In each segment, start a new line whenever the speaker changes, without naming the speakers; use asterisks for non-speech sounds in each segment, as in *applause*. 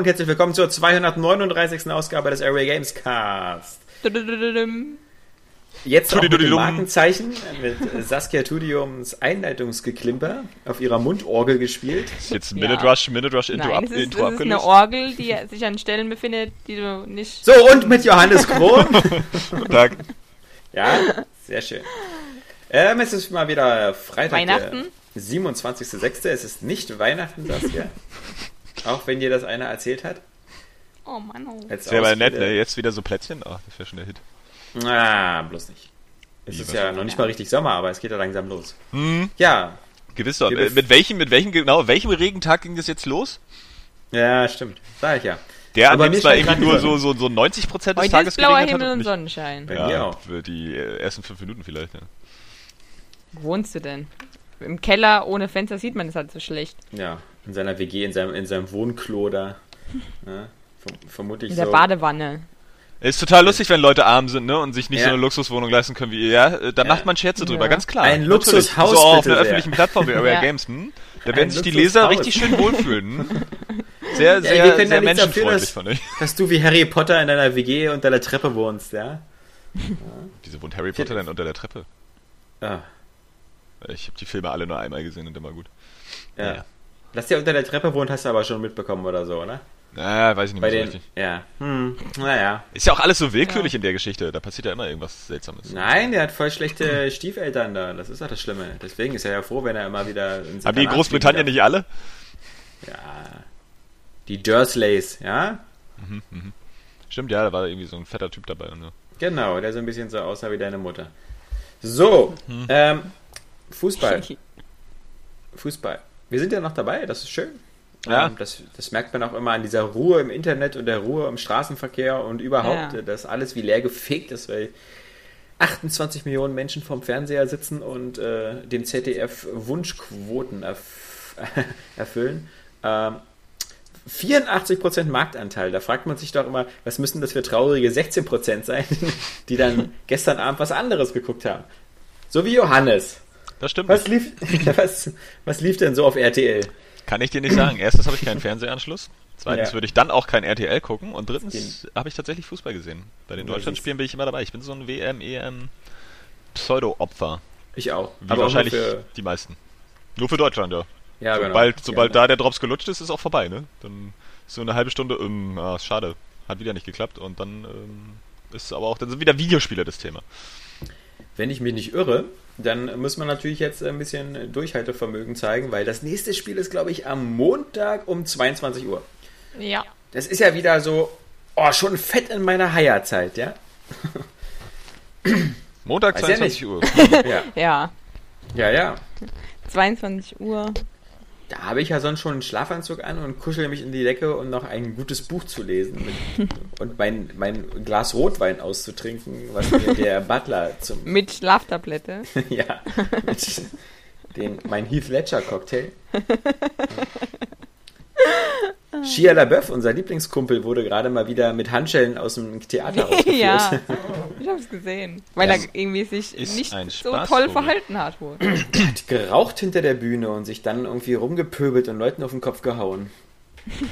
Und herzlich willkommen zur 239. Ausgabe des Area Games Cast. Jetzt auch mit dem Markenzeichen mit Saskia Tudiums Einleitungsgeklimper auf ihrer Mundorgel gespielt.
Ist jetzt Minute Rush, Minute Rush Intro,
Nein,
ab,
es ist,
Intro
es ist eine Orgel, die sich an Stellen befindet, die du nicht.
So, und mit Johannes Krohn. *laughs*
Guten Tag.
ja, sehr schön. Ähm, es ist mal wieder Freitag.
Weihnachten?
Der 27.06. Es ist nicht Weihnachten, Saskia. Auch wenn dir das einer erzählt hat.
Oh Mann, oh.
Das wäre aber nett, ne? Jetzt wieder so Plätzchen. Ach, das wäre schon der Hit.
Ah, bloß nicht. Es
Wie,
ist ja noch nicht mal richtig Sommer, aber es geht ja langsam los.
Hm,
Ja,
gewiss doch.
Bef-
Mit welchem, mit welchem, genau, welchem Regentag ging das jetzt los?
ja, stimmt. Sag ich ja.
Der
Aber
an dem
mir
zwar irgendwie nur so, so, so 90 Prozent des
Heute
Tages
ist blauer Himmel
hat
und
nicht-
Sonnenschein.
Bei mir
Ja,
auch.
für die ersten fünf Minuten vielleicht, ja.
Wo wohnst du denn? Im Keller ohne Fenster sieht man es halt so schlecht.
Ja, in seiner WG, in seinem, in seinem Wohnklo da. Ja, verm vermutlich
In der
so.
Badewanne.
Ist total lustig, wenn Leute arm sind, ne, und sich nicht
Ja.
so eine Luxuswohnung leisten können wie ihr. Ja, äh, da
Ja.
macht man Scherze drüber,
Ja.
ganz klar.
Ein. Luxushaus
So auf einer
sehr.
öffentlichen Plattform wie Area
Ja.
Games, hm? Da
Ein
werden sich die. Leser richtig schön wohlfühlen. hm? Sehr, sehr,
können
sehr
ja nichts dafür,
menschenfreundlich
dass-
von euch. *laughs*
Dass du wie Harry Potter in deiner WG unter der Treppe wohnst, ja? *laughs*
Wieso wohnt Harry Potter denn unter der Treppe?
Ja.
Ich habe die Filme alle nur einmal gesehen und immer gut.
ja. Dass der unter der Treppe wohnt, hast du aber schon mitbekommen oder so, ne?
Naja, weiß ich nicht
Bei
mehr so
den.
richtig.
Ja. Hm, naja.
Ist ja auch alles so willkürlich in der Geschichte. Da passiert ja immer irgendwas Seltsames.
Nein, der hat voll schlechte *clears throat* Stiefeltern da. Das ist doch das Schlimme. Deswegen ist er ja froh, wenn er immer wieder ins
Haben die in Großbritannien nicht alle?
Ja. Die Dursleys, ja?
Stimmt, ja, da war irgendwie so ein fetter Typ dabei. Und so.
Genau, der so ein bisschen so aussah wie deine Mutter. So,
Hm.
ähm, Fußball. Fußball. Wir sind ja noch dabei, das ist schön.
Ja.
Ähm, das, das merkt man auch immer an dieser Ruhe im Internet und der Ruhe im Straßenverkehr und überhaupt,
Ja.
dass alles wie leer gefegt ist, weil 28 Millionen Menschen vorm Fernseher sitzen und äh, dem ZDF Wunschquoten erf *laughs* erfüllen. Ähm, 84% Marktanteil. Da fragt man sich doch immer, was müssen das für traurige 16% sein, *laughs* die dann gestern Abend was anderes geguckt haben. So wie Johannes.
Das stimmt.
Was lief, *laughs* was, was lief denn so auf RTL?
Kann ich dir nicht sagen. Erstens habe ich keinen Fernsehanschluss. Zweitens
Ja.
würde ich dann auch kein RTL gucken. Und drittens habe ich tatsächlich Fußball gesehen. Bei den Deutschlandspielen bin ich immer dabei. Ich bin so ein WM, EM Pseudo-Opfer.
Ich auch.
Wie
Aber
wahrscheinlich
für,
die meisten. Nur für Deutschland, ja.
ja, genau.
Sobald, sobald
ja,
da der Drops gelutscht ist, ist auch vorbei, ne? Dann ist so eine halbe Stunde, ähm, ah, schade. Hat wieder nicht geklappt. Und dann ähm, ist aber auch, dann sind wieder Videospiele das Thema.
Wenn ich mich nicht irre, dann muss man natürlich jetzt ein bisschen Durchhaltevermögen zeigen, weil das nächste Spiel ist, glaube ich, am Montag um 22 Uhr.
Ja.
Das ist ja wieder so, oh, schon fett in meiner Heierzeit, ja?
Montag,
Weiß ja
22 Uhr. *laughs*
Ja,
Ja.
ja, ja.
22 Uhr.
Da habe ich ja sonst schon einen Schlafanzug an und kuschel mich in die Decke, um noch ein gutes Buch zu lesen mit, *laughs* und mein, mein Glas Rotwein auszutrinken, was mir der *laughs* Butler zum
Mit Schlaftablette. *laughs*
ja, mit den, mein Heath Ledger Cocktail. Shia LaBeouf, unser Lieblingskumpel, wurde gerade mal wieder mit Handschellen aus dem Theater *laughs* rausgeführt.
ja. Ich hab's gesehen. Weil
Das
er irgendwie sich nicht so toll verhalten hat wohl. *clears throat*
Hat geraucht hinter der Bühne und sich dann irgendwie rumgepöbelt und Leuten auf den Kopf gehauen. *laughs*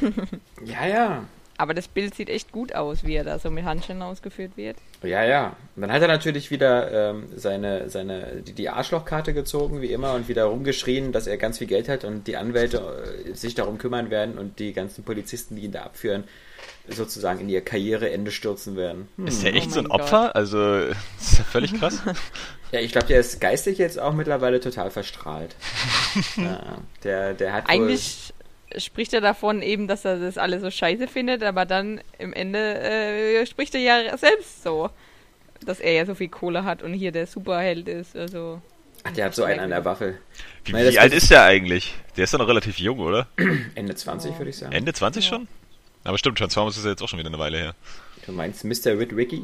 Ja, ja.
Aber das Bild sieht echt gut aus, wie er da so mit Handschellen ausgeführt wird.
Ja, ja. Und dann hat er natürlich wieder ähm, seine, seine, die, die Arschlochkarte gezogen, wie immer, und wieder rumgeschrien, dass er ganz viel Geld hat und die Anwälte äh, sich darum kümmern werden und die ganzen Polizisten, die ihn da abführen, sozusagen in ihr Karriereende stürzen werden. Hm.
Ist der echt
Oh
so ein Opfer? Also, das ist ja völlig krass. *laughs*
Ja, ich glaube, der ist geistig jetzt auch mittlerweile total verstrahlt. *laughs* ja, der, der hat wohl,
Eigentlich spricht er davon eben, dass er das alles so scheiße findet, aber dann im Ende äh, spricht er ja selbst so, dass er ja so viel Kohle hat und hier der Superheld ist. Also
Ach, der hat so einen an der Waffel.
Wie,
Meine,
wie alt ist der eigentlich? Der ist doch noch relativ jung, oder? *clears throat*
Ende 20, würde ich sagen.
Ende 20 schon? Aber stimmt, Transformers ist ja jetzt auch schon wieder eine Weile her.
Du meinst Mr. Rid Ricky?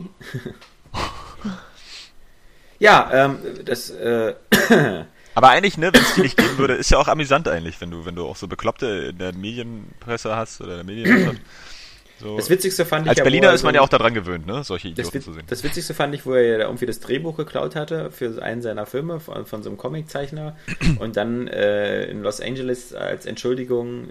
*laughs* ja, ähm, das, äh, *clears throat* *clears throat*
Aber eigentlich, ne, wenn es die nicht geben würde, ist ja auch amüsant eigentlich, wenn du, wenn du auch so Bekloppte in der Medienpresse hast oder in der Medienlandschaft. So.
das Witzigste fand ich
Als
ja,
Berliner
er
ist man
so-
ja auch daran gewöhnt, ne, solche Idioten zu sehen.
das Witzigste fand ich, wo er ja irgendwie das Drehbuch geklaut hatte für einen seiner Filme von, von so einem Comiczeichner und dann äh, in Los Angeles als Entschuldigung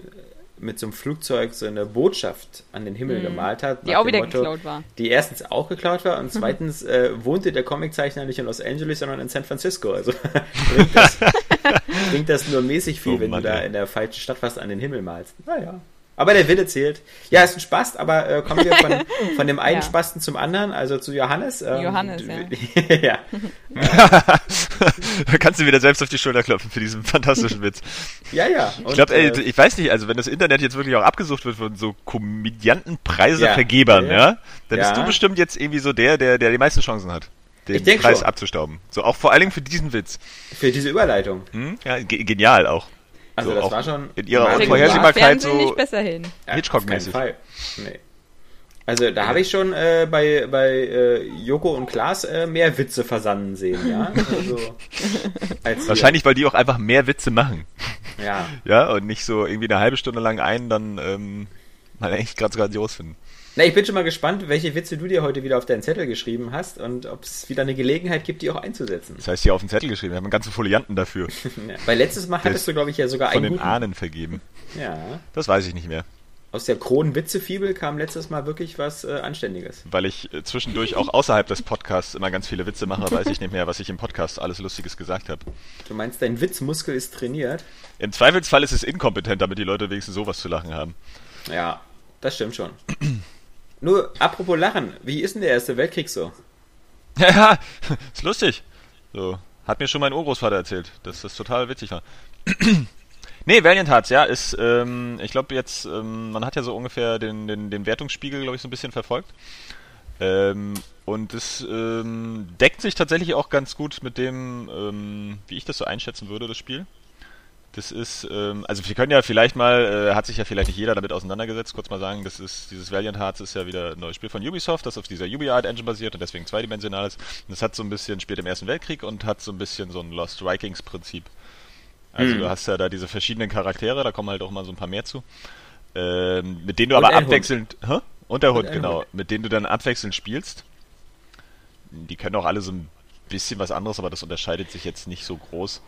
mit so einem Flugzeug so eine Botschaft an den Himmel gemalt hat.
Mhm. Die auch wieder
Motto,
geklaut war.
Die erstens auch geklaut war und zweitens äh, wohnte der Comiczeichner nicht in Los Angeles, sondern in San Francisco. Also *laughs* bringt, das, *laughs* bringt das nur mäßig viel,
Oh
wenn
Mann,
du da
ey.
in der falschen Stadt was an den Himmel malst. Naja. Aber der Wille zählt. Ja, ist ein Spaß, aber äh, kommen wir von, *laughs* von dem einen
Ja.
Spasten zum anderen, also zu Johannes. Ähm,
Johannes,
du- ja. *laughs* *laughs*
da kannst du wieder selbst auf die Schulter klopfen für diesen fantastischen Witz.
ja, ja. Und,
Ich glaube, ey,
äh,
ich weiß nicht, also wenn das Internet jetzt wirklich auch abgesucht wird von so Komödiantenpreise
Ja.
Vergebern,
Ja.
ja, dann
Ja.
bist du bestimmt jetzt irgendwie so der, der, der die meisten Chancen hat, den Preis
schon.
abzustauben. So auch vor allen Dingen für diesen Witz.
für diese Überleitung.
Hm? Ja, ge genial auch.
Also
So,
das war schon
in ihrer Unvorhersehbarkeit so-
nicht besser hin.
Hitchcock-mäßig.
Nee. Also da habe ich schon äh, bei, bei äh, Joko und Klaas äh, mehr Witze versanden sehen, ja. *laughs* Also, hier.
Wahrscheinlich, weil die auch einfach mehr Witze machen.
Ja. *laughs*
Ja, und nicht so irgendwie eine halbe Stunde lang einen dann ähm, mal echt ganz grandios finden.
Na, ich bin schon mal gespannt, welche Witze du dir heute wieder auf deinen Zettel geschrieben hast und ob es wieder eine Gelegenheit gibt, die auch einzusetzen.
Das heißt, hier auf den Zettel geschrieben, wir haben ganze Folianten dafür, *laughs*
Ja. Weil letztes Mal hattest du, glaube ich, ja sogar
von
einen
den
guten.
Ahnen vergeben.
Ja.
Das weiß ich nicht mehr,
Aus der Kronen-Witze-Fibel kam letztes Mal wirklich was äh, Anständiges.
weil ich äh, zwischendurch auch außerhalb des Podcasts immer ganz viele Witze mache, weiß ich nicht mehr, was ich im Podcast alles Lustiges gesagt habe.
Du meinst, dein Witzmuskel ist trainiert?
Im Zweifelsfall ist es inkompetent, damit die Leute wenigstens sowas zu lachen haben.
Ja, das stimmt schon. Nur, apropos Lachen, wie ist denn der Erste Weltkrieg so?
Ja, *laughs* ist lustig. So, hat mir schon mein Urgroßvater erzählt, dass das total witzig war. *clears throat* nee, Valiant Hearts, ja, ist, ähm, ich glaube jetzt, ähm, man hat ja so ungefähr den, den, den Wertungsspiegel, glaube ich, so ein bisschen verfolgt. Ähm, und es ähm, deckt sich tatsächlich auch ganz gut mit dem, ähm, wie ich das so einschätzen würde, das Spiel. Das ist, ähm, also wir können ja vielleicht mal, äh, hat sich ja vielleicht nicht jeder damit auseinandergesetzt, kurz mal sagen, das ist, dieses Valiant Hearts ist ja wieder ein neues Spiel von Ubisoft, das auf dieser UbiArt Engine basiert und deswegen zweidimensional ist. Und das hat so ein bisschen, spielt im Ersten Weltkrieg und hat so ein bisschen so ein Lost Vikings Prinzip. Also
Mhm.
du hast ja da diese verschiedenen Charaktere, da kommen halt auch mal so ein paar mehr zu, ähm, mit denen du
Und
aber
ein Hund.
abwechselnd, hä? Und der Hund,
ein
genau,
Hund.
mit denen du dann abwechselnd spielst. Die können auch alle so ein bisschen was anderes, aber das unterscheidet sich jetzt nicht so groß.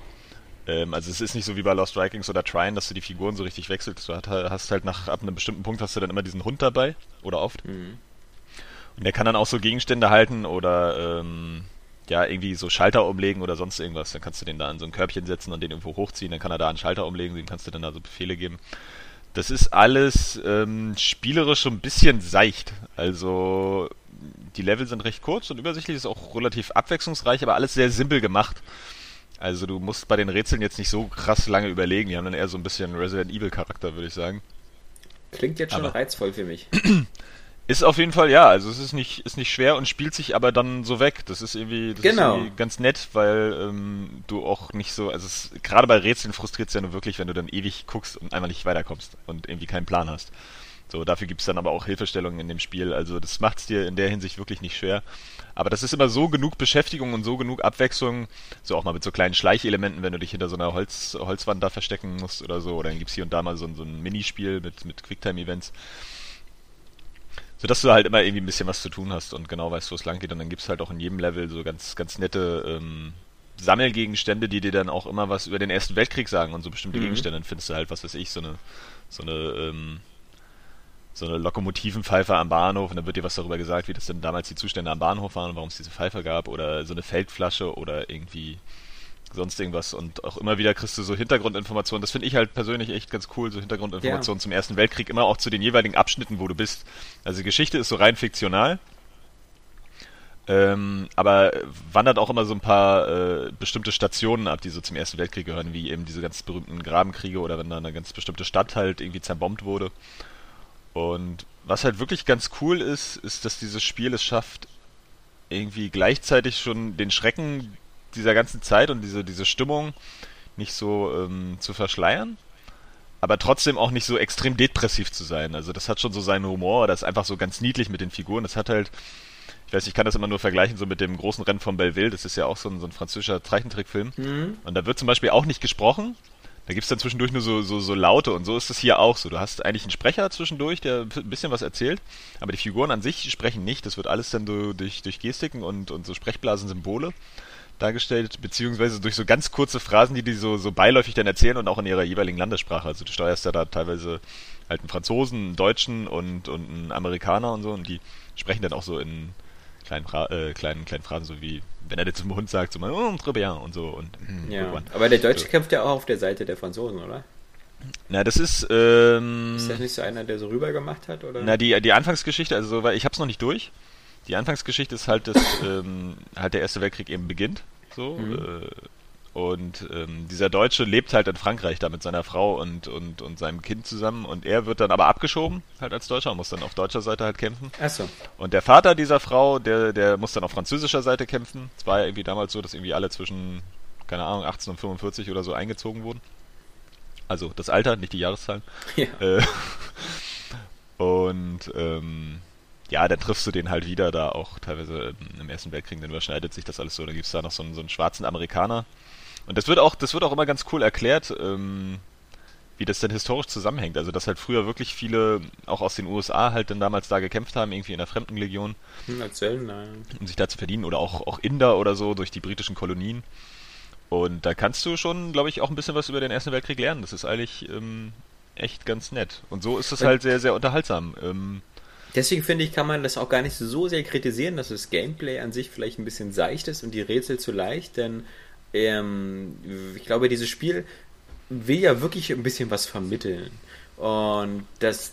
Ähm, also es ist nicht so wie bei Lost Vikings oder Trine, dass du die Figuren so richtig wechselst. Du hast halt nach ab einem bestimmten Punkt hast du dann immer diesen Hund dabei oder oft.
Mhm.
Und der kann dann auch so Gegenstände halten oder ähm, ja irgendwie so Schalter umlegen oder sonst irgendwas. Dann kannst du den da an so ein Körbchen setzen und den irgendwo hochziehen. Dann kann er da einen Schalter umlegen. Dem kannst du dann da so Befehle geben. Das ist alles ähm, spielerisch so ein bisschen seicht. Also die Level sind recht kurz und übersichtlich, ist auch relativ abwechslungsreich, aber alles sehr simpel gemacht. Also du musst bei den Rätseln jetzt nicht so krass lange überlegen. Die haben dann eher so ein bisschen Resident Evil Charakter, würde ich sagen.
Klingt jetzt schon
Aber-
reizvoll für mich. *clears throat*
Ist auf jeden Fall, ja, also es ist nicht, ist nicht schwer und spielt sich aber dann so weg. Das ist irgendwie, das
Genau.
ist irgendwie ganz nett, weil ähm, du auch nicht so, also es, gerade bei Rätseln frustriert es ja nur wirklich, wenn du dann ewig guckst und einfach nicht weiterkommst und irgendwie keinen Plan hast. So, dafür gibt's dann aber auch Hilfestellungen in dem Spiel. Also das macht's dir in der Hinsicht wirklich nicht schwer. Aber das ist immer so genug Beschäftigung und so genug Abwechslung, so auch mal mit so kleinen Schleichelementen, wenn du dich hinter so einer Holz, Holzwand da verstecken musst oder so. Oder dann gibt's hier und da mal so, ein- so ein Minispiel mit, mit Quicktime-Events sodass du halt immer irgendwie ein bisschen was zu tun hast und genau weißt, wo es lang geht. Und dann gibt's halt auch in jedem Level so ganz, ganz nette ähm, Sammelgegenstände, die dir dann auch immer was über den Ersten Weltkrieg sagen und so bestimmte
Mhm.
Gegenstände. Dann findest du halt, was weiß ich, so eine, so eine, ähm, so eine Lokomotivenpfeife am Bahnhof und dann wird dir was darüber gesagt, wie das denn damals die Zustände am Bahnhof waren und warum es diese Pfeife gab oder so eine Feldflasche oder irgendwie sonst irgendwas und auch immer wieder kriegst du so Hintergrundinformationen. Das finde ich halt persönlich echt ganz cool, so Hintergrundinformationen zum Ersten Weltkrieg, immer auch zu den jeweiligen Abschnitten, wo du bist. Also die Geschichte ist so rein fiktional, ähm, aber wandert auch immer so ein paar äh, bestimmte Stationen ab, die so zum Ersten Weltkrieg gehören, wie eben diese ganz berühmten Grabenkriege oder wenn da eine ganz bestimmte Stadt halt irgendwie zerbombt wurde. Und was halt wirklich ganz cool ist, ist, dass dieses Spiel es schafft, irgendwie gleichzeitig schon den Schrecken dieser ganzen Zeit und diese, diese Stimmung nicht so ähm, zu verschleiern, aber trotzdem auch nicht so extrem depressiv zu sein. Also das hat schon so seinen Humor, das ist einfach so ganz niedlich mit den Figuren. Das hat halt, ich weiß, ich kann das immer nur vergleichen so mit dem großen Rennen von Belleville, das ist ja auch so ein, so ein französischer Zeichentrickfilm.
Mhm.
Und da wird zum Beispiel auch nicht gesprochen. Da gibt's dann zwischendurch nur so, so, so Laute und so ist es hier auch so. Du hast eigentlich einen Sprecher zwischendurch, der ein bisschen was erzählt, aber die Figuren an sich sprechen nicht. Das wird alles dann so durch, durch Gestiken und, und so Sprechblasensymbole dargestellt, beziehungsweise durch so ganz kurze Phrasen, die die so, so beiläufig dann erzählen und auch in ihrer jeweiligen Landessprache. Also du steuerst ja da teilweise halt einen Franzosen, einen Deutschen und, und einen Amerikaner und so und die sprechen dann auch so in kleinen, äh, kleinen, kleinen Phrasen, so wie wenn er dir zum Hund sagt, so mal, oh, très bien und so. Und,
hm, ja, aber der Deutsche so. kämpft ja auch auf der Seite der Franzosen, oder?
Na, das ist. Ähm,
ist das nicht so einer, der so rüber gemacht hat, oder?
Na, die, die Anfangsgeschichte, also weil ich hab's noch nicht durch. Die Anfangsgeschichte ist halt, dass ähm, halt der Erste Weltkrieg eben beginnt. So. Mhm. Äh, und ähm, dieser Deutsche lebt halt in Frankreich da mit seiner Frau und, und, und seinem Kind zusammen und er wird dann aber abgeschoben, halt als Deutscher, und muss dann auf deutscher Seite halt kämpfen.
Ach so.
Und der Vater dieser Frau, der, der muss dann auf französischer Seite kämpfen. Es war ja irgendwie damals so, dass irgendwie alle zwischen, keine Ahnung, 18 und 45 oder so eingezogen wurden. Also das Alter, nicht die Jahreszahlen. Ja. Äh, *laughs* und ähm, ja, dann triffst du den halt wieder da auch teilweise im Ersten Weltkrieg, dann überschneidet sich das alles so. Da gibt es da noch so einen, so einen schwarzen Amerikaner, und das wird auch, das wird auch immer ganz cool erklärt, ähm, wie das denn historisch zusammenhängt. Also, dass halt früher wirklich viele, auch aus den USA, halt dann damals da gekämpft haben, irgendwie in der Fremdenlegion.
Hm, erzählen, nein.
Um sich da zu verdienen. Oder auch, auch Inder oder so durch die britischen Kolonien. Und da kannst du schon, glaube ich, auch ein bisschen was über den Ersten Weltkrieg lernen. Das ist eigentlich ähm, echt ganz nett. Und so ist es halt sehr, sehr unterhaltsam. Ähm,
Deswegen finde ich, kann man das auch gar nicht so sehr kritisieren, dass das Gameplay an sich vielleicht ein bisschen seicht ist und die Rätsel zu leicht, denn ähm, ich glaube, dieses Spiel will ja wirklich ein bisschen was vermitteln. Und das,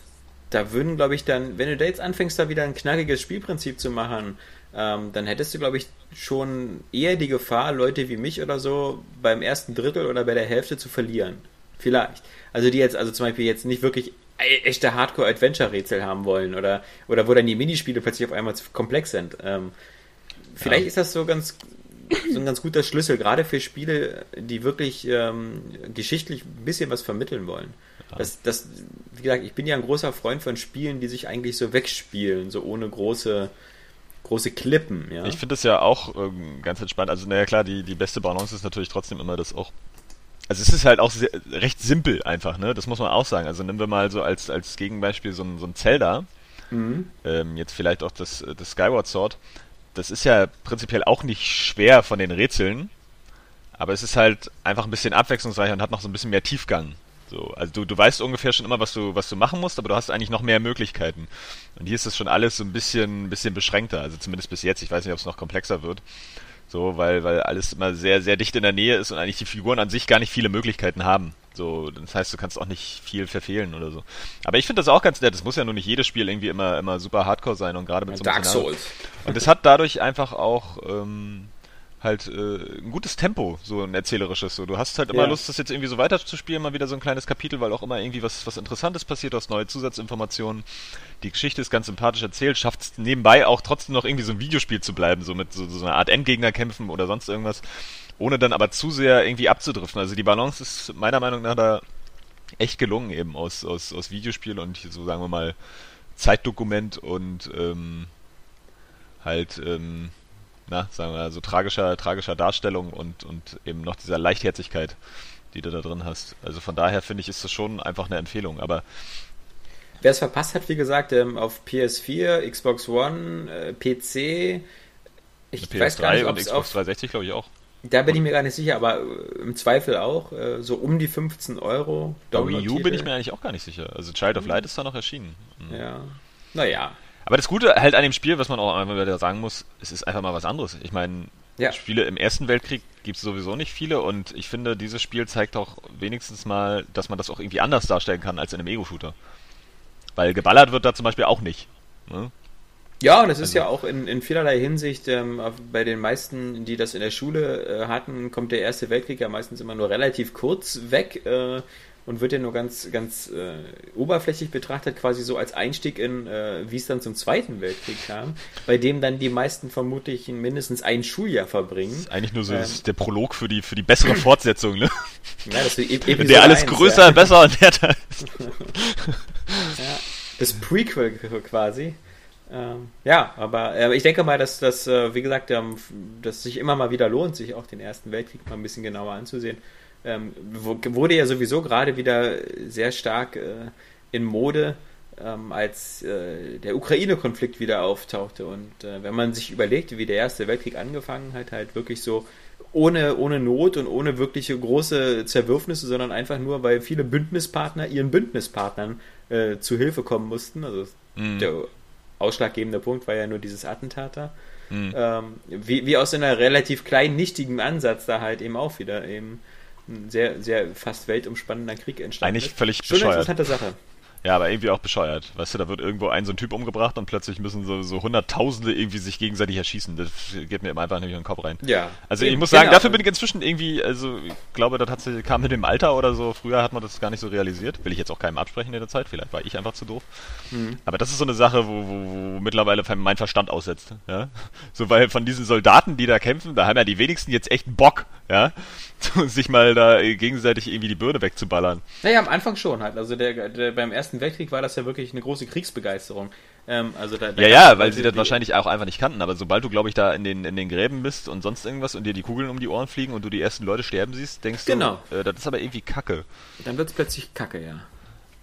da würden, glaube ich, dann, wenn du da jetzt anfängst, da wieder ein knackiges Spielprinzip zu machen, ähm, dann hättest du, glaube ich, schon eher die Gefahr, Leute wie mich oder so beim ersten Drittel oder bei der Hälfte zu verlieren. Vielleicht. Also die jetzt, also zum Beispiel jetzt nicht wirklich e-, echte Hardcore-Adventure-Rätsel haben wollen oder, oder wo dann die Minispiele plötzlich auf einmal zu komplex sind. Ähm, vielleicht ja. ist das so ganz so ein ganz guter Schlüssel, gerade für Spiele, die wirklich ähm, geschichtlich ein bisschen was vermitteln wollen. Ja. Das, das, wie gesagt, ich bin ja ein großer Freund von Spielen, die sich eigentlich so wegspielen, so ohne große große Klippen. Ja?
Ich finde das ja auch ähm, ganz entspannt. Also, naja, klar, die, die beste Balance ist natürlich trotzdem immer das auch. Also, es ist halt auch sehr, recht simpel einfach, ne? Das muss man auch sagen. Also, nehmen wir mal so als, als Gegenbeispiel so ein, so ein Zelda. Mhm. Ähm, jetzt vielleicht auch das, das Skyward Sword das ist ja prinzipiell auch nicht schwer von den Rätseln, aber es ist halt einfach ein bisschen abwechslungsreicher und hat noch so ein bisschen mehr Tiefgang. So, also du, du weißt ungefähr schon immer, was du, was du machen musst, aber du hast eigentlich noch mehr Möglichkeiten. Und hier ist das schon alles so ein bisschen, bisschen beschränkter, also zumindest bis jetzt. Ich weiß nicht, ob es noch komplexer wird. So, weil, weil alles immer sehr, sehr dicht in der Nähe ist und eigentlich die Figuren an sich gar nicht viele Möglichkeiten haben. So, das heißt, du kannst auch nicht viel verfehlen oder so. Aber ich finde das auch ganz nett. Es muss ja nur nicht jedes Spiel irgendwie immer, immer super hardcore sein und gerade mit so
einem Dark Szenario. Souls.
Und es hat dadurch einfach auch ähm, halt äh, ein gutes Tempo, so ein erzählerisches. So, du hast halt immer ja. Lust, das jetzt irgendwie so weiterzuspielen, mal wieder so ein kleines Kapitel, weil auch immer irgendwie was, was Interessantes passiert, aus neue Zusatzinformationen. Die Geschichte ist ganz sympathisch erzählt, schafft es nebenbei auch trotzdem noch irgendwie so ein Videospiel zu bleiben, so mit so, so einer Art Endgegner kämpfen oder sonst irgendwas ohne dann aber zu sehr irgendwie abzudriften. Also die Balance ist meiner Meinung nach da echt gelungen eben aus, aus, aus Videospiel und so sagen wir mal Zeitdokument und ähm, halt ähm, na, sagen wir so tragischer, tragischer Darstellung und, und eben noch dieser Leichtherzigkeit, die du da drin hast. Also von daher finde ich, ist das schon einfach eine Empfehlung. Aber
wer es verpasst hat, wie gesagt, ähm, auf PS4, Xbox One, äh, PC,
ich PS3 weiß gar nicht, und Xbox 360 glaube ich auch.
Da bin ich mir gar nicht sicher, aber äh, im Zweifel auch. Äh, so um die 15 Euro.
Bei Wii U bin ich mir eigentlich auch gar nicht sicher. Also Child of Light ist da noch erschienen.
Mhm. Ja. Naja.
Aber das Gute halt an dem Spiel, was man auch einmal wieder sagen muss, es ist einfach mal was anderes. Ich meine, ja. Spiele im Ersten Weltkrieg gibt es sowieso nicht viele und ich finde, dieses Spiel zeigt auch wenigstens mal, dass man das auch irgendwie anders darstellen kann als in einem Ego-Shooter. Weil geballert wird da zum Beispiel auch nicht. Ne?
Ja, und es ist also, ja auch in, in vielerlei Hinsicht, ähm, bei den meisten, die das in der Schule äh, hatten, kommt der Erste Weltkrieg ja meistens immer nur relativ kurz weg äh, und wird ja nur ganz, ganz äh, oberflächlich betrachtet, quasi so als Einstieg in, äh, wie es dann zum Zweiten Weltkrieg kam, bei dem dann die meisten vermutlich mindestens ein Schuljahr verbringen. Das
ist eigentlich nur so ähm, der Prolog für die, für die bessere Fortsetzung, ne? Ja, das ist e der alles 1, größer, ja. besser und härter *laughs* ist.
ja, das Prequel quasi. Ähm, ja, aber äh, ich denke mal, dass das, äh, wie gesagt, ähm, dass sich immer mal wieder lohnt, sich auch den Ersten Weltkrieg mal ein bisschen genauer anzusehen. Ähm, wurde ja sowieso gerade wieder sehr stark äh, in Mode, ähm, als äh, der Ukraine-Konflikt wieder auftauchte. Und äh, wenn man sich überlegt, wie der Erste Weltkrieg angefangen hat, halt wirklich so ohne, ohne Not und ohne wirkliche große Zerwürfnisse, sondern einfach nur, weil viele Bündnispartner ihren Bündnispartnern äh, zu Hilfe kommen mussten. Also
Mhm.
der ausschlaggebende Punkt war ja nur dieses Attentat da.
Mhm.
Ähm, wie, wie aus einer relativ kleinen, nichtigen Ansatz da halt eben auch wieder eben ein sehr, sehr fast weltumspannender Krieg entstanden
Eigentlich
ist.
völlig
Schon eine
bescheuert.
interessante Sache.
Ja, aber irgendwie auch bescheuert. Weißt du, da wird irgendwo ein so ein Typ umgebracht und plötzlich müssen so, so Hunderttausende irgendwie sich gegenseitig erschießen. Das geht mir immer einfach nicht in den Kopf rein.
Ja.
Also ich muss sagen,
genau.
dafür bin ich inzwischen irgendwie, also ich glaube, das hat sich, kam mit dem Alter oder so. Früher hat man das gar nicht so realisiert. Will ich jetzt auch keinem absprechen in der Zeit. Vielleicht war ich einfach zu doof.
Mhm.
Aber das ist so eine Sache, wo, wo, wo mittlerweile mein Verstand aussetzt. Ja? So, weil von diesen Soldaten, die da kämpfen, da haben ja die wenigsten jetzt echt Bock, ja, *laughs* sich mal da äh, gegenseitig irgendwie die Birne wegzuballern.
Naja, am Anfang schon halt. Also der, der, beim Ersten Weltkrieg war das ja wirklich eine große Kriegsbegeisterung. Ähm, also da, da
Ja, ja, weil sie das wahrscheinlich auch einfach nicht kannten. Aber sobald du, glaube ich, da in den, in den Gräben bist und sonst irgendwas und dir die Kugeln um die Ohren fliegen und du die ersten Leute sterben siehst, denkst
Genau.
du, äh, das ist aber irgendwie Kacke.
Dann wird es plötzlich kacke, ja.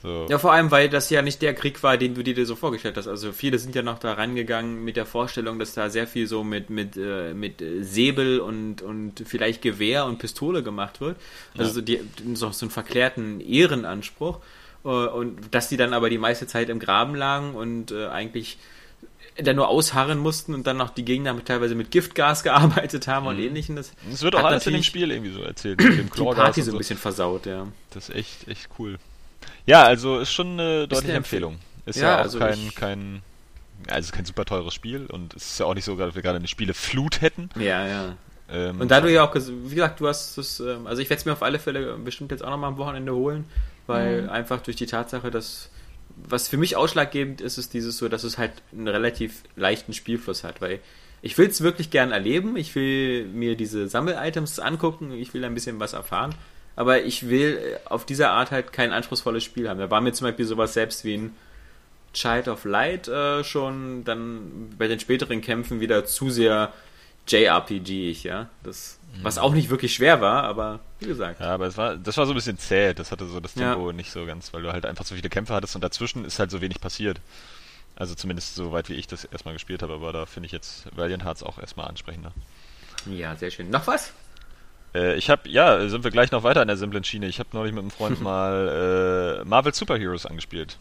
So.
Ja, vor allem, weil das ja nicht der Krieg war, den du dir so vorgestellt hast. Also viele sind ja noch da rangegangen mit der Vorstellung, dass da sehr viel so mit, mit, äh, mit äh, Säbel und, und vielleicht Gewehr und Pistole gemacht wird. Also
Ja.
so, die, so, so einen verklärten Ehrenanspruch. Äh, Und dass die dann aber die meiste Zeit im Graben lagen und äh, eigentlich dann nur ausharren mussten und dann noch die Gegner mit, teilweise mit Giftgas *laughs* gearbeitet haben und ähnlichem. Das
Es wird auch alles in dem Spiel irgendwie so erzählt. *clears throat* Mit dem
die
Chlorgas
Party
und
so ein bisschen versaut, ja.
Das ist echt, echt cool. Ja, also ist schon eine deutliche Empfehlung. Ist
Ja,
ja, auch
also
kein, kein, also kein super teures Spiel und es ist ja auch nicht so, dass wir gerade eine Spieleflut hätten.
Ja, ja.
Ähm,
Und da du ja auch, wie gesagt, du hast es, ähm, also ich werde es mir auf alle Fälle bestimmt jetzt auch nochmal am Wochenende holen, weil einfach durch die Tatsache, dass, was für mich ausschlaggebend ist, ist dieses so, dass es halt einen relativ leichten Spielfluss hat, weil ich will es wirklich gern erleben, ich will mir diese Sammel-Items angucken, ich will ein bisschen was erfahren, aber ich will äh, auf dieser Art halt kein anspruchsvolles Spiel haben. Da war mir zum Beispiel sowas selbst wie ein Child of Light äh, schon dann bei den späteren Kämpfen wieder zu sehr JRPG-ig, ja. Das, was auch nicht wirklich schwer war, aber wie gesagt.
Ja, aber es war, das war so ein bisschen zäh. Das hatte so das
Ja.
Tempo nicht so ganz, weil du halt einfach so viele Kämpfe hattest und dazwischen ist halt so wenig passiert. Also zumindest so weit wie ich das erstmal gespielt habe, aber da finde ich jetzt Valiant Hearts auch erstmal ansprechender.
Ja, sehr schön. Noch was?
Äh, ich habe, ja, sind wir gleich noch weiter an der simplen Schiene. Ich habe neulich mit einem Freund *laughs* mal äh, Marvel Superheroes angespielt.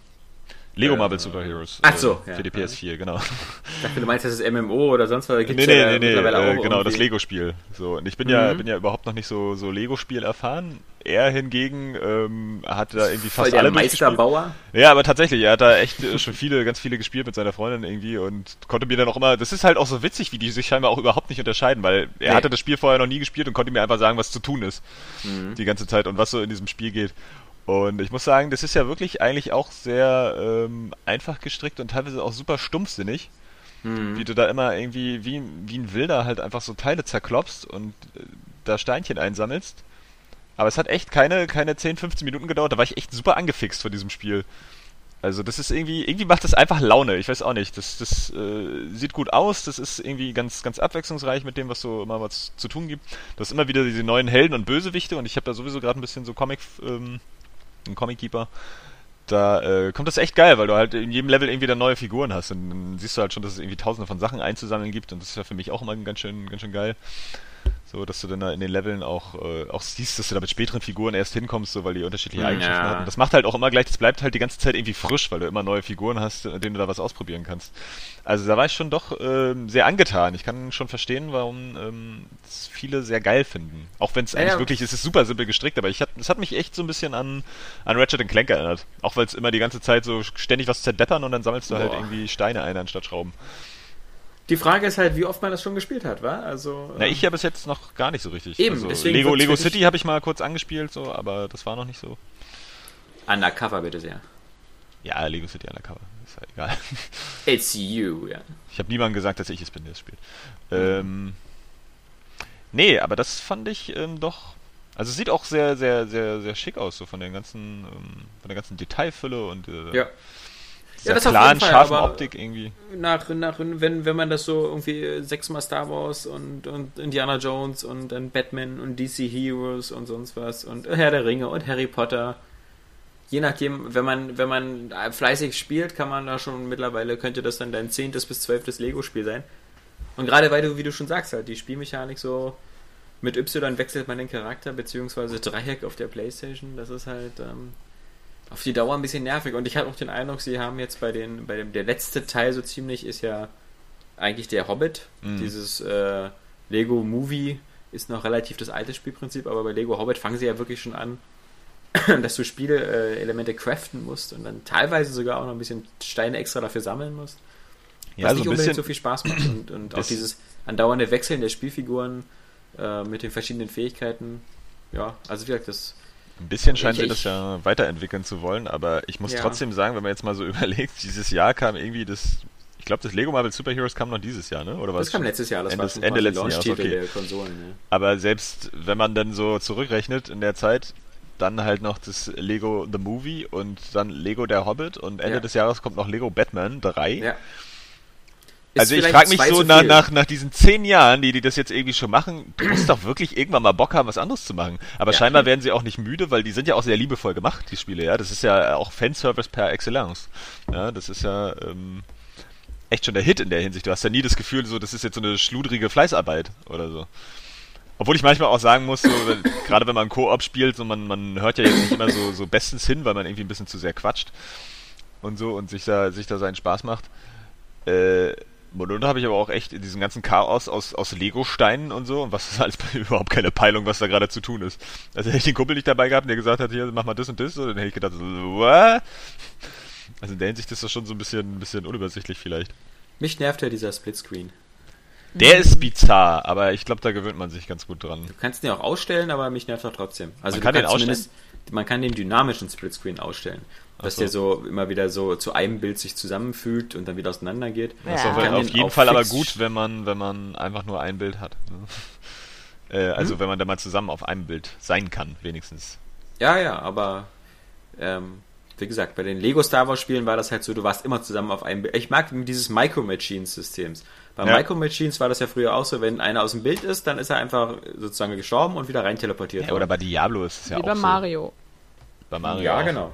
Lego Marvel Superheroes.
ach so,
äh,
ja.
Für die PS4, genau.
Ich dachte, du meinst, das ist MMO oder sonst was. Da
Nee,
gibt's
nee,
ja
nee, nee, äh, genau, das
irgendwie-
Lego-Spiel. So, und ich bin ja,
Mhm.
bin ja überhaupt noch nicht so, so Lego-Spiel erfahren. Er hingegen ähm, hat da irgendwie
Voll
fast
der
alle.
Meisterbauer.
Ja, aber tatsächlich, er hat da echt äh, schon viele, ganz viele gespielt mit seiner Freundin irgendwie und konnte mir dann auch immer, das ist halt auch so witzig, wie die sich scheinbar auch überhaupt nicht unterscheiden, weil er
Nee.
hatte das Spiel vorher noch nie gespielt und konnte mir einfach sagen, was zu tun ist.
Mhm.
Die ganze Zeit und was so in diesem Spiel geht. Und ich muss sagen, das ist ja wirklich eigentlich auch sehr ähm, einfach gestrickt und teilweise auch super stumpfsinnig,
Mhm.
wie du da immer irgendwie wie, wie ein Wilder halt einfach so Teile zerklopfst und äh, da Steinchen einsammelst. Aber es hat echt keine, keine 10, 15 Minuten gedauert. Da war ich echt super angefixt von diesem Spiel. Also das ist irgendwie, irgendwie macht das einfach Laune. Ich weiß auch nicht. Das, das äh, sieht gut aus. Das ist irgendwie ganz, ganz abwechslungsreich mit dem, was so immer was zu tun gibt. Du hast immer wieder diese neuen Helden und Bösewichte und ich habe da sowieso gerade ein bisschen so Comic, ähm, ein Comic Keeper. Da äh, kommt das echt geil, weil du halt in jedem Level irgendwie dann neue Figuren hast. Und dann siehst du halt schon, dass es irgendwie tausende von Sachen einzusammeln gibt und das ist ja für mich auch immer ganz schön, ganz schön geil. So, dass du dann da in den Leveln auch, äh, auch siehst, dass du da mit späteren Figuren erst hinkommst, so weil die unterschiedliche
Ja.
Eigenschaften hatten. Das macht halt auch immer gleich, das bleibt halt die ganze Zeit irgendwie frisch, weil du immer neue Figuren hast, denen du da was ausprobieren kannst. Also da war ich schon doch ähm, sehr angetan. Ich kann schon verstehen, warum ähm, viele sehr geil finden. Auch wenn es
Ja,
eigentlich
ja.
wirklich, es ist super simpel gestrickt, aber ich hat, es hat mich echt so ein bisschen an, an Ratchet Clank erinnert. Auch weil es immer die ganze Zeit so ständig was zerdeppern und dann sammelst du halt
Boah.
irgendwie Steine ein anstatt Schrauben.
Die Frage ist halt, wie oft man das schon gespielt hat, wa? Also.
Na,
ähm,
ich ja bis jetzt noch gar nicht so richtig.
Eben,
also,
deswegen
Lego, Lego City habe ich mal kurz angespielt, so, aber das war noch nicht so.
Undercover bitte sehr.
Ja, Lego City Undercover. Ist ja egal. *laughs*
It's you, ja.
Ich habe niemandem gesagt, dass ich es bin, der es spielt. Ähm, nee, aber das fand ich ähm, doch. Also es sieht auch sehr, sehr, sehr, sehr schick aus, so von den ganzen, ähm, von der ganzen Detailfülle und äh,
Ja.
Dieser
das auf
klaren,
jeden Fall,
scharfen Optik irgendwie.
Nach, nach, wenn, wenn man das so irgendwie äh, sechsmal Star Wars und, und Indiana Jones und dann Batman und DC Heroes und sonst was und Herr der Ringe und Harry Potter. Je nachdem, wenn man, wenn man äh, fleißig spielt, kann man da schon mittlerweile, könnte das dann dein zehntes bis zwölftes Lego-Spiel sein. Und gerade weil du, wie du schon sagst, halt, die Spielmechanik so Mit Y wechselt man den Charakter, beziehungsweise Dreieck auf der Playstation. Das ist halt ähm, auf die Dauer ein bisschen nervig. Und ich habe auch den Eindruck, sie haben jetzt bei den, bei dem, der letzte Teil so ziemlich ist ja eigentlich der Hobbit.
Mhm.
Dieses äh, Lego Movie ist noch relativ das alte Spielprinzip, aber bei Lego Hobbit fangen sie ja wirklich schon an, *clears throat* dass du Spielelemente craften musst und dann teilweise sogar auch noch ein bisschen Steine extra dafür sammeln musst. Was
Ja, so
nicht
ein
unbedingt so viel Spaß macht und, und auch dieses andauernde Wechseln der Spielfiguren äh, mit den verschiedenen Fähigkeiten. Ja, also wie gesagt, das
Ein bisschen scheint
Ich-
sie das ja weiterentwickeln zu wollen, aber ich muss
Ja.
trotzdem sagen, wenn man jetzt mal so *laughs* überlegt, dieses Jahr kam irgendwie das, ich glaube, das Lego Marvel Super Heroes kam noch dieses Jahr, ne? Oder was?
Das kam letztes Jahr, das
Ende,
war schon
Ende letzten Jahres, okay.
der Konsolen. Ja.
Aber selbst wenn man dann so zurückrechnet in der Zeit, dann halt noch das Lego The Movie und dann Lego der Hobbit und Ende
Ja.
des Jahres kommt noch Lego Batman 3.
Ja.
Also ich frage mich so nach, nach, nach diesen zehn Jahren, die die das jetzt irgendwie schon machen, du musst doch wirklich irgendwann mal Bock haben, was anderes zu machen. Aber
Ja.
scheinbar werden sie auch nicht müde, weil die sind ja auch sehr liebevoll gemacht, die Spiele, ja. Das ist ja auch Fanservice per Excellence. Ja, das ist ja ähm, echt schon der Hit in der Hinsicht. Du hast ja nie das Gefühl, so das ist jetzt so eine schludrige Fleißarbeit oder so. Obwohl ich manchmal auch sagen muss, so, gerade wenn man Koop spielt, so man, man hört ja jetzt nicht immer so, so bestens hin, weil man irgendwie ein bisschen zu sehr quatscht und so und sich da, sich da seinen Spaß macht. Äh, und da habe ich aber auch echt in diesem ganzen Chaos aus, aus Lego-Steinen und so, und was ist alles *laughs* überhaupt keine Peilung, was da gerade zu tun ist. Also hätte ich den Kumpel nicht dabei gehabt, der gesagt hat, hier, mach mal das und das, und dann hätte ich gedacht, what? Also in der Hinsicht ist das schon so ein bisschen, ein bisschen unübersichtlich vielleicht.
Mich nervt ja dieser Splitscreen.
Der ist bizarr, aber ich glaube, da gewöhnt man sich ganz gut dran.
Du kannst den auch ausstellen, aber mich nervt er trotzdem. Also
Man
du
kann den ausstellen?
Man kann den dynamischen Splitscreen ausstellen. Dass
so.
der so immer wieder so zu einem Bild sich zusammenfügt und dann wieder auseinander geht.
Ja.
Das ist auf, auf
den
jeden
auch
Fall aber gut, wenn man, wenn man einfach nur ein Bild hat. Ne? *laughs* Äh, also
Hm?
wenn man da mal zusammen auf einem Bild sein kann, wenigstens.
Ja, ja, aber ähm, wie gesagt, bei den Lego Star Wars Spielen war das halt so, du warst immer zusammen auf einem Bild. Ich mag dieses Micro Machines Systems. Bei
Ja.
Micro Machines war das ja früher auch so, wenn einer aus dem Bild ist, dann ist er einfach sozusagen gestorben und wieder rein teleportiert.
Ja, oder bei Diablo ist es ja
Wie
auch
bei
so.
Mario.
Bei Mario
ja,
auch.
genau.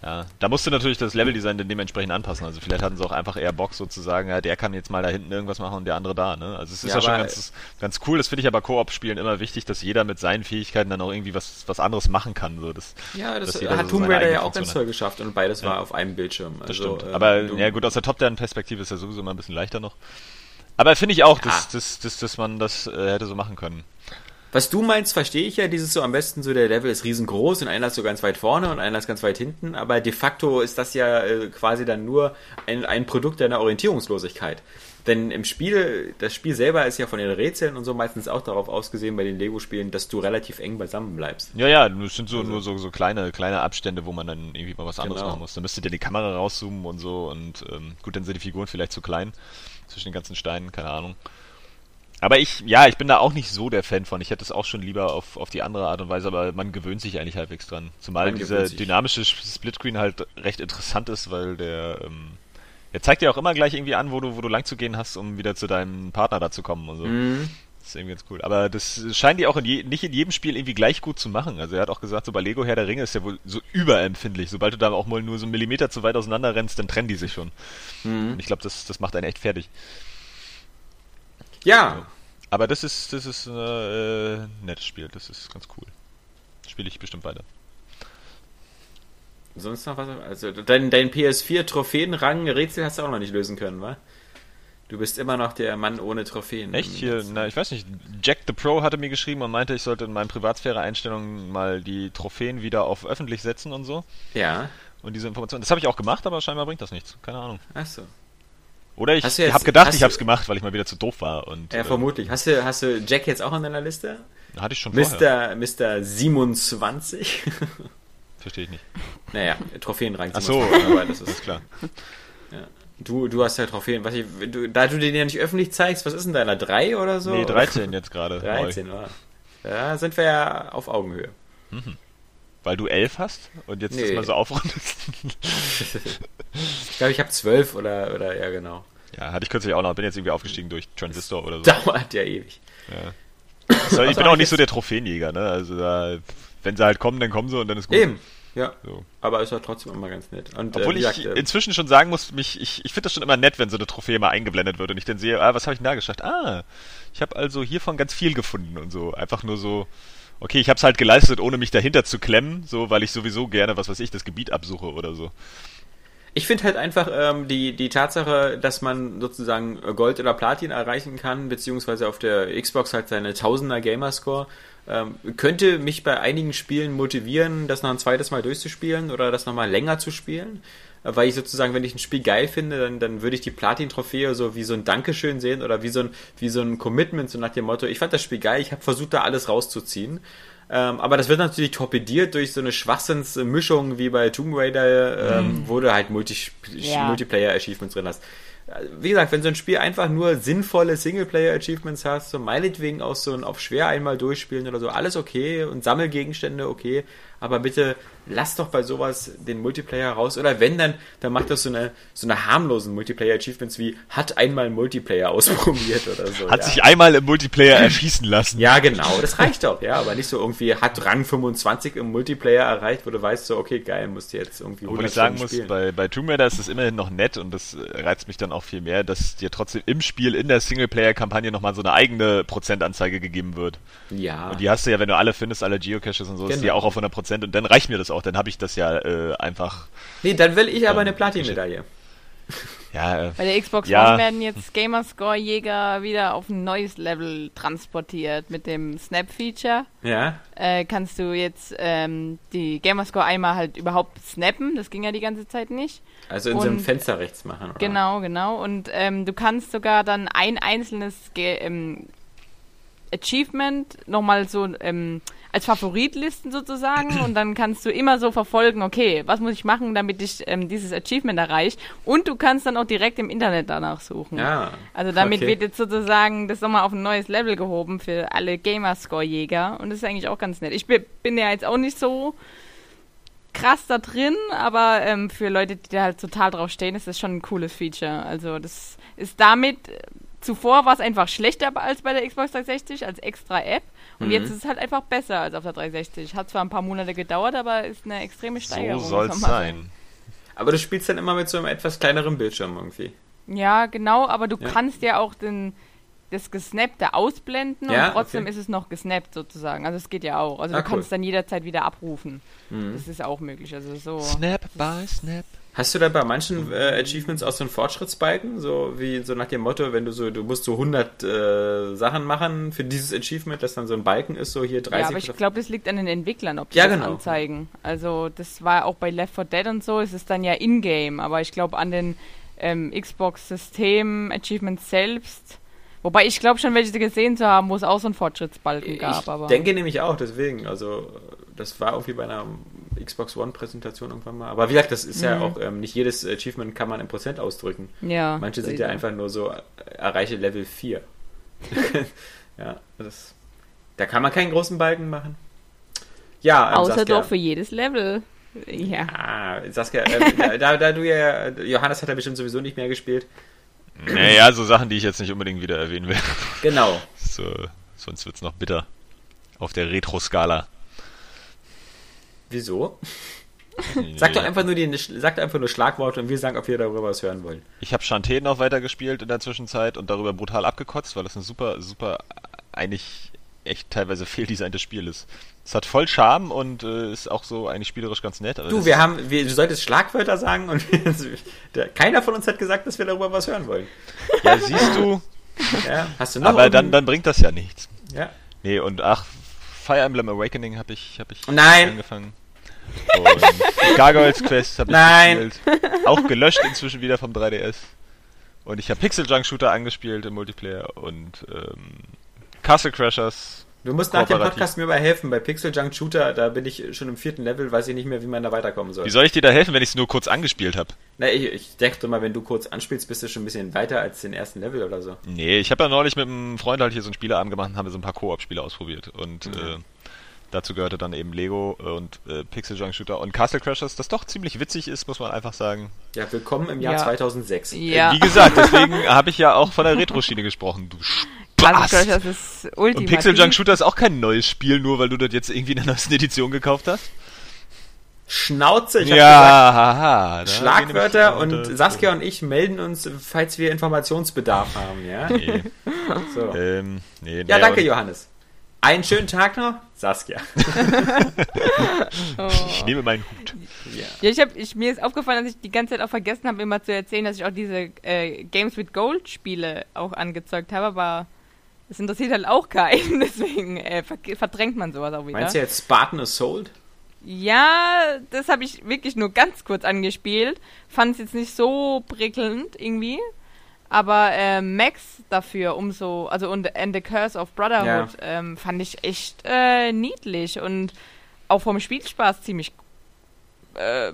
Ja, da musst du natürlich das Leveldesign dann dementsprechend anpassen. Also vielleicht hatten sie auch einfach eher Bock sozusagen, ja, der kann jetzt mal da hinten irgendwas machen und der andere da, ne? Also es ist ja,
Ja,
schon ganz, ganz cool. Das finde ich aber Koop-Spielen immer wichtig, dass jeder mit seinen Fähigkeiten dann auch irgendwie was, was anderes machen kann. So, das,
Ja, das
dass
hat
so
Tomb Raider ja auch ganz toll geschafft und beides
Ja.
war auf einem Bildschirm.
Das
Also,
stimmt.
äh,
Aber ja gut, aus der Top-Down-Perspektive ist ja sowieso immer ein bisschen leichter noch. Aber finde ich auch,
Ja.
dass, dass, dass, dass man das äh, hätte so machen können.
Was du meinst, verstehe ich ja. Dieses so am besten so, der Level ist riesengroß und einer ist so ganz weit vorne und einer ist ganz weit hinten. Aber de facto ist das ja äh, quasi dann nur ein, ein Produkt deiner Orientierungslosigkeit. Denn im Spiel, das Spiel selber ist ja von den Rätseln und so meistens auch darauf ausgesehen bei den Lego-Spielen, dass du relativ eng beisammen bleibst.
Ja, ja, es sind so
Also-
nur so, so kleine, kleine Abstände, wo man dann irgendwie mal was anderes
Genau.
machen muss. Dann müsste dir die Kamera rauszoomen und so und ähm, gut, dann sind die Figuren vielleicht zu klein zwischen den ganzen Steinen, keine Ahnung. Aber ich, ja, ich bin da auch nicht so der Fan von. Ich hätte es auch schon lieber auf, auf die andere Art und Weise, aber man gewöhnt sich eigentlich halbwegs dran. Zumal
Man
dieser dynamische Splitscreen halt recht interessant ist, weil der, ähm, der zeigt dir auch immer gleich irgendwie an, wo du, wo du lang zu gehen hast, um wieder zu deinem Partner da zu kommen und so.
Mhm.
Das ist irgendwie ganz cool. Aber das scheint die auch in je, nicht in jedem Spiel irgendwie gleich gut zu machen. Also er hat auch gesagt, so bei Lego Herr der Ringe ist ja wohl so überempfindlich. Sobald du da auch mal nur so einen Millimeter zu weit auseinander rennst, dann trennen die sich schon.
Mhm.
Und ich glaube, das, das macht einen echt fertig.
Ja,
Aber das ist, das ist ein äh, nettes Spiel. Das ist ganz cool. Spiele ich bestimmt weiter.
sonst noch was? Also dein, dein PS4-Trophäenrang-Rätsel hast du auch noch nicht lösen können, wa? Du bist immer noch der Mann ohne Trophäen.
Echt? Hier, na, ich weiß nicht. Jack the Pro hatte mir geschrieben und meinte, ich sollte in meinen Privatsphäre-Einstellungen mal die Trophäen wieder auf öffentlich setzen und so.
Ja.
Und diese Informationen. Das habe ich auch gemacht, aber scheinbar bringt das nichts. Keine Ahnung.
Achso.
Oder ich habe gedacht, ich habe es gemacht, weil ich mal wieder zu doof war. Und
Ja,
äh,
vermutlich. Hast du, hast du Jack jetzt auch in deiner Liste?
hatte ich schon vorher.
Mr. Mr. 27?
Verstehe ich nicht.
naja, Trophäenrang
Ach so,
27, aber das *laughs*
Ist
ist,
klar.
du, du hast ja Trophäen. Was ich, du, da du den ja nicht öffentlich zeigst, was ist denn deiner? 3 oder so?
Nee, 13 jetzt gerade.
13, war. Da sind wir ja auf Augenhöhe.
Weil du 11 hast und jetzt das
Nee.
mal so aufrundest.
Ich glaube, ich habe 12 oder, oder, ja, genau.
ja, hatte ich kürzlich auch noch. Bin jetzt irgendwie aufgestiegen durch Transistor oder so.
Dauert ja ewig.
Ja. So, ich bin auch
ich
nicht so der Trophäenjäger, ne? Also da, wenn sie halt kommen, dann kommen sie und dann ist gut.
Eben. Ja,
So.
aber ist ja trotzdem immer ganz nett. Und,
Obwohl
äh,
ich
gesagt, äh,
inzwischen schon sagen muss, mich, ich, ich finde das schon immer nett, wenn so eine Trophäe mal eingeblendet wird und ich dann sehe, ah, was habe ich denn da geschafft? Ah, ich habe also hiervon ganz viel gefunden und so. Einfach nur so, okay, ich habe es halt geleistet, ohne mich dahinter zu klemmen, so, weil ich sowieso gerne, was weiß ich, das Gebiet absuche oder so.
Ich finde halt einfach ähm, die, die Tatsache, dass man sozusagen Gold oder Platin erreichen kann, beziehungsweise auf der Xbox halt seine Tausender Gamerscore, ähm, könnte mich bei einigen Spielen motivieren, das noch ein zweites Mal durchzuspielen oder das nochmal länger zu spielen. Weil ich sozusagen, wenn ich ein Spiel geil finde, dann, dann würde ich die Platin-Trophäe so wie so ein Dankeschön sehen oder wie so ein, wie so ein Commitment, so nach dem Motto, ich fand das Spiel geil, ich habe versucht, da alles rauszuziehen. Ähm, aber das wird natürlich torpediert durch so eine Schwachsinnsmischung wie bei Tomb Raider, ähm, wo du halt Multi
Ja.
Multiplayer-Achievements drin hast. Äh, Wie gesagt, wenn so ein Spiel einfach nur sinnvolle Singleplayer-Achievements hast, so meinetwegen auch so ein auf schwer einmal durchspielen oder so, alles okay und Sammelgegenstände okay, aber bitte lass doch bei sowas den Multiplayer raus oder wenn dann, dann macht das so eine so eine harmlosen Multiplayer-Achievements wie hat einmal Multiplayer *laughs* ausprobiert oder so.
Hat
ja.
sich einmal im Multiplayer erschießen lassen.
Ja, genau, das reicht doch, ja, aber nicht so irgendwie hat Rang 25 im Multiplayer erreicht, wo du weißt so, okay, geil, musst du jetzt irgendwie
Obwohl
100
ich sagen
Stunden
muss,
spielen.
bei, bei Tomb Raider ist es immerhin noch nett und das reizt mich dann auch viel mehr, dass dir trotzdem im Spiel, in der Singleplayer-Kampagne nochmal so eine eigene Prozentanzeige gegeben wird.
ja.
Und die hast du ja, wenn du alle findest, alle Geocaches und so, ist die
Genau.
ja auch auf 100% und dann reicht mir das auch, dann habe ich das ja äh, einfach,
Nee, dann will ich aber
Ähm,
eine Platin-Medaille. *laughs*
ja, äh,
Bei der Xbox
Ja.
One werden jetzt Gamerscore-Jäger wieder auf ein neues Level transportiert mit dem Snap-Feature.
Ja.
Äh, kannst du jetzt ähm, die Gamerscore einmal halt überhaupt snappen, das ging ja die ganze Zeit nicht.
Also in so einem
Und-
Fenster rechts machen, oder?
Genau, genau. Und ähm, du kannst sogar dann ein einzelnes Ge ähm, Achievement nochmal so ähm, als Favorit listen sozusagen und dann kannst du immer so verfolgen, okay, was muss ich machen, damit ich ähm, dieses Achievement erreiche und du kannst dann auch direkt im Internet danach suchen.
Ja.
Also damit
okay.
wird jetzt sozusagen das nochmal auf ein neues Level gehoben für alle Gamerscore-Jäger und das ist eigentlich auch ganz nett. Ich bin, ja jetzt auch nicht so krass da drin, aber ähm, für Leute, die da halt total drauf stehen, ist das schon ein cooles Feature. Also das ist damit, zuvor war es einfach schlechter als bei der Xbox 360 als extra App und
Mhm.
jetzt ist es halt einfach besser als auf der 360. Hat zwar ein paar Monate gedauert, aber ist eine extreme
so
Steigerung.
soll's
muss man mal
sein.
Aber du spielst dann immer mit so einem etwas kleineren Bildschirm irgendwie.
Ja, genau, aber du
Ja.
kannst ja auch den, das Gesnappte ausblenden
Ja,
und trotzdem
okay.
ist es noch gesnappt sozusagen. Also es geht ja auch. Also
Ah,
du
cool.
kannst dann jederzeit wieder abrufen.
Mhm.
Das ist auch möglich. Also so.
Snap by Snap.
Hast du da bei manchen äh, Achievements auch so einen Fortschrittsbalken? So wie so nach dem Motto, wenn du so, du musst so 100 äh, Sachen machen für dieses Achievement, dass dann so ein Balken ist, so hier 30
Ja, aber ich glaube, das liegt an den Entwicklern, ob die
Ja,
das
genau.
anzeigen. Also das war auch bei Left 4 Dead und so, es ist dann ja in-game, aber ich glaube an den ähm, Xbox-System-Achievements selbst. Wobei ich glaube schon, welche gesehen zu haben, wo es auch so einen Fortschrittsbalken gab.
ich
aber
denke nämlich auch, deswegen. Also, das war irgendwie bei einer Xbox One-Präsentation irgendwann mal. Aber wie gesagt, das ist ja
Mhm.
auch, ähm, nicht jedes Achievement kann man in Prozent ausdrücken.
ja,
Manche sind ja einfach nur so, äh, erreiche Level 4. *laughs* ja, das, da kann man keinen großen Balken machen. Ja, ähm,
Außer
Saskia,
doch für jedes Level. Ja.
Ah, Saskia, ähm, *laughs* da, da du ja, Johannes hat ja bestimmt sowieso nicht mehr gespielt.
Naja, so Sachen, die ich jetzt nicht unbedingt wieder erwähnen will.
Genau.
So, sonst wird's noch bitter. Auf der Retro-Skala.
Wieso? Sag doch einfach nur die, sag doch einfach nur Schlagworte und wir sagen, ob wir darüber was hören wollen.
Ich habe Shantae noch weitergespielt in der Zwischenzeit und darüber brutal abgekotzt, weil es ein super, super, eigentlich echt teilweise fehldesigntes Spiel ist. Es hat voll Charme und äh, ist auch so eigentlich spielerisch ganz nett.
Du, wir haben, wir, du solltest Schlagwörter sagen und *laughs* der, keiner von uns hat gesagt, dass wir darüber was hören wollen.
Ja, siehst du,
Ja, hast du noch
aber dann, dann bringt das ja nichts.
ja.
Nee, und ach, Fire Emblem Awakening habe ich, hab ich
Nein.
angefangen. Und *laughs* Gargoyles Quest habe ich
Nein.
gespielt. Auch gelöscht inzwischen wieder vom 3DS. Und ich habe Pixel Junk Shooter angespielt im Multiplayer und ähm, Castle Crashers.
Du musst nach dem. Podcast mir mal helfen. Bei Pixel Junk Shooter, da bin ich schon im vierten Level, weiß ich nicht mehr, wie man da weiterkommen soll.
Wie soll ich dir da helfen, wenn ich es nur kurz angespielt habe?
Na, ich, ich dachte mal, wenn du kurz anspielst, bist du schon ein bisschen weiter als den ersten Level oder so.
Nee, ich habe ja neulich mit einem Freund halt hier so einen Spieleabend gemacht und haben wir so ein paar Koop-Spiele ausprobiert. Und
Mhm.
äh, dazu gehörte dann eben Lego und äh, Pixel Junk Shooter und Castle Crashers, das doch ziemlich witzig ist, muss man einfach sagen.
Ja, willkommen im Jahr
Ja.
2006.
Ja.
Äh, Wie gesagt, deswegen *laughs* habe ich ja auch von der Retro-Schiene gesprochen. Du
Castle
Spaß!
Crashers ist ultimativ.
Und Pixel Junk Shooter ist auch kein neues Spiel, nur weil du das jetzt irgendwie in der neuesten Edition gekauft hast.
Schnauze. Ich
ja, haha.
gesagt, Schlagwörter und Saskia und ich melden uns, falls wir Informationsbedarf haben, ja?
Nee.
So.
Ähm, nee,
Ja,
nee,
danke, Johannes. Einen schönen Tag noch, Saskia. *laughs*
Oh.
Ich nehme meinen Hut.
Ja.
Ja, ich hab, ich, mir ist aufgefallen, dass ich die ganze Zeit auch vergessen habe, immer zu erzählen, dass ich auch diese äh, Games with Gold Spiele auch angezeugt habe, aber das interessiert halt auch keinen, *laughs* deswegen äh, ver verdrängt man sowas auch wieder.
Meinst du jetzt Spartan Assault?
Ja, das habe ich wirklich nur ganz kurz angespielt. Fand es jetzt nicht so prickelnd irgendwie. Aber äh, Max dafür umso, also und and the Curse of Brotherhood ähm, fand ich echt äh, niedlich und auch vom Spielspaß ziemlich äh,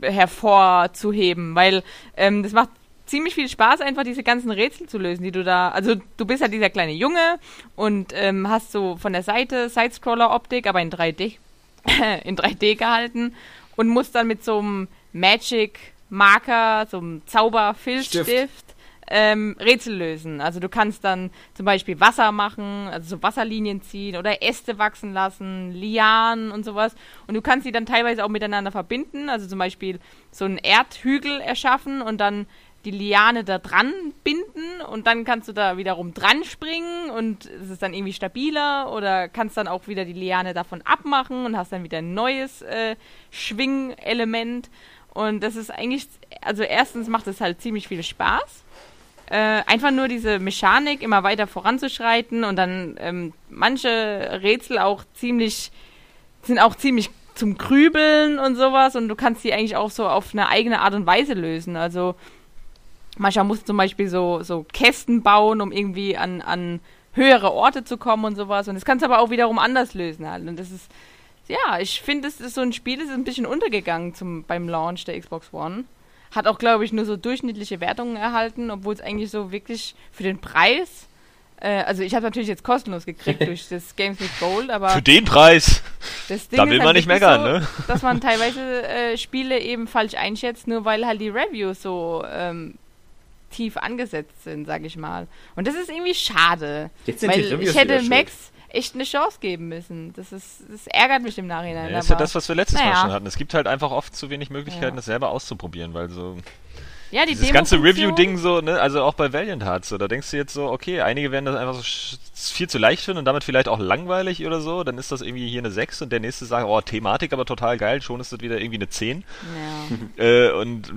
hervorzuheben, weil ähm, das macht ziemlich viel Spaß, einfach diese ganzen Rätsel zu lösen, die du da. Also du bist halt dieser kleine Junge und ähm, hast so von der Seite Sidescroller-Optik, aber in 3D *laughs* in 3D gehalten und musst dann mit so einem Magic-Marker, so einem Zauberfilzstift,
Stift.
Ähm, Rätsel lösen. Also du kannst dann zum Beispiel Wasser machen, also so Wasserlinien ziehen oder Äste wachsen lassen, Lianen und sowas. Und du kannst sie dann teilweise auch miteinander verbinden. Also zum Beispiel so einen Erdhügel erschaffen und dann die Liane da dran binden und dann kannst du da wiederum dran springen und es ist dann irgendwie stabiler oder kannst dann auch wieder die Liane davon abmachen und hast dann wieder ein neues äh, Schwingelement und das ist eigentlich, also erstens macht es halt ziemlich viel Spaß. Äh, einfach nur diese Mechanik immer weiter voranzuschreiten und dann ähm, manche Rätsel auch ziemlich, sind auch ziemlich zum Grübeln und sowas und du kannst die eigentlich auch so auf eine eigene Art und Weise lösen. Also manchmal musst du zum Beispiel so, so Kästen bauen, um irgendwie an, an höhere Orte zu kommen und sowas. Und das kannst du aber auch wiederum anders lösen halt. Und das ist, ja, ich finde, es ist so ein Spiel, das ist ein bisschen untergegangen zum, beim Launch der Xbox One. Hat auch, glaube ich, nur so durchschnittliche Wertungen erhalten, obwohl es eigentlich so wirklich für den Preis, äh, also ich habe natürlich jetzt kostenlos gekriegt *laughs* durch das Games with Gold, aber
Für den Preis.
das Ding
Da
ist
will
halt
man nicht meckern,
so,
ne?
dass man *laughs* teilweise äh, Spiele eben falsch einschätzt, nur weil halt die Reviews so ähm, tief angesetzt sind, sag ich mal. Und das ist irgendwie schade.
Jetzt sind
weil
die Reviews
ich hätte. Max echt eine Chance geben müssen. Das ist, das ärgert mich im Nachhinein.
Ja, das ist ja das, was wir letztes Mal
naja.
schon hatten. Es gibt halt einfach oft zu wenig Möglichkeiten,
Ja.
das selber auszuprobieren, weil so
ja, die
dieses ganze
Demo-Funktion-
Review-Ding so, ne, also auch bei Valiant Hearts, so, da denkst du jetzt so, okay, einige werden das einfach so viel zu leicht finden und damit vielleicht auch langweilig oder so, dann ist das irgendwie hier eine 6 und der nächste sagt, oh, Thematik aber total geil, schon ist das wieder irgendwie eine 10.
Ja. *laughs*
Äh, und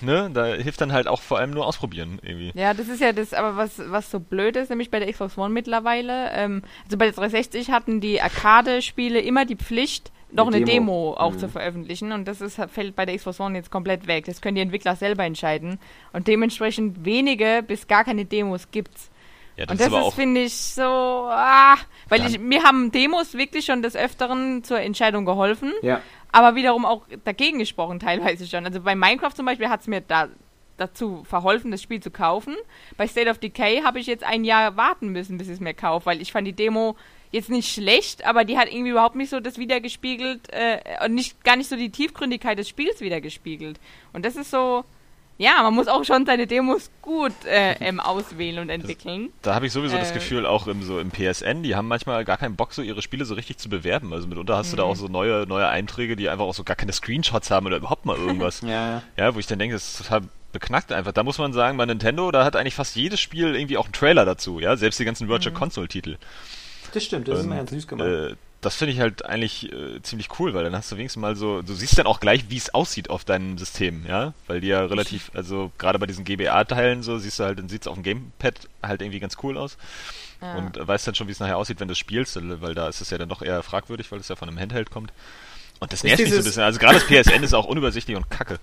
ne, da hilft dann halt auch vor allem nur ausprobieren irgendwie.
Ja, das ist ja das, aber was, was so blöd ist, nämlich bei der Xbox One mittlerweile, ähm, also bei der 360 hatten die Arcade-Spiele immer die Pflicht, noch
Eine
eine Demo,
Demo.
auch
Mhm.
zu veröffentlichen und das ist, fällt bei der Xbox One jetzt komplett weg. Das können die Entwickler selber entscheiden und dementsprechend wenige bis gar keine Demos gibt's.
Ja, das
Und
ist
das ist,
auch
finde ich, so, ah, weil ich, mir haben Demos wirklich schon des Öfteren zur Entscheidung geholfen,
Ja.
aber wiederum auch dagegen gesprochen teilweise schon. Also bei Minecraft zum Beispiel hat es mir da dazu verholfen, das Spiel zu kaufen. Bei State of Decay habe ich jetzt ein Jahr warten müssen, bis ich es mir kaufe, weil ich fand die Demo jetzt nicht schlecht, aber die hat irgendwie überhaupt nicht so das wiedergespiegelt äh, und nicht gar nicht so die Tiefgründigkeit des Spiels wiedergespiegelt. Und das ist so, ja, man muss auch schon seine Demos gut äh, ähm, auswählen und entwickeln.
Da habe ich sowieso das
Äh.
Gefühl, auch im, so im PSN, die haben manchmal gar keinen Bock, so ihre Spiele so richtig zu bewerben. Also mitunter hast du
Mhm.
da auch so neue, neue Einträge, die einfach auch so gar keine Screenshots haben oder überhaupt mal irgendwas. *laughs*
Ja, ja.
ja, wo ich dann denke, das ist total beknackt einfach. Da muss man sagen, bei Nintendo, da hat eigentlich fast jedes Spiel irgendwie auch einen Trailer dazu, ja, selbst die ganzen Virtual
Mhm.
Console Titel.
Das stimmt, das ist
Und,
immer ganz süß gemacht.
Äh, das finde ich halt eigentlich äh, ziemlich cool, weil dann hast du wenigstens mal so, du siehst dann auch gleich, wie es aussieht auf deinem System, ja, weil die ja relativ, also gerade bei diesen GBA-Teilen so, siehst du halt, dann sieht es auf dem Gamepad halt irgendwie ganz cool aus
Ja.
und äh, weißt dann schon, wie es nachher aussieht, wenn du spielst, weil da ist es ja dann doch eher fragwürdig, weil es ja von einem Handheld kommt. Und das
Ist
nervt mich so ein bisschen. Also gerade das PSN ist auch unübersichtlich und kacke.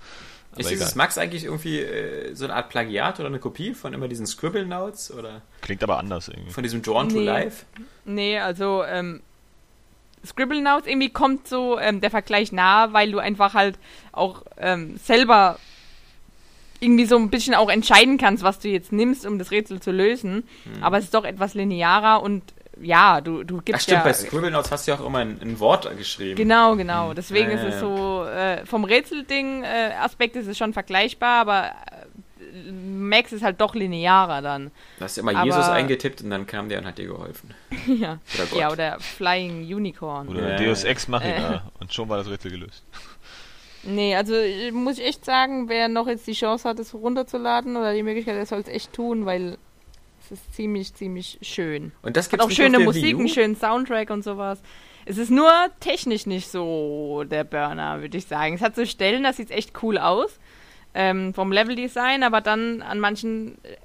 Ist
Aber
dieses
egal.
Max eigentlich irgendwie äh, so eine Art Plagiat oder eine Kopie von immer diesen Scribble Notes oder
Klingt aber anders irgendwie.
von diesem Drawn to
Nee.
Life?
Nee, also ähm, Scribble Notes irgendwie kommt so ähm, der Vergleich nahe, weil du einfach halt auch ähm, selber irgendwie so ein bisschen auch entscheiden kannst, was du jetzt nimmst, um das Rätsel zu lösen. Aber es ist doch etwas linearer und ja, du, du
Ach
gibst
stimmt,
ja.
bei Scribble Notes hast du ja auch immer ein, ein Wort geschrieben.
Genau, genau. Deswegen
Ja, ja,
ist es so, äh, vom Rätselding äh, Aspekt ist es schon vergleichbar, aber äh, Max ist halt doch linearer dann.
Du hast immer
Aber-
Jesus eingetippt und dann kam der und hat dir geholfen. *laughs*
ja.
Oder Gott.
ja, oder Flying Unicorn.
Oder Deus. Ex Machina und schon war das Rätsel gelöst.
Nee, also äh, muss ich echt sagen, wer noch jetzt die Chance hat, es runterzuladen oder die Möglichkeit, der soll es echt tun, weil es ist ziemlich, ziemlich schön.
Und das
Hat
gibt's
auch schöne Musik, einen schönen Soundtrack und sowas. Es ist nur technisch nicht so der Burner, würde ich sagen. Es hat so Stellen, das sieht echt cool aus. Ähm, vom Leveldesign, aber dann an manchen. äh,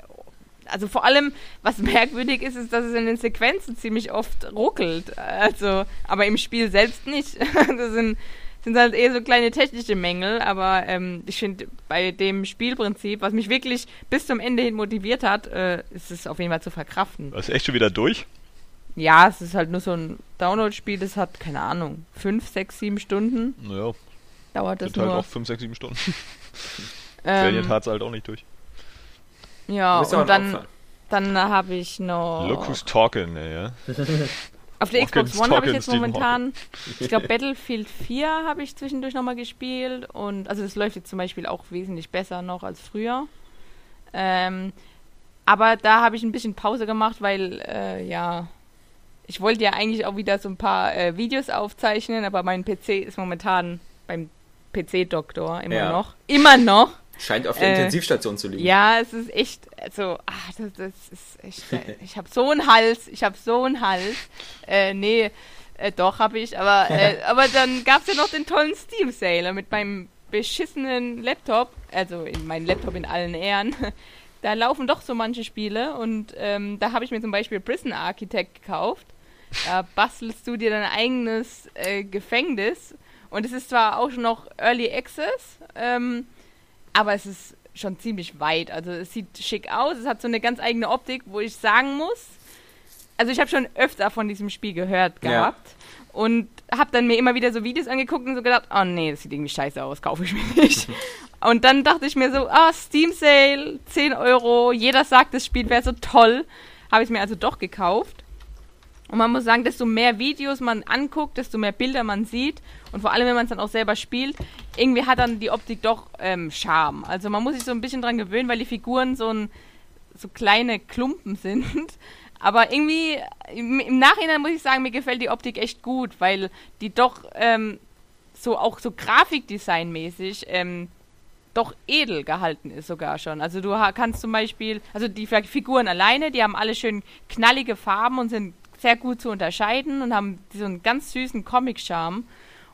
Also vor allem, was *laughs* merkwürdig ist, ist, dass es in den Sequenzen ziemlich oft ruckelt. Also, aber im Spiel selbst nicht. *laughs* das sind, sind halt eher so kleine technische Mängel, aber ähm, ich finde, bei dem Spielprinzip, was mich wirklich bis zum Ende hin motiviert hat, äh, ist es auf jeden Fall zu verkraften.
Warst du echt schon wieder durch?
Ja, es ist halt nur so ein Download-Spiel, das hat, keine Ahnung, 5, 6, 7 Stunden
Naja,
dauert das
sind halt
nur.
auch 5, 6, 7 Stunden. *laughs*
Ähm,
Valiant hat's halt auch nicht durch.
ja, und dann, dann habe ich noch.
Look who's talking, ey, ja. *laughs*
Auf der Xbox One habe ich jetzt momentan, ich glaube Battlefield 4 habe ich zwischendurch nochmal gespielt und also das läuft jetzt zum Beispiel auch wesentlich besser noch als früher. Ähm, aber da habe ich ein bisschen Pause gemacht, weil äh, ja, ich wollte ja eigentlich auch wieder so ein paar äh, Videos aufzeichnen, aber mein PC ist momentan beim PC-Doktor immer
Ja.
noch. Immer noch.
Scheint auf der
Äh,
Intensivstation zu liegen.
Ja, es ist echt, also, ach, das, das ist echt, *laughs* ich habe so einen Hals, ich habe so einen Hals. Äh, nee, äh, doch habe ich, aber, äh, *laughs* aber dann gab's ja noch den tollen Steam Sale mit meinem beschissenen Laptop, also in meinem Laptop in allen Ehren. *laughs* Da laufen doch so manche Spiele und ähm, da habe ich mir zum Beispiel Prison Architect gekauft. Da bastelst du dir dein eigenes äh, Gefängnis und es ist zwar auch schon noch Early Access, ähm, aber es ist schon ziemlich weit. Also es sieht schick aus, es hat so eine ganz eigene Optik, wo ich sagen muss, also ich habe schon öfter von diesem Spiel gehört
Ja.
gehabt und habe dann mir immer wieder so Videos angeguckt und so gedacht, oh nee, das sieht irgendwie scheiße aus, kaufe ich mir nicht. *laughs* und dann dachte ich mir so, ah, Steam Sale, 10 Euro, jeder sagt, das Spiel wäre so toll. Habe ich es mir also doch gekauft. Und man muss sagen, desto mehr Videos man anguckt, desto mehr Bilder man sieht und vor allem, wenn man es dann auch selber spielt, irgendwie hat dann die Optik doch ähm, Charme. Also man muss sich so ein bisschen dran gewöhnen, weil die Figuren so, ein, so kleine Klumpen sind. *laughs* Aber irgendwie, im, im Nachhinein muss ich sagen, mir gefällt die Optik echt gut, weil die doch ähm, so auch so Grafikdesign-mäßig ähm, doch edel gehalten ist sogar schon. Also du kannst zum Beispiel, also die Fi- Figuren alleine, die haben alle schön knallige Farben und sind sehr gut zu unterscheiden und haben so einen ganz süßen Comic-Charme.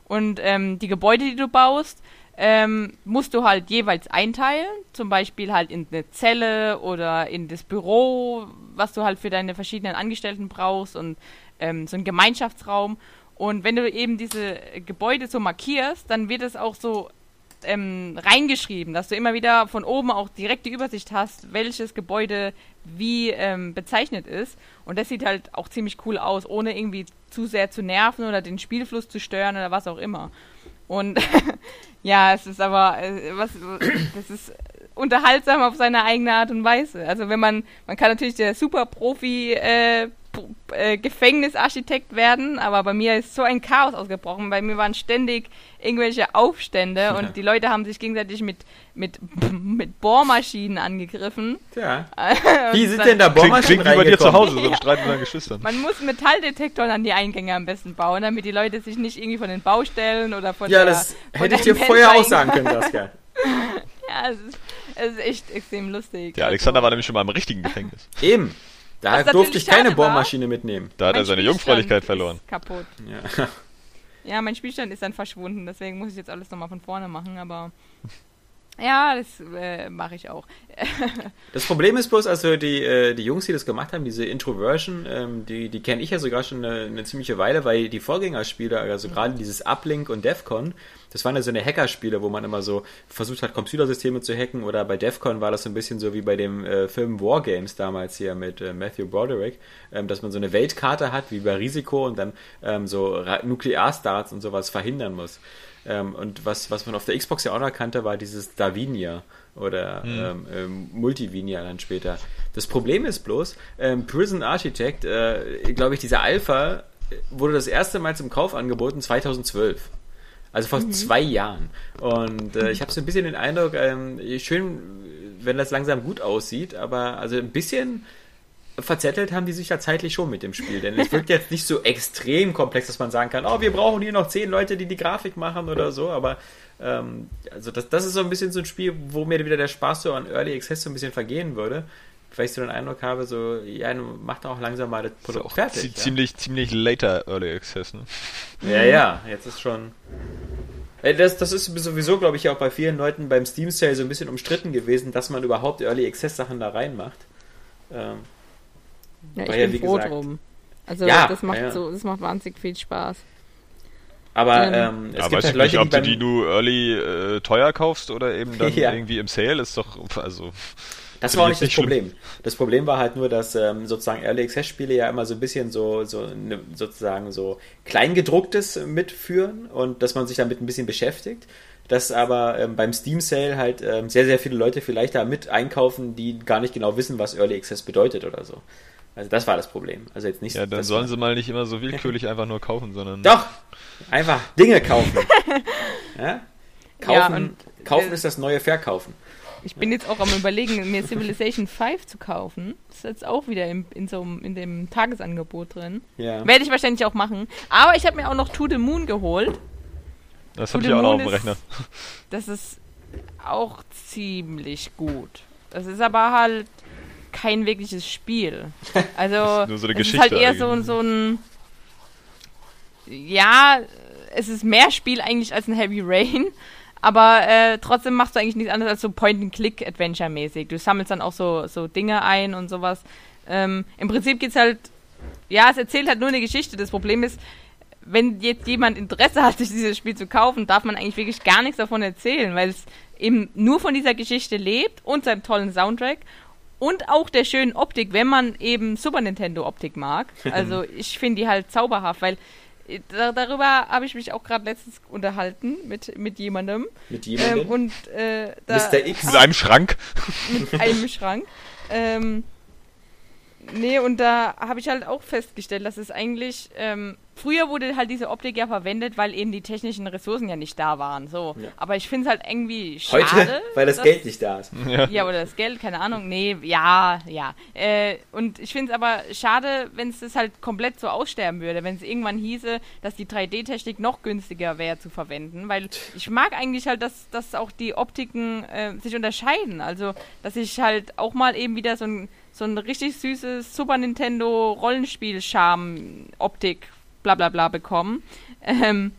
Und ähm, die Gebäude, die du baust, ähm, musst du halt jeweils einteilen. Zum Beispiel halt in eine Zelle oder in das Büro, was du halt für deine verschiedenen Angestellten brauchst und ähm, so einen Gemeinschaftsraum. Und wenn du eben diese Gebäude so markierst, dann wird es auch so ähm, reingeschrieben, dass du immer wieder von oben auch direkt die Übersicht hast, welches Gebäude wie ähm, bezeichnet ist. Und das sieht halt auch ziemlich cool aus, ohne irgendwie zu sehr zu nerven oder den Spielfluss zu stören oder was auch immer. Und *laughs* ja, es ist aber, äh, was, das ist unterhaltsam auf seine eigene Art und Weise. Also wenn man, man kann natürlich der Super-Profi äh, äh, Gefängnisarchitekt werden, aber bei mir ist so ein Chaos ausgebrochen. Bei mir waren ständig irgendwelche Aufstände und die Leute haben sich gegenseitig mit, mit, mit Bohrmaschinen angegriffen.
Tja. *laughs* Wie sind denn da
Klingt,
Bohrmaschinen
klingt wie bei dir zu? Hause, so ein *laughs* Streit mit deinen Geschwistern.
Man muss Metalldetektoren an die Eingänge am besten bauen, damit die Leute sich nicht irgendwie von den Baustellen oder von
Ja,
der,
das
von
hätte ich dir vorher auch *laughs* sagen können, Saskia.
Ja, es ist, es ist echt extrem lustig.
Der Alexander war nämlich schon mal im richtigen Gefängnis.
Eben. Da
Was
durfte
natürlich
ich keine
schade war.
Bohrmaschine mitnehmen.
Da hat
mein
er seine
Spielstand
Jungfräulichkeit
ist
verloren.
Kaputt.
Ja. *laughs*
Ja, mein Spielstand ist dann verschwunden, deswegen muss ich jetzt alles nochmal von vorne machen, aber ja, das äh, mache ich auch. *laughs*
Das Problem ist bloß, also die, äh, die Jungs, die das gemacht haben, diese Introversion, ähm, die, die kenne ich ja sogar schon eine, eine ziemliche Weile, weil die Vorgängerspiele, also gerade dieses Uplink und Defcon, das waren ja so eine Hackerspiele, wo man immer so versucht hat, Computersysteme zu hacken oder bei Defcon war das so ein bisschen so wie bei dem äh, Film Wargames damals hier mit äh, Matthew Broderick, ähm, dass man so eine Weltkarte hat, wie bei Risiko und dann ähm, so Nuklearstarts und sowas verhindern muss. Ähm, und was, was man auf der Xbox ja auch noch kannte, war dieses Davinia oder ähm, ähm, Multivinia dann später. Das Problem ist bloß, ähm, Prison Architect, äh, glaube ich, dieser Alpha äh, wurde das erste Mal zum Kauf angeboten 2012. Also vor zwei Jahren. Und äh, ich habe so ein bisschen den Eindruck, ähm, schön, wenn das langsam gut aussieht, aber also ein bisschen verzettelt haben die sich ja zeitlich schon mit dem Spiel, denn es wirkt *laughs* jetzt nicht so extrem komplex, dass man sagen kann, oh, wir brauchen hier noch zehn Leute, die die Grafik machen oder so, aber ähm, also das, das ist so ein bisschen so ein Spiel, wo mir wieder der Spaß so an Early Access so ein bisschen vergehen würde, weil ich so den Eindruck habe, so, ja, macht auch langsam mal das Produkt fertig.
Ja? Ziemlich, ziemlich later Early Access, ne?
Ja, ja, jetzt ist schon... Das, das ist sowieso, glaube ich, auch bei vielen Leuten beim Steam Sale so ein bisschen umstritten gewesen, dass man überhaupt Early Access Sachen da reinmacht. Ähm,
ja, ich bin ja, froh gesagt, drum. Also ja, das macht ja. so, das macht wahnsinnig viel Spaß.
Aber ähm, es
ja, gibt halt Leute, nicht, ob die du die nur early äh, teuer kaufst oder eben *laughs* dann irgendwie im Sale ist doch also
das war auch nicht das Problem. Das Problem war halt nur, dass ähm, sozusagen Early Access Spiele ja immer so ein bisschen so, so ne, sozusagen so Kleingedrucktes mitführen und dass man sich damit ein bisschen beschäftigt. Dass aber ähm, beim Steam Sale halt ähm, sehr, sehr viele Leute vielleicht da mit einkaufen, die gar nicht genau wissen, was Early Access bedeutet oder so. Also das war das Problem. Also jetzt nicht.
Ja, dann sollen sie mal nicht immer so willkürlich einfach nur kaufen, sondern.
Doch! Einfach Dinge kaufen. *laughs* ja? Kaufen, ja, kaufen ist das neue Verkaufen.
Ich bin jetzt auch am überlegen, mir Civilization 5 zu kaufen. Das ist jetzt auch wieder im, in, so, in dem Tagesangebot drin. Ja. Werde ich wahrscheinlich auch machen. Aber ich habe mir auch noch To the Moon geholt.
Das habe ich auch noch auf dem Rechner.
Das ist auch ziemlich gut. Das ist aber halt kein wirkliches Spiel. *laughs* Also,
nur so eine
es
Geschichte
ist halt eher so, so ein. Ja, es ist mehr Spiel eigentlich als ein Heavy Rain. Aber äh, trotzdem machst du eigentlich nichts anderes als so Point-and-Click-Adventure-mäßig. Du sammelst dann auch so, so Dinge ein und sowas. Ähm, Im Prinzip geht's halt, ja, es erzählt halt nur eine Geschichte. Das Problem ist, wenn jetzt jemand Interesse hat, *laughs* sich dieses Spiel zu kaufen, darf man eigentlich wirklich gar nichts davon erzählen, weil es eben nur von dieser Geschichte lebt und seinem tollen Soundtrack und auch der schönen Optik, wenn man eben Super Nintendo Optik mag. *laughs* Also ich finde die halt zauberhaft, weil da, darüber habe ich mich auch gerade letztens unterhalten mit, mit jemandem.
Mit jemandem? Ähm,
und, äh, da,
Mr. X. Mit einem Schrank.
Mit einem Schrank. Ähm, nee, und da habe ich halt auch festgestellt, dass es eigentlich ähm, Früher wurde halt diese Optik ja verwendet, weil eben die technischen Ressourcen ja nicht da waren. So. Ja. Aber ich finde es halt irgendwie schade.
Heute, *laughs* weil das Geld nicht da ist. *laughs*
Ja. ja, oder das Geld, keine Ahnung. Nee, ja, ja. Äh, und ich finde es aber schade, wenn es das halt komplett so aussterben würde, wenn es irgendwann hieße, dass die 3D-Technik noch günstiger wäre zu verwenden. Weil ich mag eigentlich halt, dass, dass auch die Optiken äh, sich unterscheiden. Also, dass ich halt auch mal eben wieder so ein so ein richtig süßes Super Nintendo Rollenspiel-Charme-Optik bla bla bla bekommen. Ähm,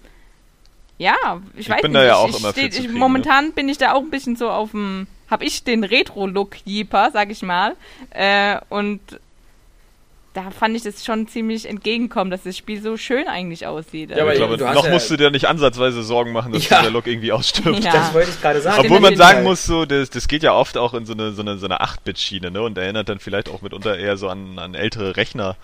ja, ich, ich weiß
bin
nicht.
Da ja
auch
ich, immer
ich, kriegen, momentan ne? bin ich da auch ein bisschen so auf dem, hab ich den Retro-Look Jeeper, sag ich mal. Äh, und da fand ich das schon ziemlich entgegenkommen, dass das Spiel so schön eigentlich aussieht.
Ja, aber ich glaube, noch ja musst du dir nicht ansatzweise Sorgen machen, dass ja. der Look irgendwie ausstirbt.
Ja. Das wollte ich gerade sagen.
Obwohl man sagen muss, so, das, das geht ja oft auch in so eine, so eine, so eine 8-Bit-Schiene, ne? Und erinnert dann vielleicht auch mitunter eher so an, an ältere Rechner.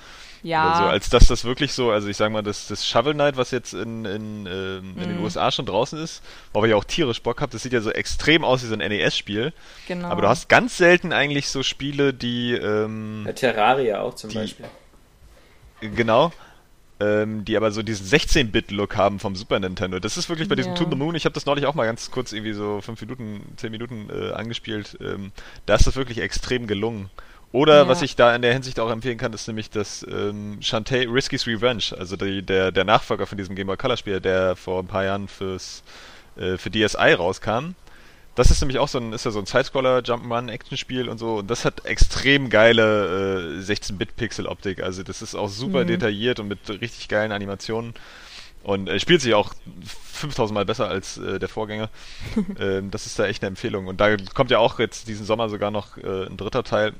Ja.
So, als dass das wirklich so, also ich sag mal, das, das Shovel Knight, was jetzt in, in, ähm, in den mhm. USA schon draußen ist, wo ich ja auch tierisch Bock habe, das sieht ja so extrem aus wie so ein NES-Spiel. Genau. Aber du hast ganz selten eigentlich so Spiele, die. Ähm,
Terraria auch zum die, Beispiel.
Genau. Ähm, die aber so diesen 16-Bit-Look haben vom Super Nintendo. Das ist wirklich bei diesem ja. To the Moon, ich habe das neulich auch mal ganz kurz irgendwie so 5 Minuten, 10 Minuten äh, angespielt. Ähm, da ist das wirklich extrem gelungen. Oder ja. was ich da in der Hinsicht auch empfehlen kann, ist nämlich das ähm, Shantae Risky's Revenge, also die, der, der Nachfolger von diesem Game Boy Color Spiel, der vor ein paar Jahren fürs, äh, für DSi rauskam. Das ist nämlich auch so ein, ist ja so ein Sidescroller Jump'n'Run Action Spiel und so und das hat extrem geile äh, 16-Bit Pixel Optik, also das ist auch super mhm. detailliert und mit richtig geilen Animationen und äh, spielt sich auch 5000 Mal besser als äh, der Vorgänger. *laughs* ähm, das ist da echt eine Empfehlung und da kommt ja auch jetzt diesen Sommer sogar noch äh, ein dritter Teil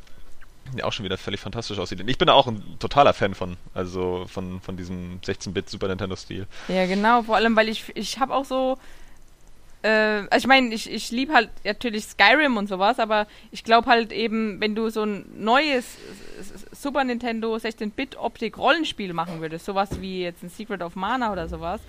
ja auch schon wieder völlig fantastisch aussieht. Ich bin da auch ein totaler Fan von, also von, von diesem 16-Bit Super Nintendo-Stil.
Ja, genau, vor allem, weil ich, ich habe auch so, äh, also ich meine, ich, ich liebe halt natürlich Skyrim und sowas, aber ich glaube halt eben, wenn du so ein neues Super Nintendo 16-Bit Optik Rollenspiel machen würdest, sowas wie jetzt ein Secret of Mana oder sowas,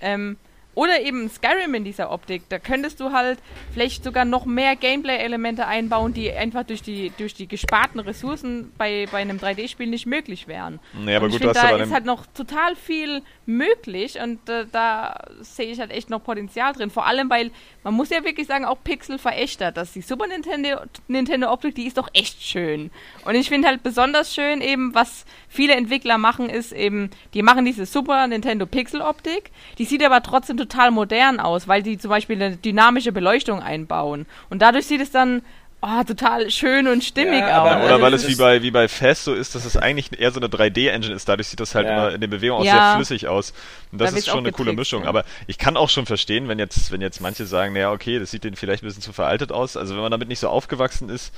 ähm, Oder eben Skyrim in dieser Optik. Da könntest du halt vielleicht sogar noch mehr Gameplay-Elemente einbauen, die einfach durch die, durch die gesparten Ressourcen bei, bei einem 3D-Spiel nicht möglich wären.
Nee, aber
und ich
gut,
finde,
hast
da ist halt noch total viel möglich und äh, da sehe ich halt echt noch Potenzial drin. Vor allem, weil man muss ja wirklich sagen, auch Pixel verächtert. dass die Super Nintendo, Nintendo Optik, die ist doch echt schön. Und ich finde halt besonders schön eben, was viele Entwickler machen, ist eben, die machen diese Super Nintendo Pixel Optik, die sieht aber trotzdem total modern aus, weil die zum Beispiel eine dynamische Beleuchtung einbauen. Und dadurch sieht es dann oh, total schön und stimmig
Ja,
aus.
Oder
Also
weil es wie bei, wie bei Fast so ist, dass es eigentlich eher so eine 3D-Engine ist. Dadurch sieht das halt
Ja.
immer in den Bewegungen auch
Ja.
sehr flüssig aus. Und das
Da
ist schon eine coole Mischung.
ja.
Aber ich kann auch schon verstehen, wenn jetzt, wenn jetzt manche sagen, naja, okay, das sieht denen vielleicht ein bisschen zu veraltet aus. Also wenn man damit nicht so aufgewachsen ist,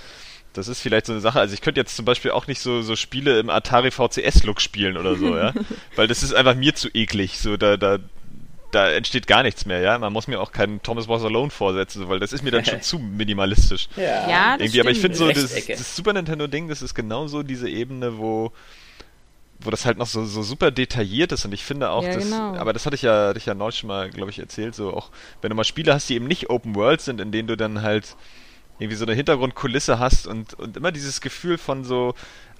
das ist vielleicht so eine Sache. Also ich könnte jetzt zum Beispiel auch nicht so, so Spiele im Atari VCS-Look spielen oder so, ja. *laughs* Weil das ist einfach mir zu eklig. So, da, da, da entsteht gar nichts mehr, ja. Man muss mir auch keinen Thomas Was Alone vorsetzen, so, weil das ist mir dann schon *laughs* zu minimalistisch.
Ja.
Ja, das
Irgendwie, aber ich
stimmt.
finde so, das, das Super Nintendo-Ding, das ist genauso diese Ebene, wo, wo das halt noch so, so super detailliert ist und ich finde auch,
Ja,
dass,
genau.
aber das hatte ich ja, hatte ich ja neulich schon mal, glaube ich, erzählt, so auch, wenn du mal Spiele hast, die eben nicht Open World sind, in denen du dann halt irgendwie so eine Hintergrundkulisse hast und, und immer dieses Gefühl von so,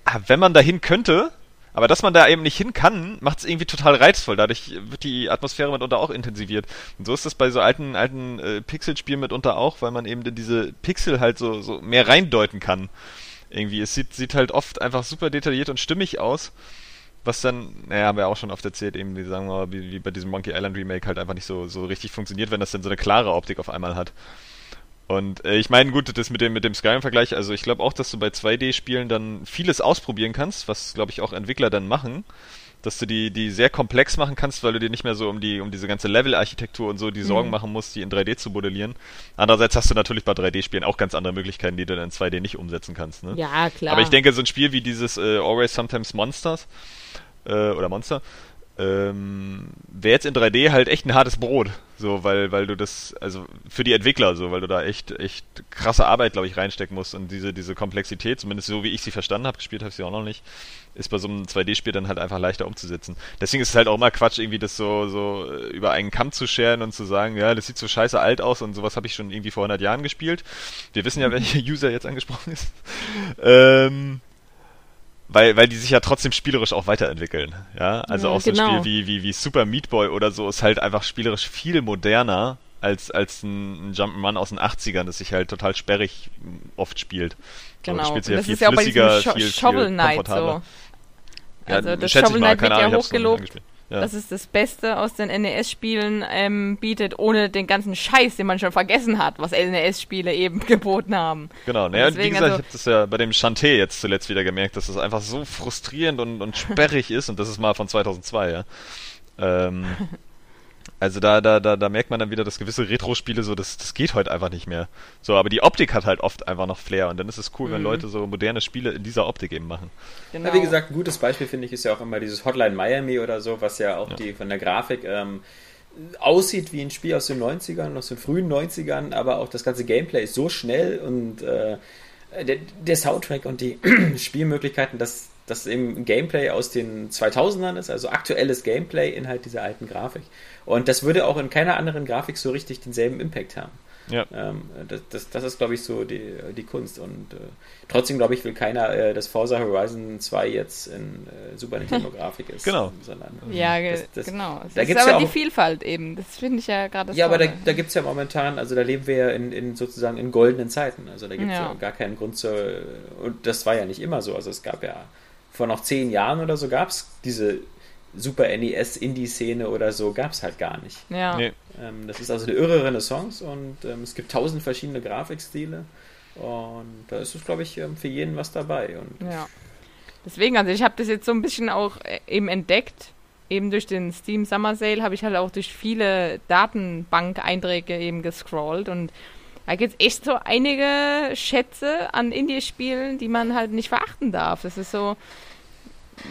ah, wenn man dahin könnte, aber dass man da eben nicht hin kann, macht es irgendwie total reizvoll. Dadurch wird die Atmosphäre mitunter auch intensiviert. Und so ist das bei so alten, alten äh, Pixel-Spielen mitunter auch, weil man eben in diese Pixel halt so, so mehr reindeuten kann. Irgendwie, es sieht, sieht halt oft einfach super detailliert und stimmig aus. Was dann, naja, haben wir auch schon oft erzählt, eben, wie sagen wir wie, wie bei diesem Monkey Island Remake halt einfach nicht so, so richtig funktioniert, wenn das dann so eine klare Optik auf einmal hat. Und äh, ich meine, gut, das mit dem, mit dem Skyrim-Vergleich, also ich glaube auch, dass du bei 2D-Spielen dann vieles ausprobieren kannst, was, glaube ich, auch Entwickler dann machen. Dass du die, die sehr komplex machen kannst, weil du dir nicht mehr so um die, um diese ganze Level-Architektur und so die Sorgen
Mhm.
machen musst, die in 3D zu modellieren. Andererseits hast du natürlich bei 3D-Spielen auch ganz andere Möglichkeiten, die du dann in 2D nicht umsetzen kannst. Ne?
Ja, klar.
Aber ich denke, so ein Spiel wie dieses äh, Always Sometimes Monsters äh, oder Monster ähm, wäre jetzt in 3D halt echt ein hartes Brot, so weil weil du das also für die Entwickler so, weil du da echt echt krasse Arbeit glaube ich reinstecken musst und diese diese Komplexität, zumindest so wie ich sie verstanden habe, gespielt habe ich sie auch noch nicht, ist bei so einem 2D-Spiel dann halt einfach leichter umzusetzen. Deswegen ist es halt auch immer Quatsch irgendwie das so so äh, über einen Kamm zu scheren und zu sagen, ja, das sieht so scheiße alt aus und sowas habe ich schon irgendwie vor 100 Jahren gespielt. Wir wissen ja, welcher *laughs* User jetzt angesprochen ist. Ähm, weil, weil die sich ja trotzdem spielerisch auch weiterentwickeln. Ja, also
Ja,
auch so ein
genau.
Spiel wie, wie, wie Super Meat Boy oder so ist halt einfach spielerisch viel moderner als, als ein, ein Jump'n'Run aus den 80ern, das sich halt total sperrig oft spielt. So,
Genau.
das spielt sich
Und
ja
das
viel
ist ja auch bei diesem Sho
viel,
Shovel Knight so. Also das
schätze ich
Shovel Knight wird ja hochgelobt.
Ja.
dass es das Beste aus den NES-Spielen ähm, bietet, ohne den ganzen Scheiß, den man schon vergessen hat, was NES-Spiele eben *laughs* geboten haben.
Genau, naja, und wie gesagt,
also-
ich habe das ja bei dem Chanté jetzt zuletzt wieder gemerkt, dass das einfach so frustrierend und, und sperrig *laughs* ist und das ist mal von 2002, ja. Ähm, *laughs* also da, da, da, da merkt man dann wieder, dass gewisse Retro-Spiele so, das, das geht heute einfach nicht mehr. So, aber die Optik hat halt oft einfach noch Flair und dann ist es cool, wenn
Mhm.
Leute so moderne Spiele in dieser Optik eben machen.
Genau.
Ja, wie gesagt, ein gutes Beispiel finde ich ist ja auch immer dieses Hotline Miami oder so, was ja auch
Ja.
die von der Grafik ähm, aussieht wie ein Spiel aus den 90ern, aus den frühen 90ern, aber auch das ganze Gameplay ist so schnell und äh, der, der Soundtrack und die *clears throat* Spielmöglichkeiten, dass das eben Gameplay aus den 2000ern ist, also aktuelles Gameplay in halt dieser alten Grafik. Und das würde auch in keiner anderen Grafik so richtig denselben Impact haben.
Ja.
Ähm, das, das, das ist, glaube ich, so die, die Kunst. Und äh, trotzdem, glaube ich, will keiner, äh, dass Forza Horizon 2 jetzt in äh, Super Nintendo-Grafik *laughs* ist.
Genau.
Sondern,
ja, ge-
das- das-
genau. Es
da
ist
gibt's
aber
ja
die
auch-
Vielfalt eben. Das finde ich ja gerade
ja, aber da,
Tolle.
da gibt es ja momentan, also da leben wir ja in, in sozusagen in goldenen Zeiten. Also da gibt es ja.
Ja.
gar keinen Grund zu. Und das war ja nicht immer so. Also es gab ja vor noch zehn Jahren oder so gab es diese Super NES Indie-Szene oder so, gab es halt gar nicht.
ja.
Nee.
Ähm, das ist also eine irre Renaissance und ähm, es gibt tausend verschiedene Grafikstile. Und da ist es, glaube ich, ähm, für jeden was dabei. Und
Ja. Deswegen, also ich habe das jetzt so ein bisschen auch äh, eben entdeckt. Eben durch den Steam Summer Sale habe ich halt auch durch viele Datenbank-Einträge eben gescrollt und da gibt es echt so einige Schätze an Indie-Spielen, die man halt nicht verachten darf. Das ist so.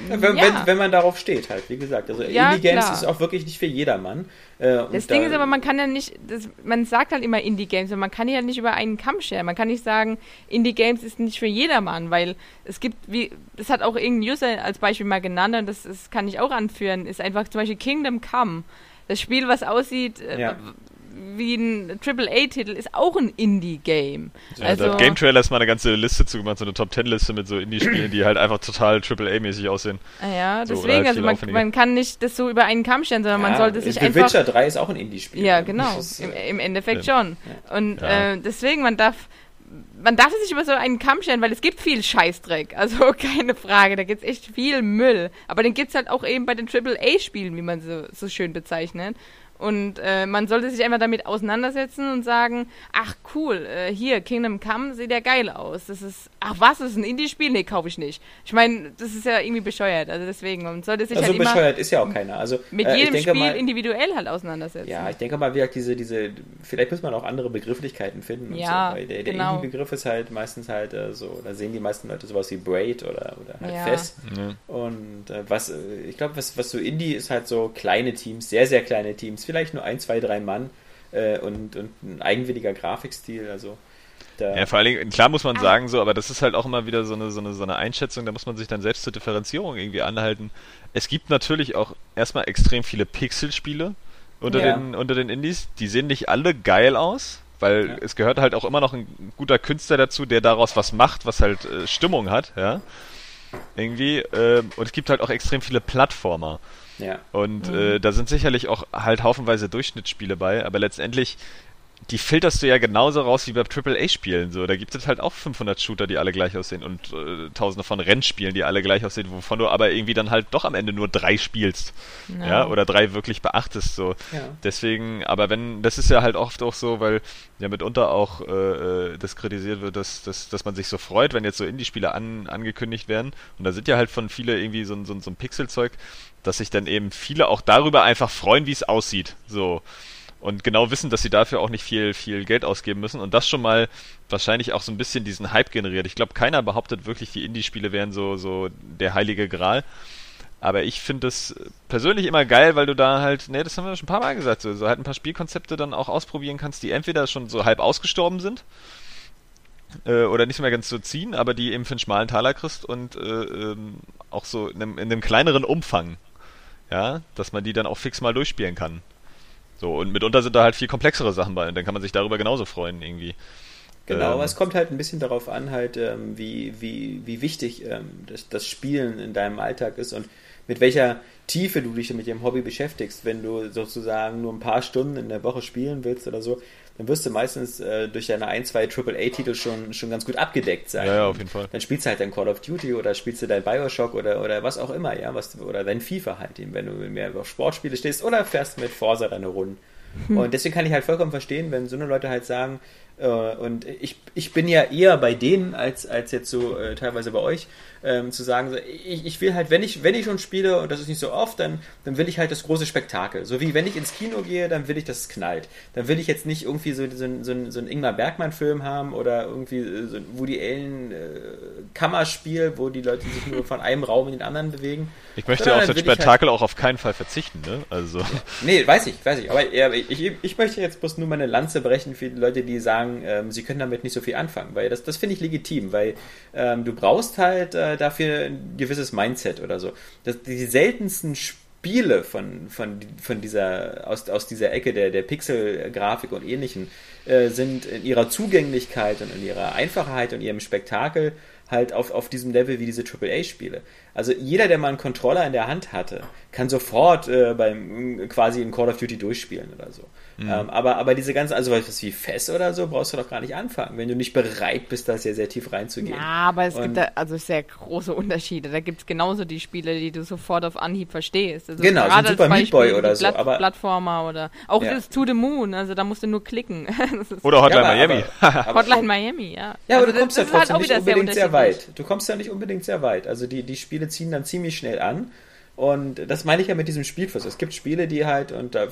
Ja, wenn. Wenn, wenn man darauf steht, halt, wie gesagt. Also
Ja,
Indie-Games
klar.
ist auch wirklich nicht für jedermann. Äh,
Das
da-
Ding ist aber, man kann ja nicht, das, man sagt halt immer Indie-Games, und man kann ja nicht über einen Kamm scheren. Man kann nicht sagen, Indie-Games ist nicht für jedermann, weil es gibt, wie, das hat auch irgendein User als Beispiel mal genannt, und das, das kann ich auch anführen, ist einfach zum Beispiel Kingdom Come. das Spiel, was aussieht äh,
Ja.
Wie ein AAA-Titel, ist auch ein Indie-Game.
Ja,
also,
da hat Game Trailer ist mal eine ganze Liste zugemacht, so eine Top 10 Liste mit so Indie-Spielen, die halt einfach total AAA-mäßig aussehen.
Ah ja,
So,
deswegen,
halt
also man, man kann nicht das so über einen Kamm stellen, sondern man
Ja,
sollte sich
The
einfach...
Witcher 3 ist auch ein Indie-Spiel.
Ja, genau.
Ist,
Im,
äh,
Im Endeffekt
Ja.
schon. Und
Ja.
äh, deswegen, man darf, man darf es nicht über so einen Kamm stellen, weil es gibt viel Scheißdreck. *laughs* Also keine Frage, da gibt's echt viel Müll. Aber den gibt's halt auch eben bei den AAA-Spielen, wie man so, so schön bezeichnet. Und äh, man sollte sich einfach damit auseinandersetzen und sagen, ach cool, äh, hier, Kingdom Come sieht ja geil aus. Das ist, ach was, das ist ein Indie-Spiel? Nee, kaufe ich nicht. Ich meine, das ist ja irgendwie bescheuert. Also deswegen, man sollte sich
Also
halt immer
bescheuert ist ja auch keiner. Also,
mit
äh, ich
jedem
denke
Spiel
mal,
individuell halt auseinandersetzen.
Ja, ich denke mal, wie gesagt, diese, diese, vielleicht muss man auch andere Begrifflichkeiten finden. Und
Ja,
so, weil der, der
genau.
Indie-Begriff ist halt meistens halt äh, so, da sehen die meisten Leute sowas wie Braid oder, oder halt
Ja.
Fest.
Ja.
Und äh, was, äh, ich glaube, was, was so Indie ist halt so kleine Teams, sehr, sehr kleine Teams, vielleicht nur ein, zwei, drei Mann äh, und, und ein eigenwilliger Grafikstil, also da,
Ja, vor allen Dingen, klar muss man sagen so, aber das ist halt auch immer wieder so eine, so eine, so eine Einschätzung, da muss man sich dann selbst zur Differenzierung irgendwie anhalten. Es gibt natürlich auch erstmal extrem viele Pixelspiele unter,
Ja.
den, unter den Indies. Die sehen nicht alle geil aus, weil
Ja.
es gehört halt auch immer noch ein guter Künstler dazu, der daraus was macht, was halt äh, Stimmung hat, ja. Irgendwie. ähm, und es gibt halt auch extrem viele Plattformer.
Ja.
Und
Mhm.
äh, da sind sicherlich auch halt haufenweise Durchschnittsspiele bei, aber letztendlich, die filterst du ja genauso raus wie bei AAA-Spielen. So, da gibt es halt auch 500 Shooter, die alle gleich aussehen und äh, tausende von Rennspielen, die alle gleich aussehen, wovon du aber irgendwie dann halt doch am Ende nur drei spielst. Ja, oder drei wirklich beachtest. So.
Ja.
Deswegen, aber wenn, das ist ja halt oft auch so, weil ja mitunter auch äh, äh, das kritisiert wird, dass, dass, dass man sich so freut, wenn jetzt so Indie-Spiele an, angekündigt werden. Und da sind ja halt von viele irgendwie so, ein- so, ein- so ein Pixelzeug, dass sich dann eben viele auch darüber einfach freuen, wie es aussieht. So. Und genau wissen, dass sie dafür auch nicht viel, viel Geld ausgeben müssen. Und das schon mal wahrscheinlich auch so ein bisschen diesen Hype generiert. Ich glaube, keiner behauptet wirklich, die Indie-Spiele wären so, so der heilige Gral. Aber ich finde es persönlich immer geil, weil du da halt, ne, das haben wir schon ein paar Mal gesagt, so, so halt ein paar Spielkonzepte dann auch ausprobieren kannst, die entweder schon so halb ausgestorben sind äh, oder nicht mehr ganz so ziehen, aber die eben für einen schmalen Taler kriegst und äh, ähm, auch so in einem, in einem kleineren Umfang. Ja, dass man die dann auch fix mal durchspielen kann. So, und mitunter sind da halt viel komplexere Sachen bei und dann kann man sich darüber genauso freuen irgendwie.
Genau,
Ähm,
aber es kommt halt ein bisschen darauf an, halt, ähm, wie, wie, wie wichtig ähm, das, das Spielen in deinem Alltag ist und mit welcher Tiefe du dich mit dem Hobby beschäftigst. Wenn du sozusagen nur ein paar Stunden in der Woche spielen willst oder so, dann wirst du meistens äh, durch deine ein, zwei AAA-Titel schon, schon ganz gut abgedeckt sein.
Ja, ja, auf jeden Fall.
Dann spielst du halt dein Call of Duty oder spielst du dein Bioshock oder, oder was auch immer, ja, was, oder dein FIFA halt, eben, wenn du mehr auf Sportspiele stehst oder fährst mit Forza deine Runden. Und deswegen kann ich halt vollkommen verstehen, wenn so eine Leute halt sagen, äh, und ich, ich bin ja eher bei denen als, als jetzt so äh, teilweise bei euch, ähm, zu sagen, so, ich, ich will halt, wenn ich, wenn ich schon spiele, und das ist nicht so oft, dann, dann will ich halt das große Spektakel. So wie wenn ich ins Kino gehe, dann will ich, dass es knallt. Dann will ich jetzt nicht irgendwie so, so, so, so, einen Ingmar Bergmann-Film haben oder irgendwie so ein Woody Allen äh, Kammerspiel, wo die Leute sich nur von einem Raum in den anderen bewegen.
Ich möchte
Sondern
auf das
ich halt-
Spektakel auch auf keinen Fall verzichten, ne? Also.
Nee, weiß ich, weiß ich. Aber ja, ich, ich möchte jetzt bloß nur meine Lanze brechen für die Leute, die sagen, ähm, sie können damit nicht so viel anfangen. Weil das, das finde ich legitim, weil ähm, du brauchst halt äh, dafür ein gewisses Mindset oder so. Das, die seltensten Spiele von, von, von dieser, aus, aus dieser Ecke der, der Pixel-Grafik und ähnlichen äh, sind in ihrer Zugänglichkeit und in ihrer Einfachheit und ihrem Spektakel halt auf, auf diesem Level wie diese AAA-Spiele. Also jeder, der mal einen Controller in der Hand hatte, kann sofort äh, beim quasi in Call of Duty durchspielen oder so. Ähm, aber, aber diese ganzen, also was wie FES oder so, brauchst du doch gar nicht anfangen, wenn du nicht bereit bist, da sehr, sehr tief reinzugehen.
Ja, aber es
Und-
gibt da also sehr große Unterschiede. Da gibt es genauso die Spiele, die du sofort auf Anhieb verstehst. Also
Genau, so ein Super Meat Boy oder
die
so, aber-
Plattformer oder auch
Ja.
das To the Moon, also da musst du nur klicken. *laughs*
Oder Hotline
Ja, aber-
Miami.
aber- *laughs*
Hotline Miami, ja.
Ja, aber
Also
du kommst ja
ist
trotzdem
auch
nicht unbedingt sehr weit. Du kommst ja nicht unbedingt sehr weit. Also die, die Spiele ziehen dann ziemlich schnell an. Und das meine ich ja mit diesem Spielfluss. Es gibt Spiele, die halt, und da,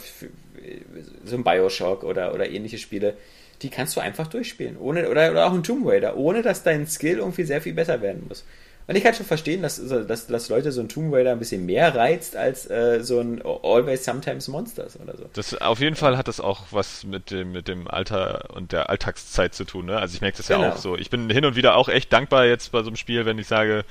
so ein Bioshock oder, oder ähnliche Spiele, die kannst du einfach durchspielen. Ohne, oder, oder auch ein Tomb Raider, ohne dass dein Skill irgendwie sehr viel besser werden muss. Und ich kann schon verstehen, dass, dass, dass Leute so ein Tomb Raider ein bisschen mehr reizt als äh, so ein Always Sometimes Monsters oder so.
Das, auf jeden Fall hat das auch was mit dem, mit dem Alter und der Alltagszeit zu tun. Ne? Also ich merke das ja
Genau.
auch so. Ich bin hin und wieder auch echt dankbar jetzt bei so einem Spiel, wenn ich sage,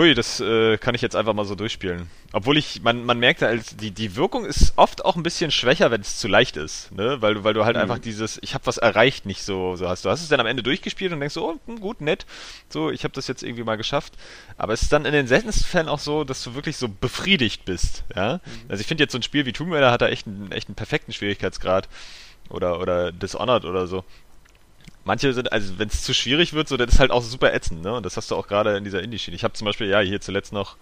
hui, das äh, kann ich jetzt einfach mal so durchspielen. Obwohl ich, man, man merkt halt, die, die Wirkung ist oft auch ein bisschen schwächer, wenn es zu leicht ist, ne? Weil, weil du halt mhm. einfach dieses, ich habe was erreicht, nicht so, so hast. Du hast es dann am Ende durchgespielt und denkst so, oh, hm, gut, nett, so, ich habe das jetzt irgendwie mal geschafft. Aber es ist dann in den seltensten Fällen auch so, dass du wirklich so befriedigt bist, ja? Mhm. Also ich finde jetzt so ein Spiel wie Tomb Raider hat da echt einen, echt einen perfekten Schwierigkeitsgrad. Oder, oder Dishonored oder so manche sind, also wenn es zu schwierig wird, so, das ist halt auch super ätzend, ne? Und das hast du auch gerade in dieser Indie-Schiene. Ich habe zum Beispiel, ja, hier zuletzt noch,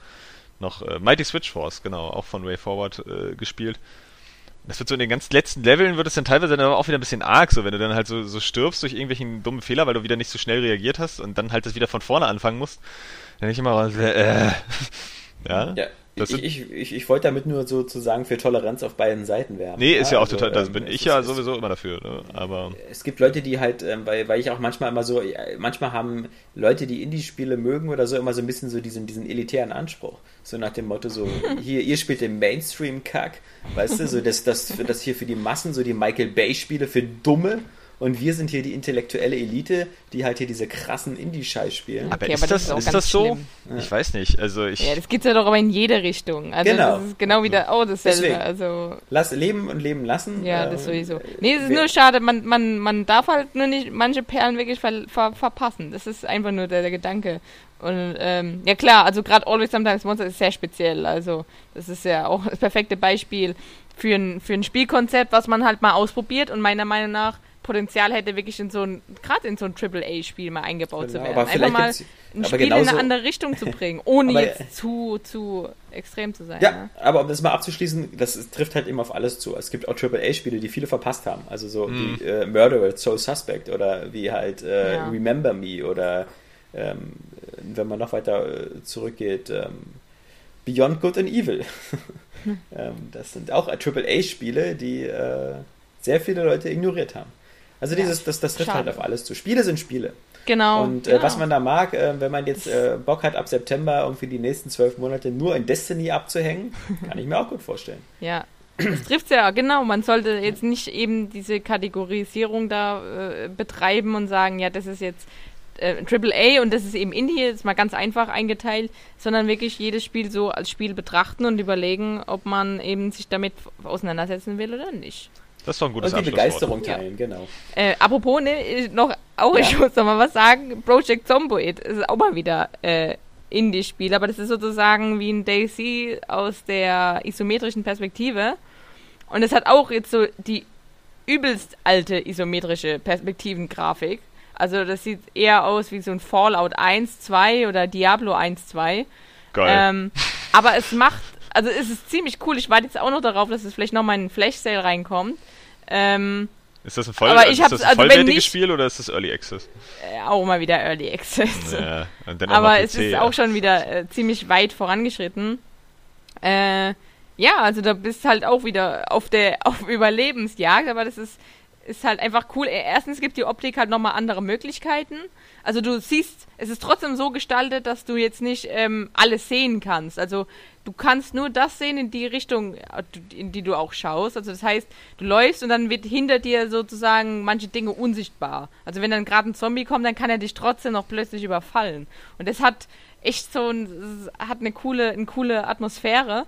noch äh, Mighty Switch Force, genau, auch von Way Forward äh, gespielt. Das wird so in den ganz letzten Leveln wird es dann teilweise dann auch wieder ein bisschen arg, so wenn du dann halt so, so stirbst durch irgendwelchen dummen Fehler, weil du wieder nicht so schnell reagiert hast und dann halt das wieder von vorne anfangen musst. Dann ich immer, äh, *laughs*
ja. ja. Das ich, ich, ich, ich, wollte damit nur sozusagen für Toleranz auf beiden Seiten werben.
Nee, ist ja, ja auch also, total, da ähm, bin ich ja sowieso immer dafür. Ne? Aber
es gibt Leute, die halt, ähm, weil, weil ich auch manchmal immer so, manchmal haben Leute, die Indie-Spiele mögen oder so, immer so ein bisschen so diesen, diesen elitären Anspruch. So nach dem Motto, so, *laughs* hier, ihr spielt den Mainstream-Kack, weißt du, so das, das, das hier für die Massen, so die Michael Bay-Spiele für Dumme und wir sind hier die intellektuelle Elite, die halt hier diese krassen Indie-Scheiß spielen.
Aber, okay, ist, aber das, das ist, das so? Schlimm. Ich weiß nicht. Also ich
ja, das geht ja doch aber in jede Richtung. Also genau. das ist genau wieder, oh, dasselbe. Deswegen.
Also Lass leben und leben lassen.
Ja, das ähm, sowieso. Nee, es ist nur schade, man, man, man darf halt nur nicht manche Perlen wirklich ver, ver, verpassen. Das ist einfach nur der, der Gedanke. Und ähm, ja klar, also gerade Always Sometimes Monster ist sehr speziell. Also das ist ja auch *laughs* das perfekte Beispiel für ein, für ein Spielkonzept, was man halt mal ausprobiert und meiner Meinung nach Potenzial hätte, wirklich in so ein, gerade in so ein Triple-A-Spiel mal eingebaut genau, zu werden. Einfach mal ein Spiel genauso, in eine andere Richtung zu bringen, ohne jetzt zu, zu extrem zu sein.
Ja, ne? aber um das mal abzuschließen, das trifft halt immer auf alles zu. Es gibt auch Triple-A-Spiele, die viele verpasst haben. Also so mm. wie äh, Murderer, So Suspect oder wie halt äh, ja. Remember Me oder ähm, wenn man noch weiter äh, zurückgeht, ähm, Beyond Good and Evil. Hm. *laughs* ähm, das sind auch Triple-A-Spiele, die äh, sehr viele Leute ignoriert haben. Also dieses, das, das trifft halt Schade. halt auf alles zu. Spiele sind Spiele.
Genau.
Und
äh, genau.
was man da mag, äh, wenn man jetzt äh, Bock hat, ab September irgendwie die nächsten zwölf Monate nur in Destiny abzuhängen, *laughs* kann ich mir auch gut vorstellen.
Ja. Das trifft ja, genau. Man sollte jetzt nicht eben diese Kategorisierung da äh, betreiben und sagen, ja, das ist jetzt äh, AAA und das ist eben Indie, das ist mal ganz einfach eingeteilt, sondern wirklich jedes Spiel so als Spiel betrachten und überlegen, ob man eben sich damit auseinandersetzen will oder nicht.
Das ist doch ein gutes
Und die Begeisterung teilen, ja. genau.
Äh, apropos, ne, noch auch, ja. ich muss noch mal was sagen, Project Zomboid ist auch mal wieder äh, Indie-Spiel, aber das ist sozusagen wie ein Daisy aus der isometrischen Perspektive. Und es hat auch jetzt so die übelst alte isometrische Perspektivengrafik. Also das sieht eher aus wie so ein Fallout 1, 2 oder Diablo 1, 2.
Geil.
Ähm, aber es macht, also es ist ziemlich cool. Ich warte jetzt auch noch darauf, dass es vielleicht noch mal in Flash Sale reinkommt. Ähm,
ist das ein, Voll aber ich ist das ein also vollwertiges nicht, Spiel oder ist das Early Access?
Äh, auch mal wieder Early Access. Ja, aber es ist ja. auch schon wieder äh, ziemlich weit vorangeschritten. Äh, ja, also da bist halt auch wieder auf der auf Überlebensjagd, aber das ist ist halt einfach cool. Erstens gibt die Optik halt nochmal andere Möglichkeiten. Also du siehst, es ist trotzdem so gestaltet, dass du jetzt nicht ähm, alles sehen kannst. Also du kannst nur das sehen in die Richtung, äh, in die du auch schaust. Also das heißt, du läufst und dann wird hinter dir sozusagen manche Dinge unsichtbar. Also wenn dann gerade ein Zombie kommt, dann kann er dich trotzdem noch plötzlich überfallen. Und das hat echt so ein, hat eine coole, eine coole Atmosphäre.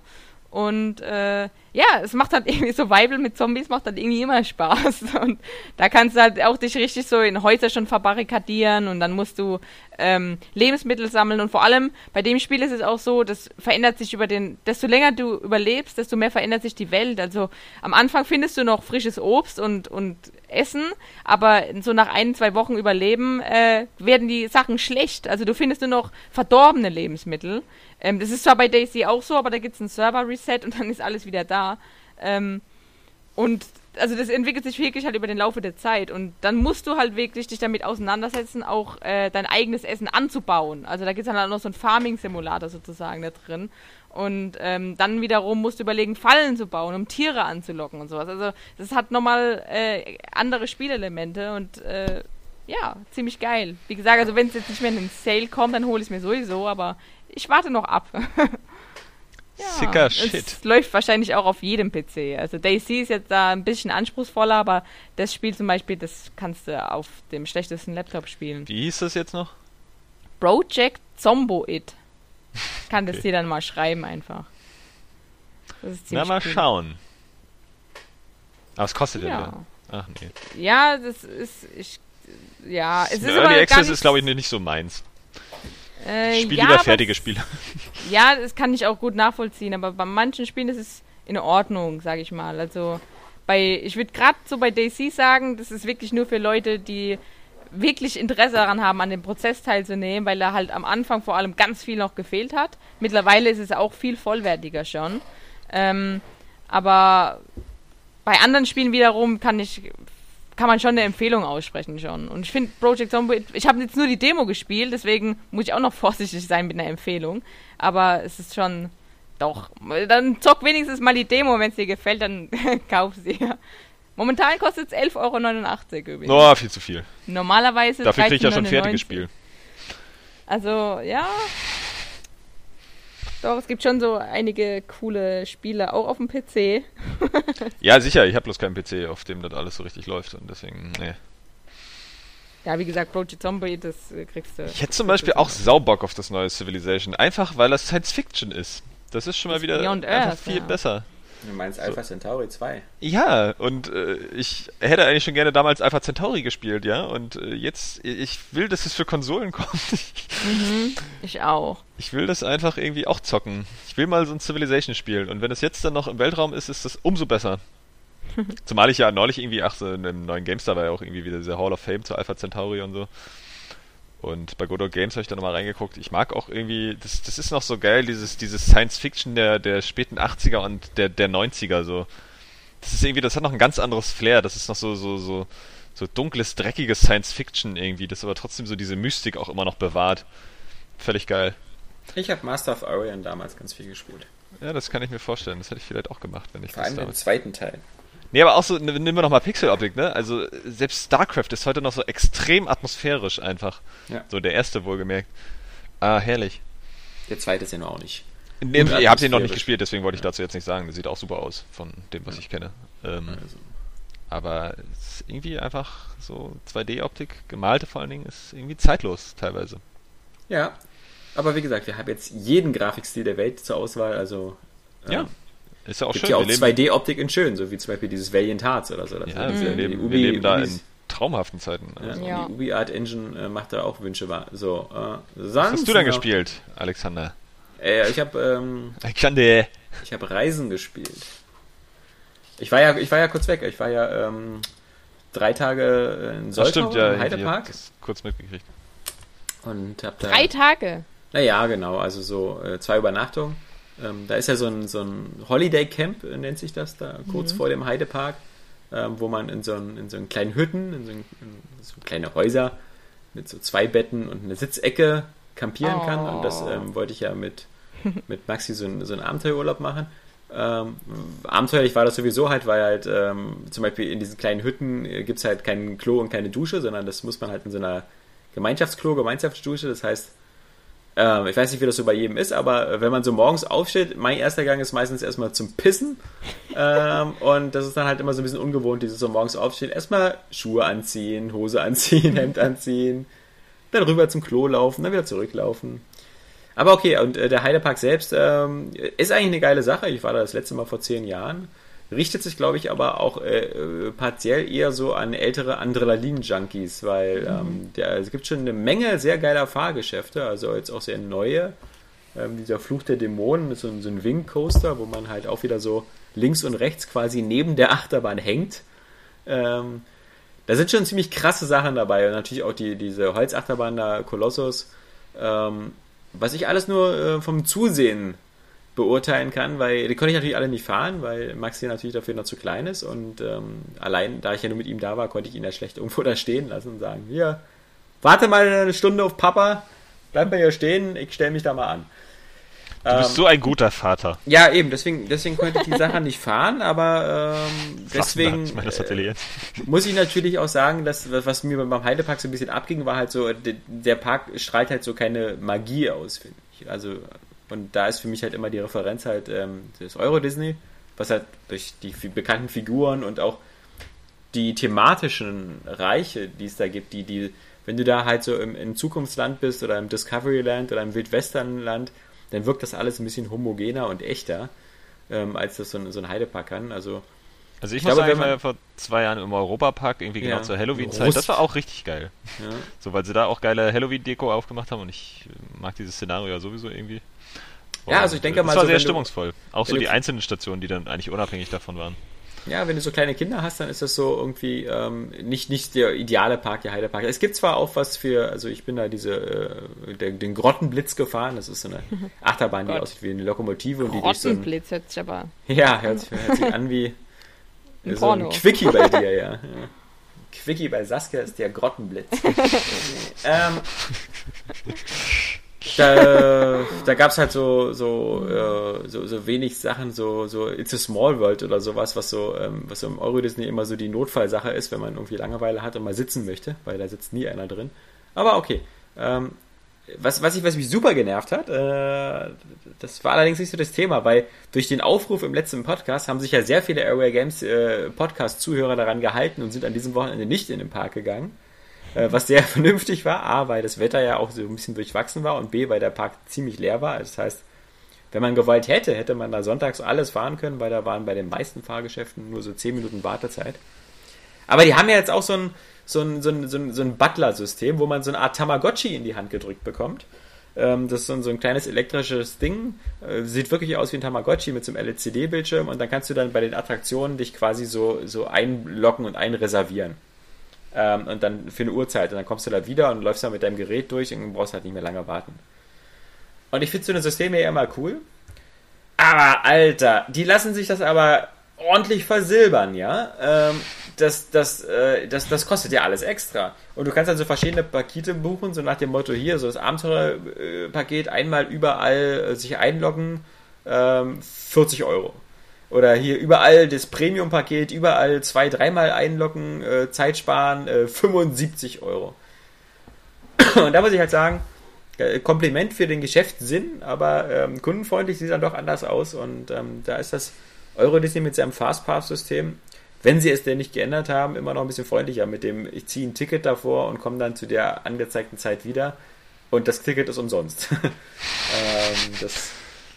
Und äh, ja, es macht halt *laughs* irgendwie Survival mit Zombies, macht halt irgendwie immer Spaß. *laughs* Und da kannst du halt auch dich richtig so in Häuser schon verbarrikadieren und dann musst du ähm, Lebensmittel sammeln. Und vor allem bei dem Spiel ist es auch so, das verändert sich über den, desto länger du überlebst, desto mehr verändert sich die Welt. Also am Anfang findest du noch frisches Obst und, und Essen, aber so nach ein, zwei Wochen Überleben äh, werden die Sachen schlecht. Also du findest nur noch verdorbene Lebensmittel. Ähm, das ist zwar bei Daisy auch so, aber da gibt es ein Server-Reset und dann ist alles wieder da. Ähm, und also das entwickelt sich wirklich halt über den Laufe der Zeit und dann musst du halt wirklich dich damit auseinandersetzen, auch äh, dein eigenes Essen anzubauen. Also da gibt es dann auch noch so ein Farming-Simulator sozusagen da drin. Und ähm, dann wiederum musst du überlegen, Fallen zu bauen, um Tiere anzulocken und sowas. Also das hat nochmal äh, andere Spielelemente und äh, ja, ziemlich geil. Wie gesagt, also wenn es jetzt nicht mehr in den Sale kommt, dann hole ich es mir sowieso, aber ich warte noch ab. *laughs*
ja, Sicker Shit.
Es läuft wahrscheinlich auch auf jedem PC. Also Daisy ist jetzt da ein bisschen anspruchsvoller, aber das Spiel zum Beispiel, das kannst du auf dem schlechtesten Laptop spielen.
Wie hieß das jetzt noch?
Project Zomboid. *laughs* kann das dir dann mal schreiben einfach. Das
Na, mal
cool.
schauen. Aber was kostet
Ja.
wieder? Ach nee.
Ja, das ist. Ich, ja, es ist
Early Access ist, glaube ich, nicht so meins.
Äh,
Ich spiele
ja,
lieber fertige Spiele. *laughs*
Ja, das kann ich auch gut nachvollziehen, aber bei manchen Spielen ist es in Ordnung, sage ich mal. Also bei, ich würde gerade so bei DC sagen, das ist wirklich nur für Leute, die wirklich Interesse daran haben, an dem Prozess teilzunehmen, weil da halt am Anfang vor allem ganz viel noch gefehlt hat. Mittlerweile ist es auch viel vollwertiger schon. Ähm, aber bei anderen Spielen wiederum kann ich kann man schon eine Empfehlung aussprechen schon. Und ich finde Project Zombie, ich habe jetzt nur die Demo gespielt, deswegen muss ich auch noch *laughs* vorsichtig sein mit einer Empfehlung. Aber es ist schon, doch, dann zock wenigstens mal die Demo, wenn es dir gefällt, dann *laughs* kauf sie. Momentan kostet es 11,89 Euro übrigens.
Oh, viel zu viel.
Normalerweise
Dafür kriege ich ja schon ein
13,99.
fertiges Spiel.
Also, ja. Doch, es gibt schon so einige coole Spiele, auch auf dem PC. *laughs*
Ja, sicher, ich habe bloß keinen PC, auf dem das alles so richtig läuft und deswegen, nee.
Ja, wie gesagt, Project Zombie, das äh, kriegst du.
Ich hätte zum Beispiel auch Saubock auf das neue Civilization, einfach weil das Science Fiction ist. Das ist schon mal
Das
wieder
Beyond
einfach
Earth,
viel
ja.
besser.
Du meinst Alpha Centauri 2?
Ja, und äh, ich hätte eigentlich schon gerne damals Alpha Centauri gespielt, ja, und äh, jetzt, ich will, dass es für Konsolen *laughs* kommt.
Mhm, ich auch.
Ich will das einfach irgendwie auch zocken. Ich will mal so ein Civilization spielen. Und wenn es jetzt dann noch im Weltraum ist, ist das umso besser. *laughs* Zumal ich ja neulich irgendwie, ach so, in einem neuen GameStar war ja auch irgendwie wieder dieser Hall of Fame zu Alpha Centauri und so. Und bei Good Old Games habe ich da nochmal reingeguckt. Ich mag auch irgendwie, das, das ist noch so geil, dieses, dieses Science Fiction der, der späten 80er und der, der 90er so. Das ist irgendwie, das hat noch ein ganz anderes Flair. Das ist noch so, so, so, so dunkles, dreckiges Science Fiction irgendwie, das aber trotzdem so diese Mystik auch immer noch bewahrt. Völlig geil.
Ich habe Master of Orion damals ganz viel gespielt.
Ja, das kann ich mir vorstellen. Das hätte ich vielleicht auch gemacht, wenn ich
Vor
das
allem den
damals.
zweiten Teil.
Nee, aber auch so, n- nehmen wir nochmal Pixeloptik, ne? Also, selbst StarCraft ist heute noch so extrem atmosphärisch einfach.
Ja.
So, der erste wohlgemerkt. Ah, herrlich.
Der zweite ist ja noch auch nicht.
Nee, ihr habt ihn noch nicht gespielt, deswegen wollte ich dazu jetzt nicht sagen. Der sieht auch super aus, von dem, was ich kenne. Ähm,
Also,
aber es ist irgendwie einfach so 2D-Optik, gemalte vor allen Dingen, ist irgendwie zeitlos teilweise.
ja. Aber wie gesagt, wir haben jetzt jeden Grafikstil der Welt zur Auswahl. Also
Ja,
ähm,
ist ja auch
gibt
schön.
ja auch
wir leben,
2D-Optik in schön, so wie zum Beispiel dieses Valiant Hearts oder so. Das
ja, wir,
die
leben, wir
Ubi-
leben da
Ubis-
in traumhaften Zeiten.
Ja,
Also.
Ja.
Die Ubi Art Engine äh, macht da auch Wünsche wahr. So, äh,
Was hast du denn gespielt, Alexander?
Äh, ich habe ähm,
Alexander.
ich habe Reisen gespielt. Ich war ja ich war ja kurz weg. Ich war ja ähm, drei Tage in
Das
Soltau
stimmt, ja.
im
ich hab
Heidepark
das kurz mitgekriegt.
und habe da
Drei Tage.
Naja, genau, also so äh, zwei Übernachtungen. Ähm, da ist ja so ein, so ein Holiday Camp, äh, nennt sich das da, kurz vor dem Heidepark, ähm, wo man in so, einen, in so einen kleinen Hütten, in so, ein, in so kleine Häuser mit so zwei Betten und eine Sitzecke campieren kann. Und das
Oh.
ähm, wollte ich ja mit, *laughs* mit Maxi so, ein, so einen Abenteuerurlaub machen. Ähm, abenteuerlich war das sowieso halt, weil halt ähm, zum Beispiel in diesen kleinen Hütten äh, gibt es halt kein Klo und keine Dusche, sondern das muss man halt in so einer Gemeinschaftsklo, Gemeinschaftsdusche. Das heißt, ähm, ich weiß nicht, wie das so bei jedem ist, aber wenn man so morgens aufsteht, mein erster Gang ist meistens erstmal zum Pissen. ähm, und das ist dann halt immer so ein bisschen ungewohnt, dieses so morgens aufstehen. Erstmal Schuhe anziehen, Hose anziehen, *laughs* Hemd anziehen, dann rüber zum Klo laufen, dann wieder zurücklaufen. Aber okay, und äh, der Heidepark selbst ähm, ist eigentlich eine geile Sache. Ich war da das letzte Mal vor zehn Jahren. Richtet sich, glaube ich, aber auch äh, äh, partiell eher so an ältere Adrenalin-Junkies, weil ähm, der, es gibt schon eine Menge sehr geiler Fahrgeschäfte, also jetzt auch sehr neue. Ähm, dieser Fluch der Dämonen ist so, ein- so ein Wing-Coaster, wo man halt auch wieder so links und rechts quasi neben der Achterbahn hängt. Ähm, da sind schon ziemlich krasse Sachen dabei und natürlich auch die, diese Holzachterbahn da, Kolossus. Ähm, was ich alles nur äh, vom Zusehen beurteilen kann, weil die konnte ich natürlich alle nicht fahren, weil Maxi natürlich dafür noch zu klein ist und ähm, allein, da ich ja nur mit ihm da war, konnte ich ihn ja schlecht *laughs* irgendwo da stehen lassen und sagen, hier, warte mal eine Stunde auf Papa, bleib mal hier stehen, ich stelle mich da mal an.
Du bist so ein guter Vater.
Ja, eben, deswegen, deswegen konnte ich die Sache nicht fahren, aber ähm, deswegen
Ich meine, das
äh, muss ich natürlich auch sagen, dass was mir beim Heidepark so ein bisschen abging, war halt so, de- der Park strahlt halt so keine Magie aus, finde ich. Also, und da ist für mich halt immer die Referenz halt ähm, das Euro Disney, was halt durch die bekannten Figuren und auch die thematischen Reiche, die es da gibt, die, die, wenn du da halt so im, im Zukunftsland bist oder im Discoveryland oder im Wildwesternland, dann wirkt das alles ein bisschen homogener und echter, ähm, als das so ein, so ein Heidepark kann. Also,
Also ich,
Ich
muss
glaube,
sagen, ich war ja vor zwei Jahren im Europapark, irgendwie genau
Ja.
zur Halloween-Zeit. Das war auch richtig geil.
ja.
So, weil sie da auch geile Halloween-Deko aufgemacht haben und ich äh, mag dieses Szenario ja sowieso irgendwie.
Ja, also ich denke
das
mal
war
so,
sehr stimmungsvoll. Auch so die einzelnen Stationen, die dann eigentlich unabhängig davon waren.
Ja, wenn du so kleine Kinder hast, dann ist das so irgendwie ähm, nicht, nicht der ideale Park, der Heidepark. Es gibt zwar auch was für, also ich bin da diese, äh, der, den Grottenblitz gefahren, das ist so eine *laughs* Achterbahn, die aussieht wie eine Lokomotive und die durch so ein,
Rottenblitz hört sich aber.
Ja, hört, sich- hört sich *laughs* an wie
Ein
so ein. Quickie bei dir, ja. ja. *laughs* Quickie bei Saskia ist der Grottenblitz. ähm, da da gab es halt so, so, äh, so, so wenig Sachen, so, so It's a Small World oder sowas, was so, ähm, was so im Euro Disney immer so die Notfallsache ist, wenn man irgendwie Langeweile hat und mal sitzen möchte, weil da sitzt nie einer drin. Aber okay. Ähm, was, was, ich, was mich super genervt hat, äh, das war allerdings nicht so das Thema, weil durch den Aufruf im letzten Podcast haben sich ja sehr viele Airway Games äh, Podcast-Zuhörer daran gehalten und sind an diesem Wochenende nicht in den Park gegangen. Äh, was sehr *laughs* vernünftig war. A, weil das Wetter ja auch so ein bisschen durchwachsen war und B, weil der Park ziemlich leer war. Das heißt, wenn man gewollt hätte, hätte man da sonntags alles fahren können, weil da waren bei den meisten Fahrgeschäften nur so 10 Minuten Wartezeit. Aber die haben ja jetzt auch so ein, so ein, so ein, so ein, so ein Butler-System, wo man so eine Art Tamagotchi in die Hand gedrückt bekommt. Ähm, das ist so ein, so ein kleines elektrisches Ding. Äh, sieht wirklich aus wie ein Tamagotchi mit so einem LCD-Bildschirm und dann kannst du dann bei den Attraktionen dich quasi so, so einloggen und einreservieren. Ähm, und dann für eine Uhrzeit. Und dann kommst du da wieder und läufst da mit deinem Gerät durch und brauchst halt nicht mehr lange warten. Und ich finde so eine Systeme ja immer cool. Aber, Alter, die lassen sich das aber ordentlich versilbern, ja. Ähm, das, das, äh, das, das kostet ja alles extra. Und du kannst also verschiedene Pakete buchen, so nach dem Motto hier, so das Abenteuerpaket, einmal überall äh, sich einloggen, ähm, 40 Euro. Oder hier überall das Premium-Paket, überall zwei, dreimal einloggen, äh, Zeit sparen, äh, 75 Euro. *clears throat* Und da muss ich halt sagen, äh, Kompliment für den Geschäftssinn, aber ähm, kundenfreundlich sieht dann doch anders aus. Und ähm, da ist das Euro Disney mit seinem Fastpass-System, wenn sie es denn nicht geändert haben, immer noch ein bisschen freundlicher mit dem, ich ziehe ein Ticket davor und komme dann zu der angezeigten Zeit wieder und das Ticket ist umsonst. *laughs* ähm, das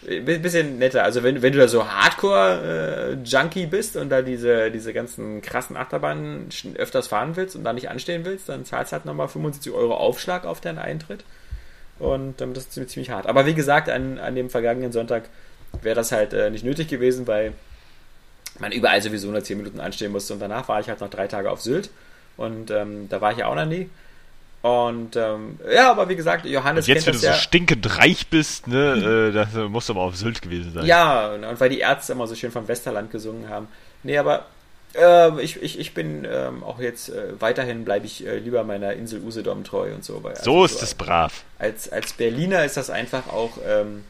bisschen netter. Also wenn, wenn du da so Hardcore-Junkie bist und da diese, diese ganzen krassen Achterbahnen öfters fahren willst und da nicht anstehen willst, dann zahlst du halt nochmal 75 Euro Aufschlag auf deinen Eintritt. Und ähm, das ist ziemlich, ziemlich hart. Aber wie gesagt, an, an dem vergangenen Sonntag wäre das halt äh, nicht nötig gewesen, weil man überall sowieso nur 10 Minuten anstehen musste. Und danach war ich halt noch drei Tage auf Sylt. Und ähm, da war ich ja auch noch nie. Und ähm, ja, aber wie gesagt, Johannes
Und jetzt, wenn du
das
so
ja.
stinkend reich bist, ne, *laughs* äh, das musst du aber auf Sylt gewesen sein.
Ja, und, weil die Ärzte immer so schön vom Westerland gesungen haben. Nee, aber äh, ich, ich, ich bin ähm, auch jetzt äh, weiterhin bleibe ich äh, lieber meiner Insel Usedom treu und so. Weil,
So
also
ist es brav.
Als, als Berliner ist das einfach auch ähm,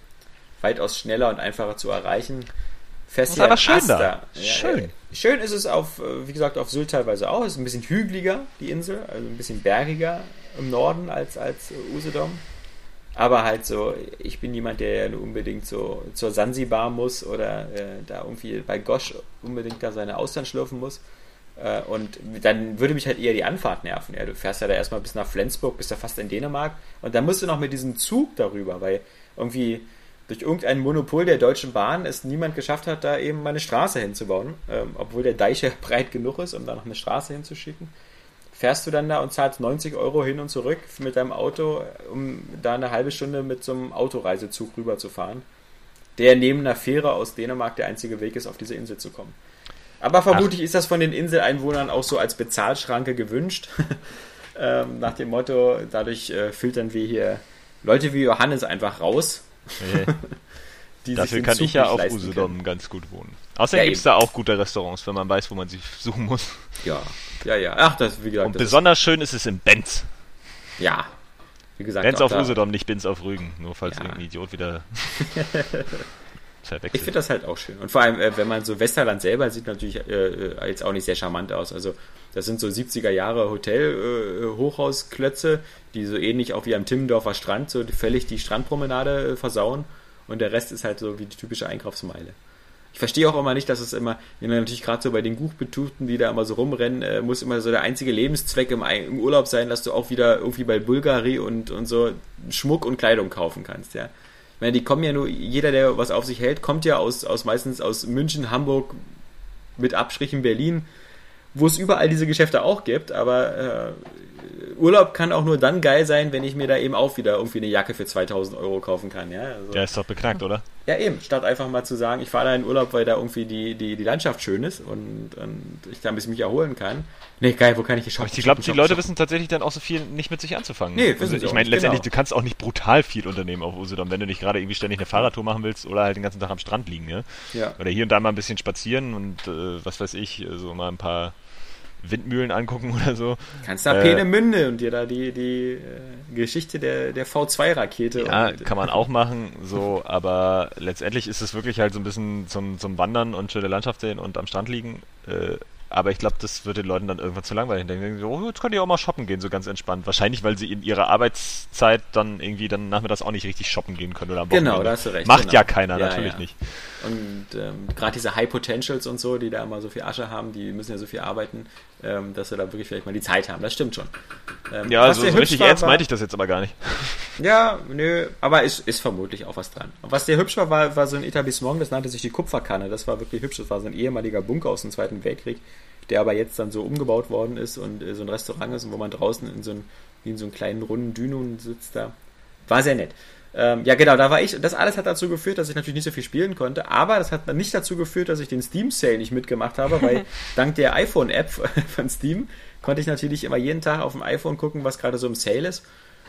weitaus schneller und einfacher zu erreichen.
Ist
hier
aber
in
schön da.
Aster.
Schön.
schön ist es auf, äh, wie gesagt, auf Sylt teilweise auch. Es ist ein bisschen hügeliger, die Insel, also ein bisschen bergiger im Norden als, als Usedom. Aber halt so, ich bin niemand, der ja unbedingt so zur Sansibar muss oder äh, da irgendwie bei Gosch unbedingt da seine Austern schlürfen muss. Äh, und dann würde mich halt eher die Anfahrt nerven. Ja, du fährst ja da erstmal bis nach Flensburg, bist ja fast in Dänemark und dann musst du noch mit diesem Zug darüber, weil irgendwie durch irgendein Monopol der Deutschen Bahn es niemand geschafft hat, da eben mal eine Straße hinzubauen, ähm, obwohl der Deich ja *laughs* breit genug ist, um da noch eine Straße hinzuschicken. Fährst du dann da und zahlst 90 Euro hin und zurück mit deinem Auto, um da eine halbe Stunde mit so einem Autoreisezug rüberzufahren, der neben einer Fähre aus Dänemark der einzige Weg ist, auf diese Insel zu kommen. Aber vermutlich ist das von den Inseleinwohnern auch so als Bezahlschranke gewünscht. *laughs* ähm, nach dem Motto, dadurch äh, filtern wir hier Leute wie Johannes einfach raus. *laughs* Die
Dafür kann
Zug
ich ja auf Usedom ganz gut wohnen. Außerdem
Ja,
gibt es da auch gute Restaurants, wenn man weiß, wo man sie *laughs* suchen muss.
können. Ja, ja, ja. Ach, das, wie gesagt,
Und
das ist,
besonders schön ist es in Benz.
ja. Wie gesagt,
Benz auf Usedom, nicht Benz auf Rügen. Nur falls
Ja.
irgendein Idiot wieder *laughs*
Ich finde das halt auch schön. Und vor allem, äh, wenn man so Westerland selber sieht, natürlich äh, äh, jetzt auch nicht sehr charmant aus. Also, das sind so 70er Jahre Hotel-Hochhausklötze, die so ähnlich auch wie am Timmendorfer Strand so völlig die Strandpromenade äh, versauen. Und der Rest ist halt so wie die typische Einkaufsmeile. Ich verstehe auch immer nicht, dass es immer, natürlich gerade so bei den Buchbetuten, die da immer so rumrennen, äh, muss immer so der einzige Lebenszweck im, im Urlaub sein, dass du auch wieder irgendwie bei Bulgari und, und so Schmuck und Kleidung kaufen kannst, ja. Ich meine, die kommen ja nur, jeder, der was auf sich hält, kommt ja aus, aus meistens aus München, Hamburg, mit Abstrichen Berlin, wo es überall diese Geschäfte auch gibt, aber äh, Urlaub kann auch nur dann geil sein, wenn ich mir da eben auch wieder irgendwie eine Jacke für 2000 Euro kaufen kann. Ja, also,
Der ist doch beknackt, oder?
ja eben, statt einfach mal zu sagen, ich fahre da in Urlaub, weil da irgendwie die, die, die Landschaft schön ist und, und ich da ein bisschen mich erholen kann. Nee, geil, wo kann ich hier
Aber
shoppen?
ich glaube, die Leute
shoppen,
wissen tatsächlich dann auch so viel nicht mit sich anzufangen.
Nee, wissen
also, ich meine, letztendlich,
genau.
du kannst auch nicht brutal viel unternehmen auf Usedom, wenn du nicht gerade irgendwie ständig eine Fahrradtour machen willst oder halt den ganzen Tag am Strand liegen, ne?
Ja.
Oder hier und da mal ein bisschen spazieren und äh, was weiß ich, so mal ein paar Windmühlen angucken oder so.
Kannst da
Äh,
Peenemünde und dir da die, die äh, Geschichte der, der V2-Rakete.
Ja,
und,
kann man auch machen, so, aber letztendlich ist es wirklich halt so ein bisschen zum, zum Wandern und schöne Landschaft sehen und am Strand liegen. Äh, aber ich glaube, das wird den Leuten dann irgendwann zu langweilig. Dann denken sie, oh, jetzt könnt ihr auch mal shoppen gehen, so ganz entspannt. Wahrscheinlich, weil sie in ihrer Arbeitszeit dann irgendwie dann nachmittags auch nicht richtig shoppen gehen können oder am
Genau,
Wochenende.
da hast du recht.
Macht
genau.
ja keiner,
Ja,
natürlich
ja.
nicht.
Und ähm, gerade diese High Potentials und so, die da immer so viel Asche haben, die müssen ja so viel arbeiten, ähm, dass sie da wirklich vielleicht mal die Zeit haben. Das stimmt schon. Ähm,
Ja, also so
hübsch
richtig
war,
ernst meinte ich das jetzt aber gar nicht. *laughs*
Ja, nö, aber ist, ist vermutlich auch was dran. Und was sehr hübsch war, war, war so ein Etablissement, das nannte sich die Kupferkanne. Das war wirklich hübsch. Das war so ein ehemaliger Bunker aus dem Zweiten Weltkrieg, der aber jetzt dann so umgebaut worden ist und äh, so ein Restaurant ist und wo man draußen in so, ein, wie in so einem kleinen runden Dünung sitzt da. War sehr nett. Ähm, ja, genau, da war ich. Das alles hat dazu geführt, dass ich natürlich nicht so viel spielen konnte. Aber das hat nicht dazu geführt, dass ich den Steam Sale nicht mitgemacht habe, weil *laughs* dank der iPhone-App *laughs* von Steam konnte ich natürlich immer jeden Tag auf dem iPhone gucken, was gerade so im Sale ist.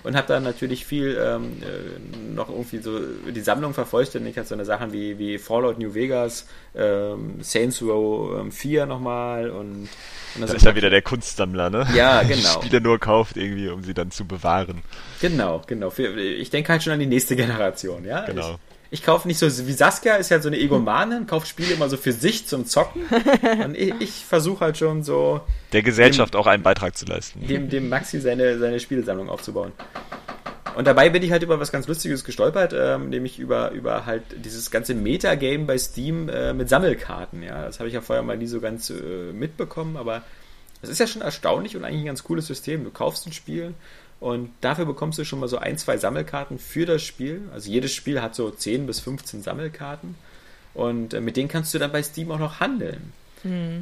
Und habe dann natürlich viel ähm, äh, noch irgendwie so die Sammlung vervollständigt. Hat so eine Sachen wie, wie Fallout New Vegas, ähm, Saints Row ähm, 4 nochmal und, und
Da
sind
ist ja wieder der Kunstsammler, ne?
Ja,
Die
genau. *laughs*
Spiele nur kauft irgendwie, um sie dann zu bewahren.
Genau, genau. Ich denke halt schon an die nächste Generation, ja.
Genau.
Ich, ich kaufe nicht so wie Saskia, ist ja so eine Egomanin, kauft Spiele immer so für sich zum Zocken. *laughs* Und ich, ich versuche halt schon so
Der Gesellschaft auch einen Beitrag zu leisten.
dem, dem Maxi seine, seine Spielesammlung aufzubauen. Und dabei bin ich halt über was ganz Lustiges gestolpert, ähm, nämlich über, über halt dieses ganze Metagame bei Steam äh, mit Sammelkarten. Ja, das habe ich ja vorher mal nie so ganz äh, mitbekommen, aber es ist ja schon erstaunlich und eigentlich ein ganz cooles System. Du kaufst ein Spiel und dafür bekommst du schon mal so ein, zwei Sammelkarten für das Spiel. Also jedes Spiel hat so 10 bis 15 Sammelkarten und äh, mit denen kannst du dann bei Steam auch noch handeln.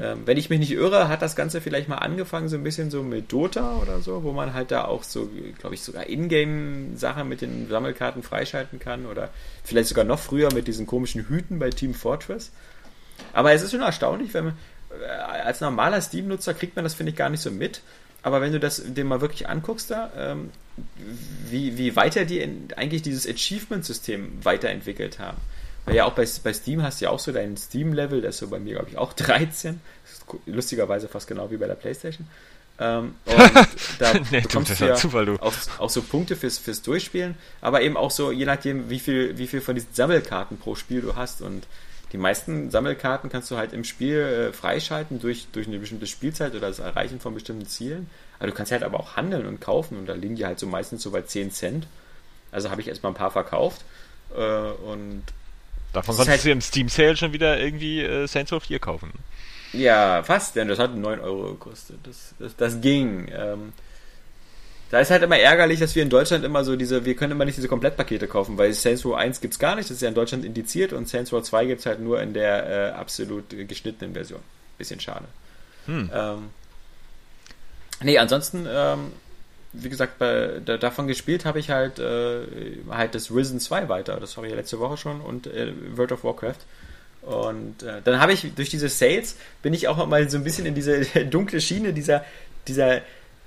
Ähm, wenn ich mich nicht irre, hat das Ganze vielleicht mal angefangen so ein bisschen so mit Dota oder so, wo man halt da auch so, glaube ich, sogar Ingame-Sachen mit den Sammelkarten freischalten kann oder vielleicht sogar noch früher mit diesen komischen Hüten bei Team Fortress. Aber es ist schon erstaunlich, wenn man äh, als normaler Steam-Nutzer kriegt man das, finde ich, gar nicht so mit. Aber wenn du das dir mal wirklich anguckst da, ähm, wie, wie weiter die in, eigentlich dieses Achievement-System weiterentwickelt haben. Weil ja auch bei, bei Steam hast du ja auch so deinen Steam-Level, der ist so bei mir, glaube ich, auch *laughs* 13. Das ist lustigerweise fast genau wie bei der Playstation. Ähm, und *laughs* da
Nee,
bekommst
das
du ja
Zufall, du.
Auch, auch so Punkte fürs, fürs Durchspielen, aber eben auch so, je nachdem, wie viel, wie viel von diesen Sammelkarten pro Spiel du hast. Und die meisten Sammelkarten kannst du halt im Spiel äh, freischalten durch, durch eine bestimmte Spielzeit oder das Erreichen von bestimmten Zielen. Aber du kannst halt aber auch handeln und kaufen und da liegen die halt so meistens so bei 10 Cent. Also habe ich erstmal ein paar verkauft. Äh, und
Davon konntest
halt-
du im Steam Sale schon wieder irgendwie äh, Saints Row 4 kaufen.
Ja, fast, denn das hat 9 Euro gekostet. Das, das, das ging. Ähm, da ist halt immer ärgerlich, dass wir in Deutschland immer so diese, wir können immer nicht diese Komplettpakete kaufen, weil Saints Row 1 gibt's gar nicht, das ist ja in Deutschland indiziert und Saints Row 2 gibt's halt nur in der äh, absolut äh, geschnittenen Version. Bisschen schade.
Hm.
Ähm, nee, ansonsten, ähm, wie gesagt, bei, da, davon gespielt habe ich halt, äh, halt das Risen 2 weiter. Das habe ich ja letzte Woche schon und äh, World of Warcraft. Und äh, dann habe ich durch diese Sales bin ich auch mal so ein bisschen in diese *laughs* dunkle Schiene dieser, dieser,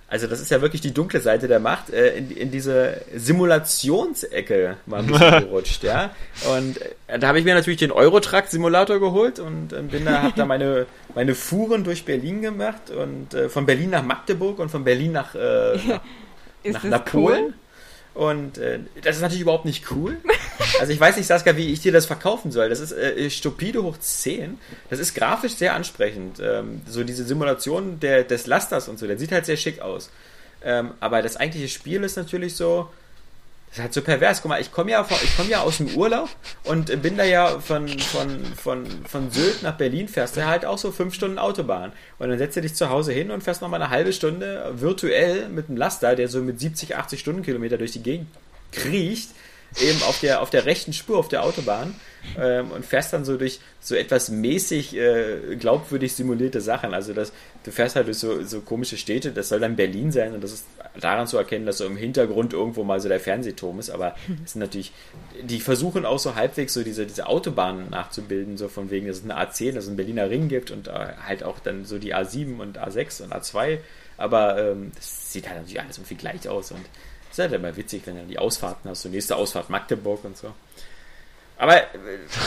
also das ist ja wirklich die dunkle Seite der Macht, äh, in, in diese Simulationsecke mal ein bisschen *laughs* gerutscht, ja. Und äh, da habe ich mir natürlich den Eurotrack Simulator geholt und äh, bin da, habe da meine, meine Fuhren durch Berlin gemacht und äh, von Berlin nach Magdeburg und von Berlin nach, äh, *laughs* nach nach, nach Polen. Und äh, das ist natürlich überhaupt nicht cool. Also ich weiß nicht, Saskia, wie ich dir das verkaufen soll. Das ist äh, stupide hoch 10. Das ist grafisch sehr ansprechend. Ähm, so diese Simulation der, des Lasters und so, der sieht halt sehr schick aus. Ähm, aber das eigentliche Spiel ist natürlich so, das ist halt so pervers. Guck mal, ich komme ja, komme ja aus dem Urlaub und bin da ja von, von, von, von Sylt nach Berlin, fährst du halt auch so fünf Stunden Autobahn. Und dann setzt du dich zu Hause hin und fährst nochmal eine halbe Stunde virtuell mit einem Laster, der so mit 70, 80 Stundenkilometer durch die Gegend kriecht, eben auf der, auf der rechten Spur auf der Autobahn ähm, und fährst dann so durch so etwas mäßig äh, glaubwürdig simulierte Sachen. Also das, du fährst halt durch so, so komische Städte, das soll dann Berlin sein und das ist daran zu erkennen, dass so im Hintergrund irgendwo mal so der Fernsehturm ist, aber es sind natürlich, die versuchen auch so halbwegs so diese, diese Autobahnen nachzubilden, so von wegen, dass es eine A10, dass es einen Berliner Ring gibt und äh, halt auch dann so die A7 und A6 und A2, aber ähm, das sieht halt natürlich alles irgendwie gleich aus und ist halt immer witzig, wenn du dann die Ausfahrten hast, so nächste Ausfahrt Magdeburg und so. Aber äh,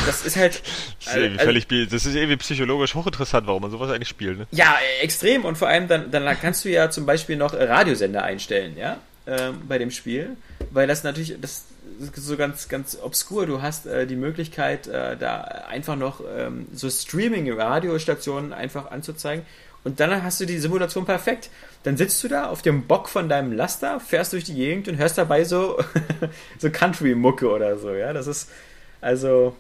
das ist halt. *laughs*
Das ist, irgendwie also, völlig, das ist irgendwie psychologisch hochinteressant, warum man sowas eigentlich spielt. Ne?
Ja, extrem. Und vor allem dann, dann kannst du ja zum Beispiel noch Radiosender einstellen, ja, ähm, bei dem Spiel. Weil das natürlich, das ist so ganz, ganz obskur. Du hast äh, die Möglichkeit, äh, da einfach noch ähm, so Streaming-Radiostationen einfach anzuzeigen. Und dann hast du die Simulation perfekt. Dann sitzt du da auf dem Bock von deinem Laster, fährst durch die Gegend und hörst dabei so, *laughs* so Country-Mucke oder so, ja. Das ist, also,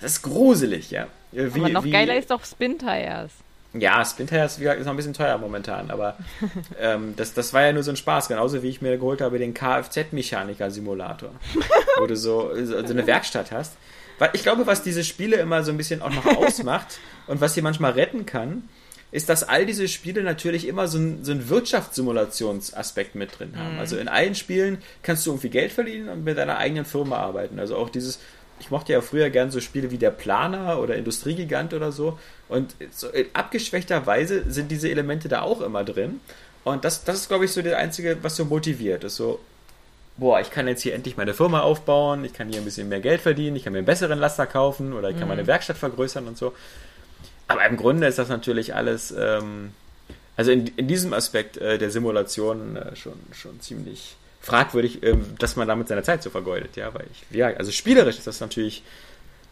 das ist gruselig, ja.
Wie, aber noch wie, geiler ist doch Spin Tires.
Ja, Spin Tires ist noch ein bisschen teuer momentan, aber *laughs* ähm, das, das war ja nur so ein Spaß, genauso wie ich mir geholt habe den Kfz-Mechaniker-Simulator, wo du so, so eine Werkstatt hast. Weil ich glaube, was diese Spiele immer so ein bisschen auch noch *laughs* ausmacht und was sie manchmal retten kann, ist, dass all diese Spiele natürlich immer so, ein, so einen Wirtschaftssimulationsaspekt mit drin haben. Mhm. Also in allen Spielen kannst du irgendwie Geld verdienen und mit deiner eigenen Firma arbeiten. Also auch dieses, ich mochte ja früher gern so Spiele wie der Planer oder Industriegigant oder so. Und so in abgeschwächter Weise sind diese Elemente da auch immer drin. Und das, das ist, glaube ich, so das Einzige, was so motiviert. Ist so, boah, ich kann jetzt hier endlich meine Firma aufbauen, ich kann hier ein bisschen mehr Geld verdienen, ich kann mir einen besseren Laster kaufen oder ich kann mhm. meine Werkstatt vergrößern und so. Aber im Grunde ist das natürlich alles, ähm, also in, in diesem Aspekt äh, der Simulation äh, schon, schon ziemlich fragwürdig, ähm, dass man damit seine Zeit so vergeudet, ja, weil ich, ja, also spielerisch ist das natürlich,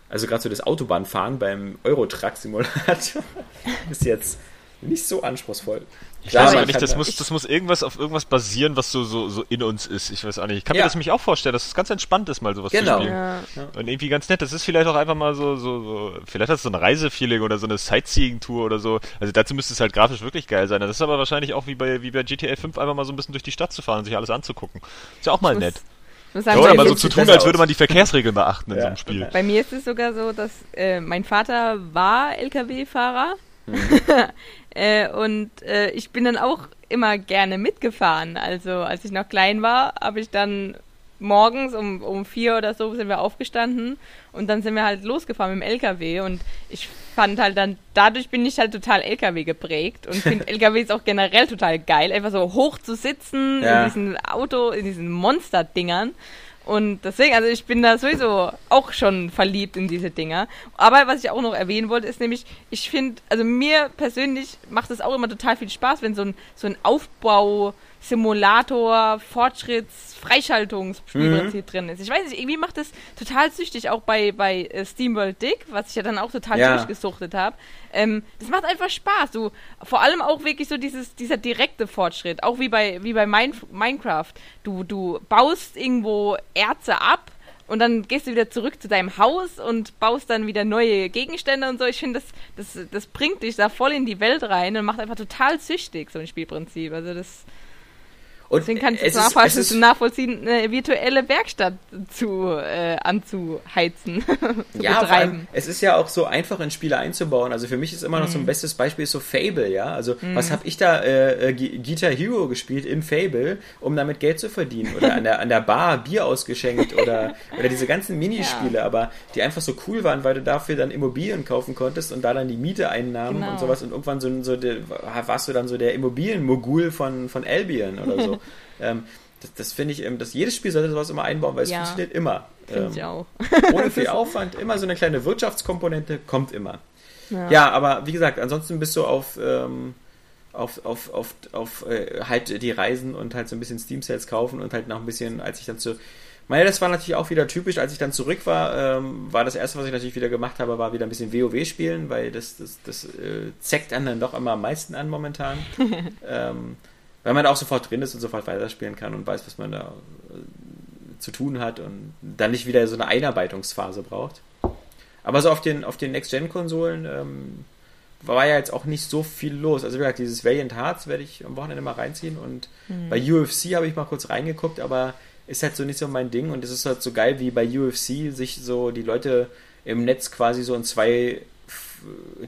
also gerade so das Autobahnfahren beim Eurotruck-Simulator *laughs* ist jetzt nicht so anspruchsvoll.
Ich Klar, weiß auch nicht, das muss, das muss irgendwas auf irgendwas basieren, was so, so, so in uns ist. Ich weiß auch nicht. Ich kann ja. mir das nämlich auch vorstellen, dass es ganz entspannt ist, mal sowas genau. zu spielen. Ja. Und irgendwie ganz nett. Das ist vielleicht auch einfach mal so, so, so vielleicht hat es so ein Reisefeeling oder so eine Sightseeing-Tour oder so. Also dazu müsste es halt grafisch wirklich geil sein. Das ist aber wahrscheinlich auch wie bei, wie bei GTA 5 einfach mal so ein bisschen durch die Stadt zu fahren und sich alles anzugucken. Ist ja auch mal ich nett. Muss sagen, ja, oder mal so zu tun, als würde man die Verkehrsregeln beachten in ja. so einem Spiel.
Bei mir ist es sogar so, dass äh, mein Vater war LKW-Fahrer. Mhm. *laughs* Äh, und äh, ich bin dann auch immer gerne mitgefahren. Also als ich noch klein war, habe ich dann morgens um, um vier oder so sind wir aufgestanden und dann sind wir halt losgefahren mit dem LKW und ich fand halt dann, dadurch bin ich halt total LKW geprägt und finde LKWs *laughs* auch generell total geil, einfach so hoch zu sitzen ja. in diesen Auto, in diesen Monster-Dingern und deswegen, also ich bin da sowieso auch schon verliebt in diese Dinger. Aber was ich auch noch erwähnen wollte, ist nämlich, ich finde, also mir persönlich macht es auch immer total viel Spaß, wenn so ein, so ein Aufbau, Simulator, Fortschritts, Freischaltungsspielprinzip mhm. drin ist. Ich weiß nicht, irgendwie macht das total süchtig, auch bei, bei äh, SteamWorld Dick, was ich ja dann auch total ja. durchgesuchtet habe. Ähm, das macht einfach Spaß. Du, vor allem auch wirklich so dieses, dieser direkte Fortschritt, auch wie bei, wie bei Min Minecraft. Du, du baust irgendwo Erze ab und dann gehst du wieder zurück zu deinem Haus und baust dann wieder neue Gegenstände und so. Ich finde, das, das, das bringt dich da voll in die Welt rein und macht einfach total süchtig, so ein Spielprinzip. Also das und Deswegen kann ich es nachvollziehen, ist, nachvollziehen, eine virtuelle Werkstatt zu äh, anzuheizen. *laughs*
zu ja, betreiben. es ist ja auch so einfach in Spiele einzubauen. Also für mich ist immer noch mhm. so ein mhm. bestes Beispiel so Fable, ja. Also mhm. was habe ich da äh, äh Guitar Hero gespielt in Fable, um damit Geld zu verdienen oder an der an der Bar Bier ausgeschenkt oder oder diese ganzen Minispiele, ja. aber die einfach so cool waren, weil du dafür dann Immobilien kaufen konntest und da dann die Miete einnahmen genau. und sowas und irgendwann so, so der, warst du dann so der Immobilienmogul von von Albion oder so. *laughs* ähm, das, das finde ich, ähm, dass jedes Spiel sollte sowas immer einbauen, weil es ja, funktioniert immer.
Ähm, ich auch.
ohne viel Aufwand, immer so eine kleine Wirtschaftskomponente, kommt immer. Ja, ja aber wie gesagt, ansonsten bist du auf, ähm, auf, auf, auf, auf äh, halt die Reisen und halt so ein bisschen Steam Sales kaufen und halt noch ein bisschen, als ich dann zu. Meine, das war natürlich auch wieder typisch, als ich dann zurück war, ähm, war das erste, was ich natürlich wieder gemacht habe, war wieder ein bisschen WoW spielen, weil das, das, das äh, zeckt einen dann doch immer am meisten an momentan. *laughs* ähm, weil man da auch sofort drin ist und sofort weiterspielen kann und weiß, was man da äh, zu tun hat und dann nicht wieder so eine Einarbeitungsphase braucht. Aber so auf den, auf den Next-Gen-Konsolen ähm, war ja jetzt auch nicht so viel los. Also wie gesagt, dieses Valiant Hearts werde ich am Wochenende mal reinziehen und mhm. bei UFC habe ich mal kurz reingeguckt, aber ist halt so nicht so mein Ding und es ist halt so geil, wie bei UFC sich so die Leute im Netz quasi so in zwei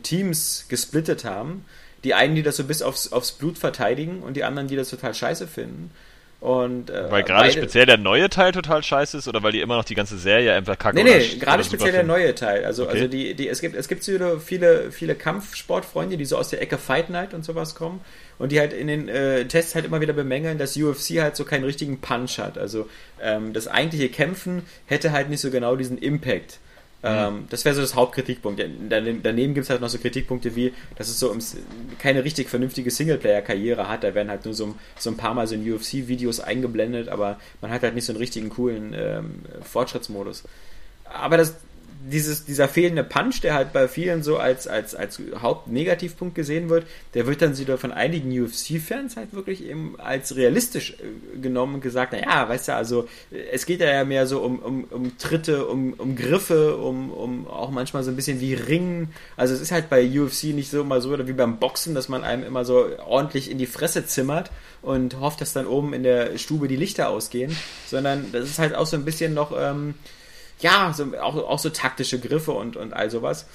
Teams gesplittet haben. Die einen, die das so bis aufs, aufs Blut verteidigen und die anderen, die das total scheiße finden. Und, äh,
weil gerade speziell der neue Teil total scheiße ist oder weil die immer noch die ganze Serie einfach kacke
Nee, nee, gerade speziell der neue Teil. Also, okay. also die, die, es gibt, es gibt so viele, viele Kampfsportfreunde, die so aus der Ecke Fight Night und sowas kommen und die halt in den äh, Tests halt immer wieder bemängeln, dass UFC halt so keinen richtigen Punch hat. Also ähm, das eigentliche Kämpfen hätte halt nicht so genau diesen Impact. Ähm, das wäre so das Hauptkritikpunkt. Daneben gibt es halt noch so Kritikpunkte wie, dass es so keine richtig vernünftige Singleplayer-Karriere hat. Da werden halt nur so, so ein paar Mal so in UFC-Videos eingeblendet, aber man hat halt nicht so einen richtigen coolen ähm, Fortschrittsmodus. Aber das, dieses, dieser fehlende Punch, der halt bei vielen so als, als, als Hauptnegativpunkt gesehen wird, der wird dann wieder von einigen UFC-Fans halt wirklich eben als realistisch äh, genommen und gesagt, naja, weißt du, also es geht ja mehr so um, um, um Tritte, um, um Griffe, um, um auch manchmal so ein bisschen wie Ringen. Also es ist halt bei UFC nicht so mal so wie beim Boxen, dass man einem immer so ordentlich in die Fresse zimmert und hofft, dass dann oben in der Stube die Lichter ausgehen, sondern das ist halt auch so ein bisschen noch... Ähm, ja, so, auch, auch so taktische Griffe und, und all sowas.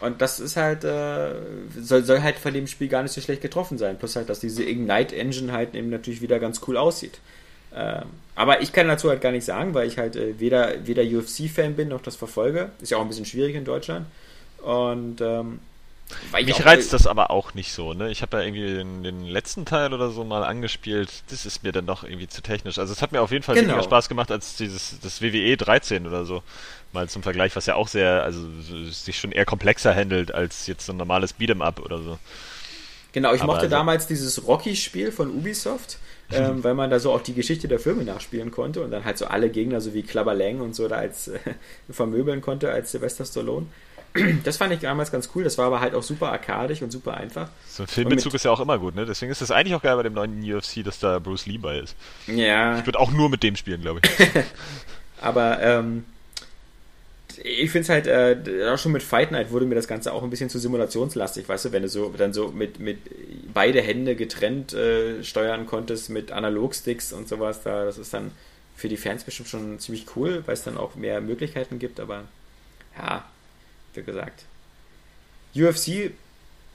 Und das ist halt, äh, soll, soll halt von dem Spiel gar nicht so schlecht getroffen sein. Plus halt, dass diese Ignite Engine halt eben natürlich wieder ganz cool aussieht. Ähm, aber ich kann dazu halt gar nicht sagen, weil ich halt äh, weder, weder UFC-Fan bin noch das verfolge. Ist ja auch ein bisschen schwierig in Deutschland. Und ähm,
mich reizt das aber auch nicht so, ne? Ich habe ja irgendwie den, den, letzten Teil oder so mal angespielt. Das ist mir dann doch irgendwie zu technisch. Also es hat mir auf jeden Fall genau. weniger Spaß gemacht als dieses das WWE 13 oder so. Mal zum Vergleich, was ja auch sehr, also sich schon eher komplexer handelt als jetzt so ein normales Beat'em Up oder so.
Genau, ich aber mochte also, damals dieses Rocky-Spiel von Ubisoft, ähm, weil man da so auch die Geschichte der Filme nachspielen konnte und dann halt so alle Gegner, so wie Clubber Lang und so, da als äh, vermöbeln konnte als Sylvester Stallone. *clears throat* Das fand ich damals ganz cool. Das war aber halt auch super arkadisch und super einfach.
So ein Filmbezug ist ja auch immer gut, ne? Deswegen ist es eigentlich auch geil bei dem neuen UFC, dass da Bruce Lee bei ist.
Ja.
Ich würde auch nur mit dem spielen, glaube ich. *laughs*
aber ähm, ich finde es halt, äh, auch schon mit Fight Night wurde mir das Ganze auch ein bisschen zu simulationslastig, weißt du, wenn du so dann so mit, mit beide Hände getrennt äh, steuern konntest mit Analogsticks und sowas, da, das ist dann für die Fans bestimmt schon ziemlich cool, weil es dann auch mehr Möglichkeiten gibt, aber ja, wie gesagt. UFC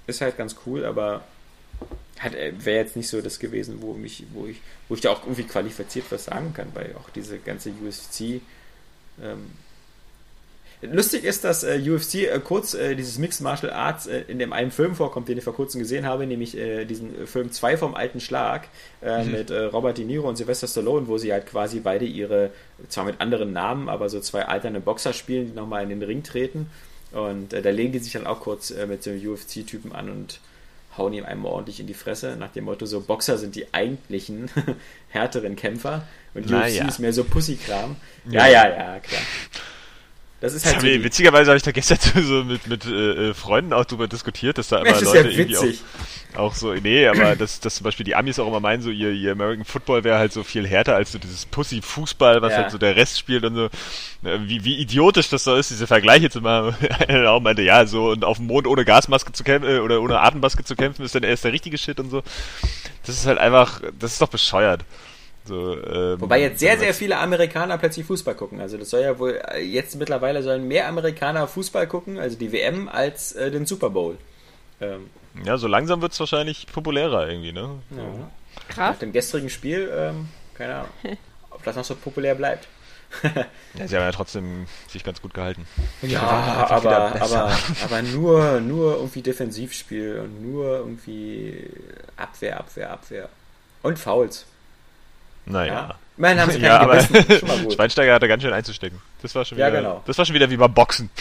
ist halt ganz cool, aber äh, wäre jetzt nicht so das gewesen, wo mich, wo ich, wo ich da auch irgendwie qualifiziert was sagen kann, weil auch diese ganze UFC ähm, Lustig ist, dass äh, UFC äh, kurz äh, dieses Mixed Martial Arts äh, in dem einen Film vorkommt, den ich vor kurzem gesehen habe, nämlich äh, diesen Film 2 vom alten Schlag mhm. mit Robert De Niro und Sylvester Stallone, wo sie halt quasi beide ihre, zwar mit anderen Namen, aber so zwei alterne Boxer spielen, die nochmal in den Ring treten. Und da legen die sich dann auch kurz mit so einem UFC-Typen an und hauen ihm einmal ordentlich in die Fresse, nach dem Motto, so Boxer sind die eigentlichen *laughs* härteren Kämpfer und UFC ja. ist mehr so Pussykram. Ja, ja, ja, klar.
Das ist halt das so ich, witzigerweise habe ich da gestern *laughs* so mit, mit äh, äh, Freunden auch drüber diskutiert, dass da immer Mensch, Leute ja irgendwie auch, auch, so, nee, aber dass, dass zum Beispiel die Amis auch immer meinen, so ihr, ihr American Football wäre halt so viel härter als so dieses Pussy-Fußball, was ja. halt so der Rest spielt und so. Wie, wie idiotisch das so ist, diese Vergleiche zu machen. *laughs* Einer auch meinte, ja, so und auf dem Mond ohne Gasmaske zu kämpfen äh, oder ohne Atemmaske zu kämpfen, ist dann erst der richtige Shit und so. Das ist halt einfach, das ist doch bescheuert. So,
ähm, Wobei jetzt sehr, sehr viele Amerikaner plötzlich Fußball gucken. Also das soll ja wohl, jetzt mittlerweile sollen mehr Amerikaner Fußball gucken, also die WM, als äh, den Super Bowl.
Ähm, ja, so langsam wird es wahrscheinlich populärer irgendwie, ne?
Ja. Krass. Nach dem gestrigen Spiel, ähm, keine Ahnung, *laughs* ob das noch so populär bleibt. *laughs*
ja, sie haben ja trotzdem sich ganz gut gehalten.
Ja, aber, aber, aber nur, nur irgendwie Defensivspiel und nur irgendwie Abwehr, Abwehr, Abwehr. Und Fouls.
Naja. Ja.
Immerhin haben sie
ja, aber *laughs* Schweinsteiger hatte ganz schön einzustecken. Das war schon wieder,
ja, genau.
das war schon wieder wie beim Boxen. *laughs*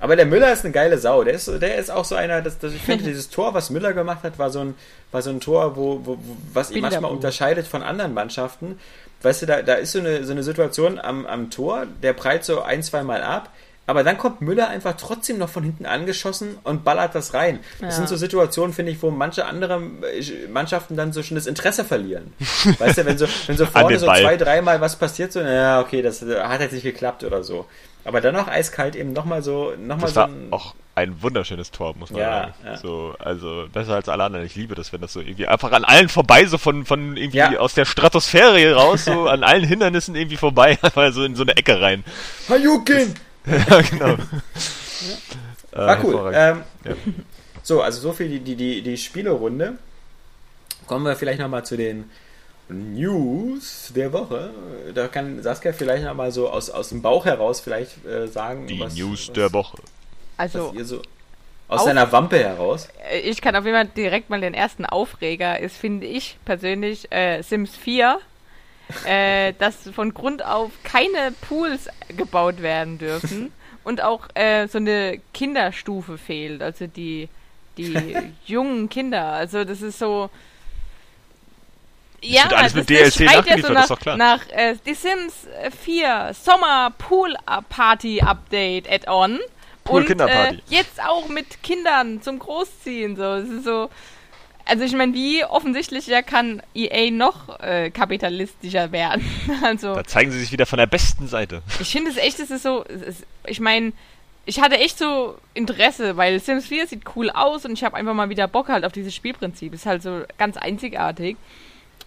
Aber der Müller ist eine geile Sau. Der ist, der ist auch so einer, das, das, ich finde, *laughs* dieses Tor, was Müller gemacht hat, war so ein, war so ein Tor, wo, wo, was ihn manchmal unterscheidet von anderen Mannschaften. Weißt du, da, da ist so eine, so eine Situation am, am Tor, der prallt so ein, zwei Mal ab aber dann kommt Müller einfach trotzdem noch von hinten angeschossen und ballert das rein. Das ja. sind so Situationen, finde ich, wo manche andere äh, Mannschaften dann so schon das Interesse verlieren. *laughs* weißt du, wenn so, wenn so vorne so zwei, dreimal was passiert, so, ja, okay, das hat jetzt nicht geklappt oder so. Aber dann noch eiskalt eben nochmal so, nochmal so
ein, auch ein wunderschönes Tor, muss man
Ja,
sagen.
ja.
So, also besser als alle anderen. Ich liebe das, wenn das so irgendwie einfach an allen vorbei, so von, von irgendwie
Ja.
aus der Stratosphäre raus, so an allen Hindernissen irgendwie vorbei, *laughs* einfach so in so eine Ecke rein.
Hayukin! *laughs*
ja, genau. Äh,
War cool.
hervorragend.
Ähm,
Ja.
So, also so viel die, die, die, die Spielerunde. Kommen wir vielleicht nochmal zu den News der Woche. Da kann Saskia vielleicht nochmal so aus, aus dem Bauch heraus vielleicht äh, sagen,
Die
was,
News
was,
der Woche.
Also,
so aus
Auf-
seiner Wampe heraus.
ich kann auf jeden Fall direkt mal den ersten Aufreger ist, finde ich persönlich, äh, Sims 4. äh, dass von Grund auf keine Pools gebaut werden dürfen *laughs* und auch äh, so eine Kinderstufe fehlt, also die, die *laughs* jungen Kinder. Also das ist so. Ja,
wird alles
das,
mit
das
DLC
schreit ja so nach,
ist doch klar.
nach äh, Die Sims 4 Sommer Pool Party Update Add-on.
Pool
Und
Kinderparty.
äh, jetzt auch mit Kindern zum Großziehen. So, es ist so. Also ich meine, wie offensichtlicher kann EA noch äh, kapitalistischer werden? *laughs* also
Da zeigen sie sich wieder von der besten Seite.
ich finde es echt, es ist so, es ist, ich meine, ich hatte echt so Interesse, weil Sims 4 sieht cool aus und ich habe einfach mal wieder Bock halt auf dieses Spielprinzip. Ist halt so ganz einzigartig.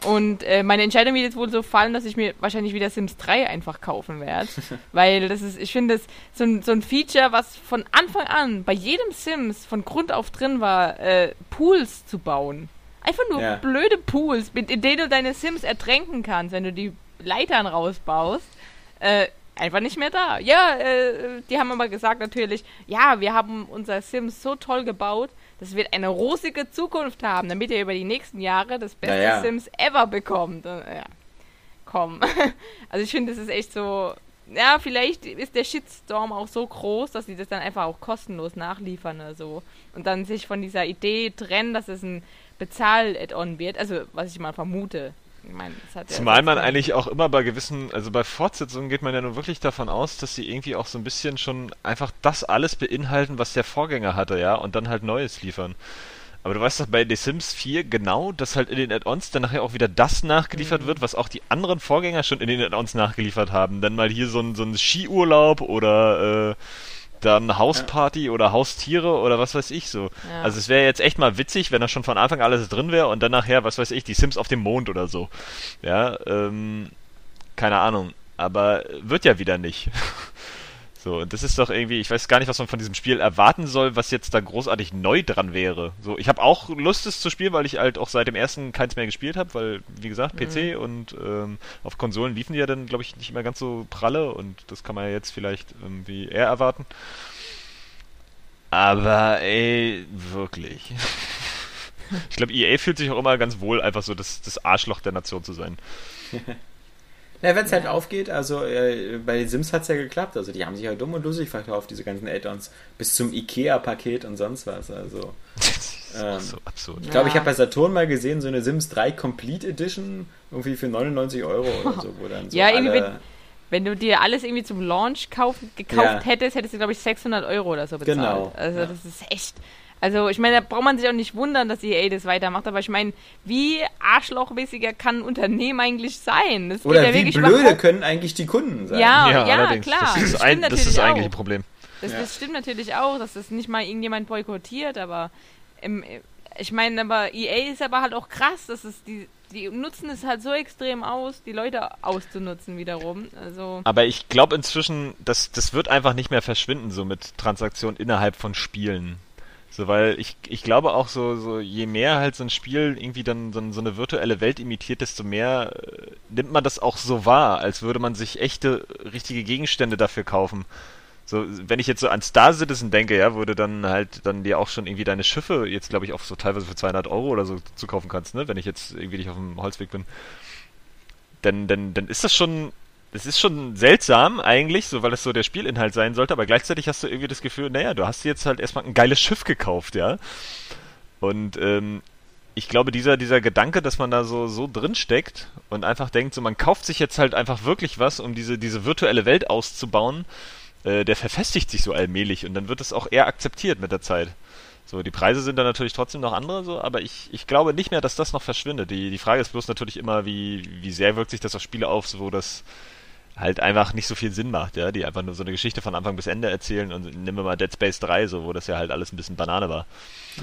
Und äh, meine Entscheidung wird jetzt wohl so fallen, dass ich mir wahrscheinlich wieder Sims 3 einfach kaufen werde. *laughs* weil das ist, ich finde das so ein, so ein Feature, was von Anfang an bei jedem Sims von Grund auf drin war, äh, Pools zu bauen. Einfach nur
Ja.
blöde Pools, mit in denen du deine Sims ertränken kannst, wenn du die Leitern rausbaust. Äh, einfach nicht mehr da. Ja, äh, die haben aber gesagt natürlich, ja, wir haben unser Sims so toll gebaut, das wird eine rosige Zukunft haben, damit ihr über die nächsten Jahre das beste
Naja.
Sims ever bekommt. Und, ja, komm. *laughs* Also ich finde, das ist echt so. Ja, vielleicht ist der Shitstorm auch so groß, dass sie das dann einfach auch kostenlos nachliefern oder so. Und dann sich von dieser Idee trennen, dass es ein Bezahl-Add-on wird. Also, was ich mal vermute. Meine, ja-
Zumal man eigentlich auch immer bei gewissen, also bei Fortsetzungen geht man ja nun wirklich davon aus, dass sie irgendwie auch so ein bisschen schon einfach das alles beinhalten, was der Vorgänger hatte, ja, und dann halt Neues liefern. Aber du weißt doch bei The Sims 4 genau, dass halt in den Add-ons dann nachher auch wieder das nachgeliefert wird, was auch die anderen Vorgänger schon in den Add-ons nachgeliefert haben. Dann mal hier so ein, so ein Skiurlaub oder äh, dann Hausparty oder Haustiere oder was weiß ich so.
Ja.
Also es wäre jetzt echt mal witzig, wenn da schon von Anfang alles drin wäre und dann nachher, was weiß ich, die Sims auf dem Mond oder so. Ja, ähm, keine Ahnung. Aber wird ja wieder nicht. *laughs* So, und das ist doch irgendwie, ich weiß gar nicht, was man von diesem Spiel erwarten soll, was jetzt da großartig neu dran wäre. So, ich habe auch Lust, es zu spielen, weil ich halt auch seit dem ersten keins mehr gespielt habe, weil, wie gesagt, PC und ähm, auf Konsolen liefen die ja dann, glaube ich, nicht immer ganz so pralle und das kann man ja jetzt vielleicht irgendwie eher erwarten. Aber ey, wirklich. *laughs* Ich glaube, EA fühlt sich auch immer ganz wohl, einfach so das, das Arschloch der Nation zu sein. *laughs*
Ja, wenn es halt aufgeht, also äh, bei den Sims hat es ja geklappt. Also die haben sich ja dumm und lustig verkauft, diese ganzen Add-ons. Bis zum Ikea-Paket und sonst was. Also *laughs*
Das ist auch
Ähm,
so absurd.
ich glaube, ich
Ja.
habe bei Saturn mal gesehen, so eine Sims 3 Complete Edition, irgendwie für 99 Euro oder so, wo dann *laughs* so
Ja, irgendwie. Wenn du dir alles irgendwie zum Launch kauf, gekauft
Ja.
hättest, hättest du, glaube ich, 600 Euro oder so bezahlt.
Genau,
Also
ja.
das ist echt... Also ich meine, da braucht man sich auch nicht wundern, dass EA das weitermacht, aber ich meine, wie arschlochmäßiger kann ein Unternehmen eigentlich sein? Das geht
Oder
ja
wie
wirklich
blöde
überhaupt-
können eigentlich die Kunden sein?
Ja, ja,
allerdings.
klar.
Das ist,
Das
ein,
stimmt
das, ist eigentliche
auch.
Problem.
Das,
Ja.
das stimmt natürlich auch, dass das nicht mal irgendjemand boykottiert, aber im, ich meine, aber EA ist aber halt auch krass, dass es die, die nutzen es halt so extrem aus, die Leute auszunutzen wiederum. Also
Aber ich glaube inzwischen, das, das wird einfach nicht mehr verschwinden, so mit Transaktionen innerhalb von Spielen. So, weil ich, ich glaube auch so, so, je mehr halt so ein Spiel irgendwie dann so, so eine virtuelle Welt imitiert, desto mehr äh, nimmt man das auch so wahr, als würde man sich echte, richtige Gegenstände dafür kaufen. So, wenn ich jetzt so an Star Citizen denke, ja, wo du dann halt dann dir auch schon irgendwie deine Schiffe jetzt, glaube ich, auch so teilweise für 200 Euro oder so zu kaufen kannst, ne, wenn ich jetzt irgendwie nicht auf dem Holzweg bin, dann, dann, dann ist das schon, das ist schon seltsam eigentlich, so weil es so der Spielinhalt sein sollte, aber gleichzeitig hast du irgendwie das Gefühl, naja, du hast jetzt halt erstmal ein geiles Schiff gekauft, ja. Und ähm, ich glaube, dieser, dieser Gedanke, dass man da so, so drin steckt und einfach denkt, so man kauft sich jetzt halt einfach wirklich was, um diese, diese virtuelle Welt auszubauen, äh, der verfestigt sich so allmählich und dann wird es auch eher akzeptiert mit der Zeit. So, die Preise sind dann natürlich trotzdem noch andere, so, aber ich, ich glaube nicht mehr, dass das noch verschwindet. Die, die Frage ist bloß natürlich immer, wie, wie sehr wirkt sich das auf Spiele auf, so wo das halt einfach nicht so viel Sinn macht, ja, die einfach nur so eine Geschichte von Anfang bis Ende erzählen und nehmen wir mal Dead Space 3, so, wo das ja halt alles ein bisschen Banane war.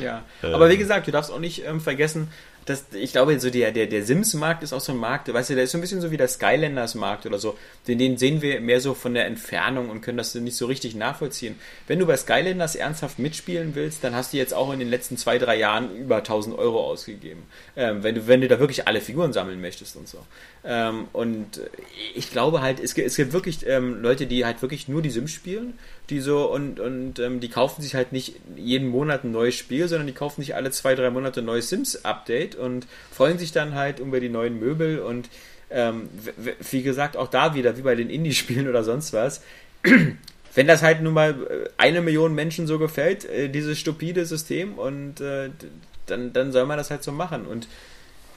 Ja, ähm, aber wie gesagt, du darfst auch nicht ähm, vergessen, das, ich glaube, so der, der, der Sims-Markt ist auch so ein Markt, weißt du, der ist so ein bisschen so wie der Skylanders-Markt oder so. Den, den sehen wir mehr so von der Entfernung und können das nicht so richtig nachvollziehen. Wenn du bei Skylanders ernsthaft mitspielen willst, dann hast du jetzt auch in den letzten zwei, drei Jahren über 1000 Euro ausgegeben. Ähm, wenn, du, wenn du da wirklich alle Figuren sammeln möchtest und so. Ähm, und ich glaube halt, es gibt, es gibt wirklich ähm, Leute, die halt wirklich nur die Sims spielen, die so und, und ähm, die kaufen sich halt nicht jeden Monat ein neues Spiel, sondern die kaufen sich alle zwei, drei Monate ein neues Sims-Update und freuen sich dann halt über die neuen Möbel und ähm, wie gesagt, auch da wieder, wie bei den Indie-Spielen oder sonst was. *clears throat* Wenn das halt nun mal äh, eine Million Menschen so gefällt, äh, dieses stupide System, und äh, dann, dann soll man das halt so machen. Und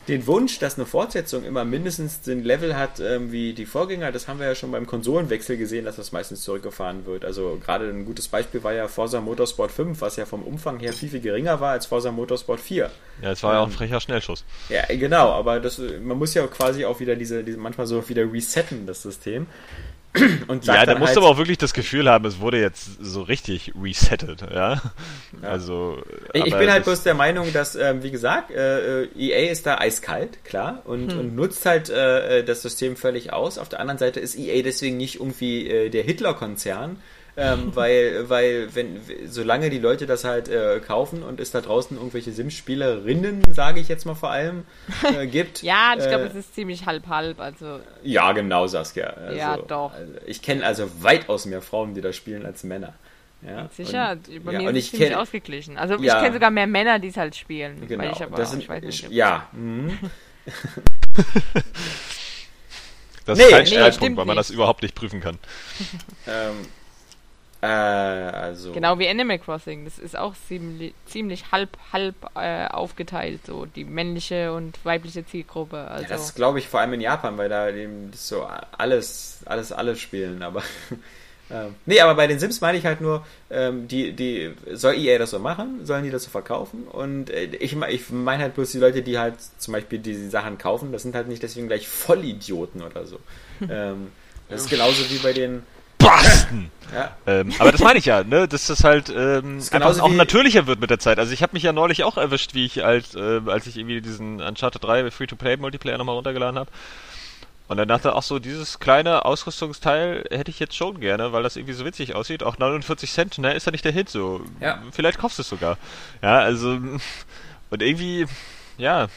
den Wunsch, dass eine Fortsetzung immer mindestens den Level hat ähm, wie die Vorgänger, das haben wir ja schon beim Konsolenwechsel gesehen, dass das meistens zurückgefahren wird. Also gerade ein gutes Beispiel war ja Forza Motorsport 5, was ja vom Umfang her viel, viel geringer war als Forza Motorsport 4.
Ja, es war ähm, ja auch ein ähm, frecher Schnellschuss.
Ja, genau, aber das, man muss ja quasi auch wieder diese, diese manchmal so wieder resetten, das System. *clears throat*
Und ja, da musst halt, du aber auch wirklich das Gefühl haben, es wurde jetzt so richtig resettet, ja. ja. Also.
Ich, ich bin halt bloß der Meinung, dass, ähm, wie gesagt, äh, äh EA ist da eiskalt, klar, und, hm. und nutzt halt äh, äh, das System völlig aus. Auf der anderen Seite ist EA deswegen nicht irgendwie äh, der Hitler-Konzern, ähm, weil, weil, wenn, solange die Leute das halt äh, kaufen und es da draußen irgendwelche Sims-Spielerinnen, sage ich jetzt mal vor allem, äh, *laughs* gibt.
ja, ich glaube, äh, es ist ziemlich halb-halb, also.
Ja, genau, Saskia.
Also, ja, doch.
Also ich kenne also weitaus mehr Frauen, die da spielen, als Männer. Ja,
Sicher, und, bei ja, mir ist es ziemlich kenn, ausgeglichen. Also ja, ich kenne sogar mehr Männer, die es halt spielen.
Genau,
ich aber
das sind, ich weiß nicht, ja. Mhm. *laughs*
das nee, ist kein nee, Streitpunkt, weil man nicht. das überhaupt nicht prüfen kann.
ähm, äh, also.
Genau wie Animal Crossing. Das ist auch ziemlich, ziemlich halb, halb äh, aufgeteilt, so die männliche und weibliche Zielgruppe. Also. Ja,
das glaube ich vor allem in Japan, weil da eben so alles, alles, alles spielen, aber. *laughs* ähm, nee, aber bei den Sims meine ich halt nur, ähm, die, die, soll EA das so machen? Sollen die das so verkaufen? Und äh, ich, ich meine halt bloß die Leute, die halt zum Beispiel diese Sachen kaufen, das sind halt nicht deswegen gleich Vollidioten oder so. *laughs* ähm, das ist genauso wie bei den
Basten! Ja. Ähm, aber das meine ich ja, ne? dass das halt ähm, das einfach auch natürlicher wird mit der Zeit. Also ich habe mich ja neulich auch erwischt, wie ich als, äh, als ich irgendwie diesen Uncharted 3 Free-to-Play-Multiplayer nochmal runtergeladen habe. Und dann dachte ach so, dieses kleine Ausrüstungsteil hätte ich jetzt schon gerne, weil das irgendwie so witzig aussieht. Auch 49 Cent, ne, ist ja nicht der Hit so. Ja. Vielleicht kaufst du es sogar. Ja, also *laughs* und irgendwie, ja,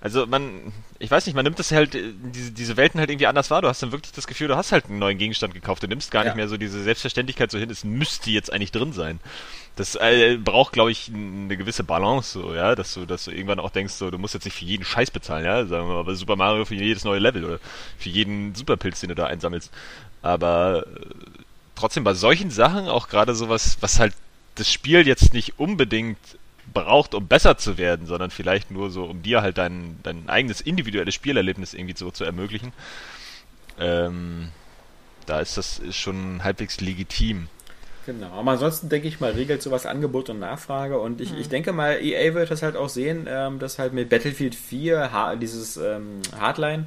also man, ich weiß nicht, man nimmt das halt, äh, diese, diese Welten halt irgendwie anders wahr. Du hast dann wirklich das Gefühl, du hast halt einen neuen Gegenstand gekauft. Du nimmst gar ja. nicht mehr so diese Selbstverständlichkeit so hin, es müsste jetzt eigentlich drin sein. Das äh, braucht, glaube ich, eine gewisse Balance, so, ja, dass du, dass du irgendwann auch denkst, so, du musst jetzt nicht für jeden Scheiß bezahlen, ja, sagen wir mal, bei Super Mario für jedes neue Level oder für jeden Superpilz, den du da einsammelst. Aber äh, trotzdem bei solchen Sachen, auch gerade sowas, was halt das Spiel jetzt nicht unbedingt braucht, um besser zu werden, sondern vielleicht nur so, um dir halt dein, dein eigenes individuelles Spielerlebnis irgendwie so zu ermöglichen. Ähm, da ist das schon halbwegs legitim.
Genau, aber ansonsten denke ich mal, regelt sowas Angebot und Nachfrage und ich, mhm. ich denke mal, EA wird das halt auch sehen, ähm, dass halt mit Battlefield 4 ha dieses ähm, Hardline,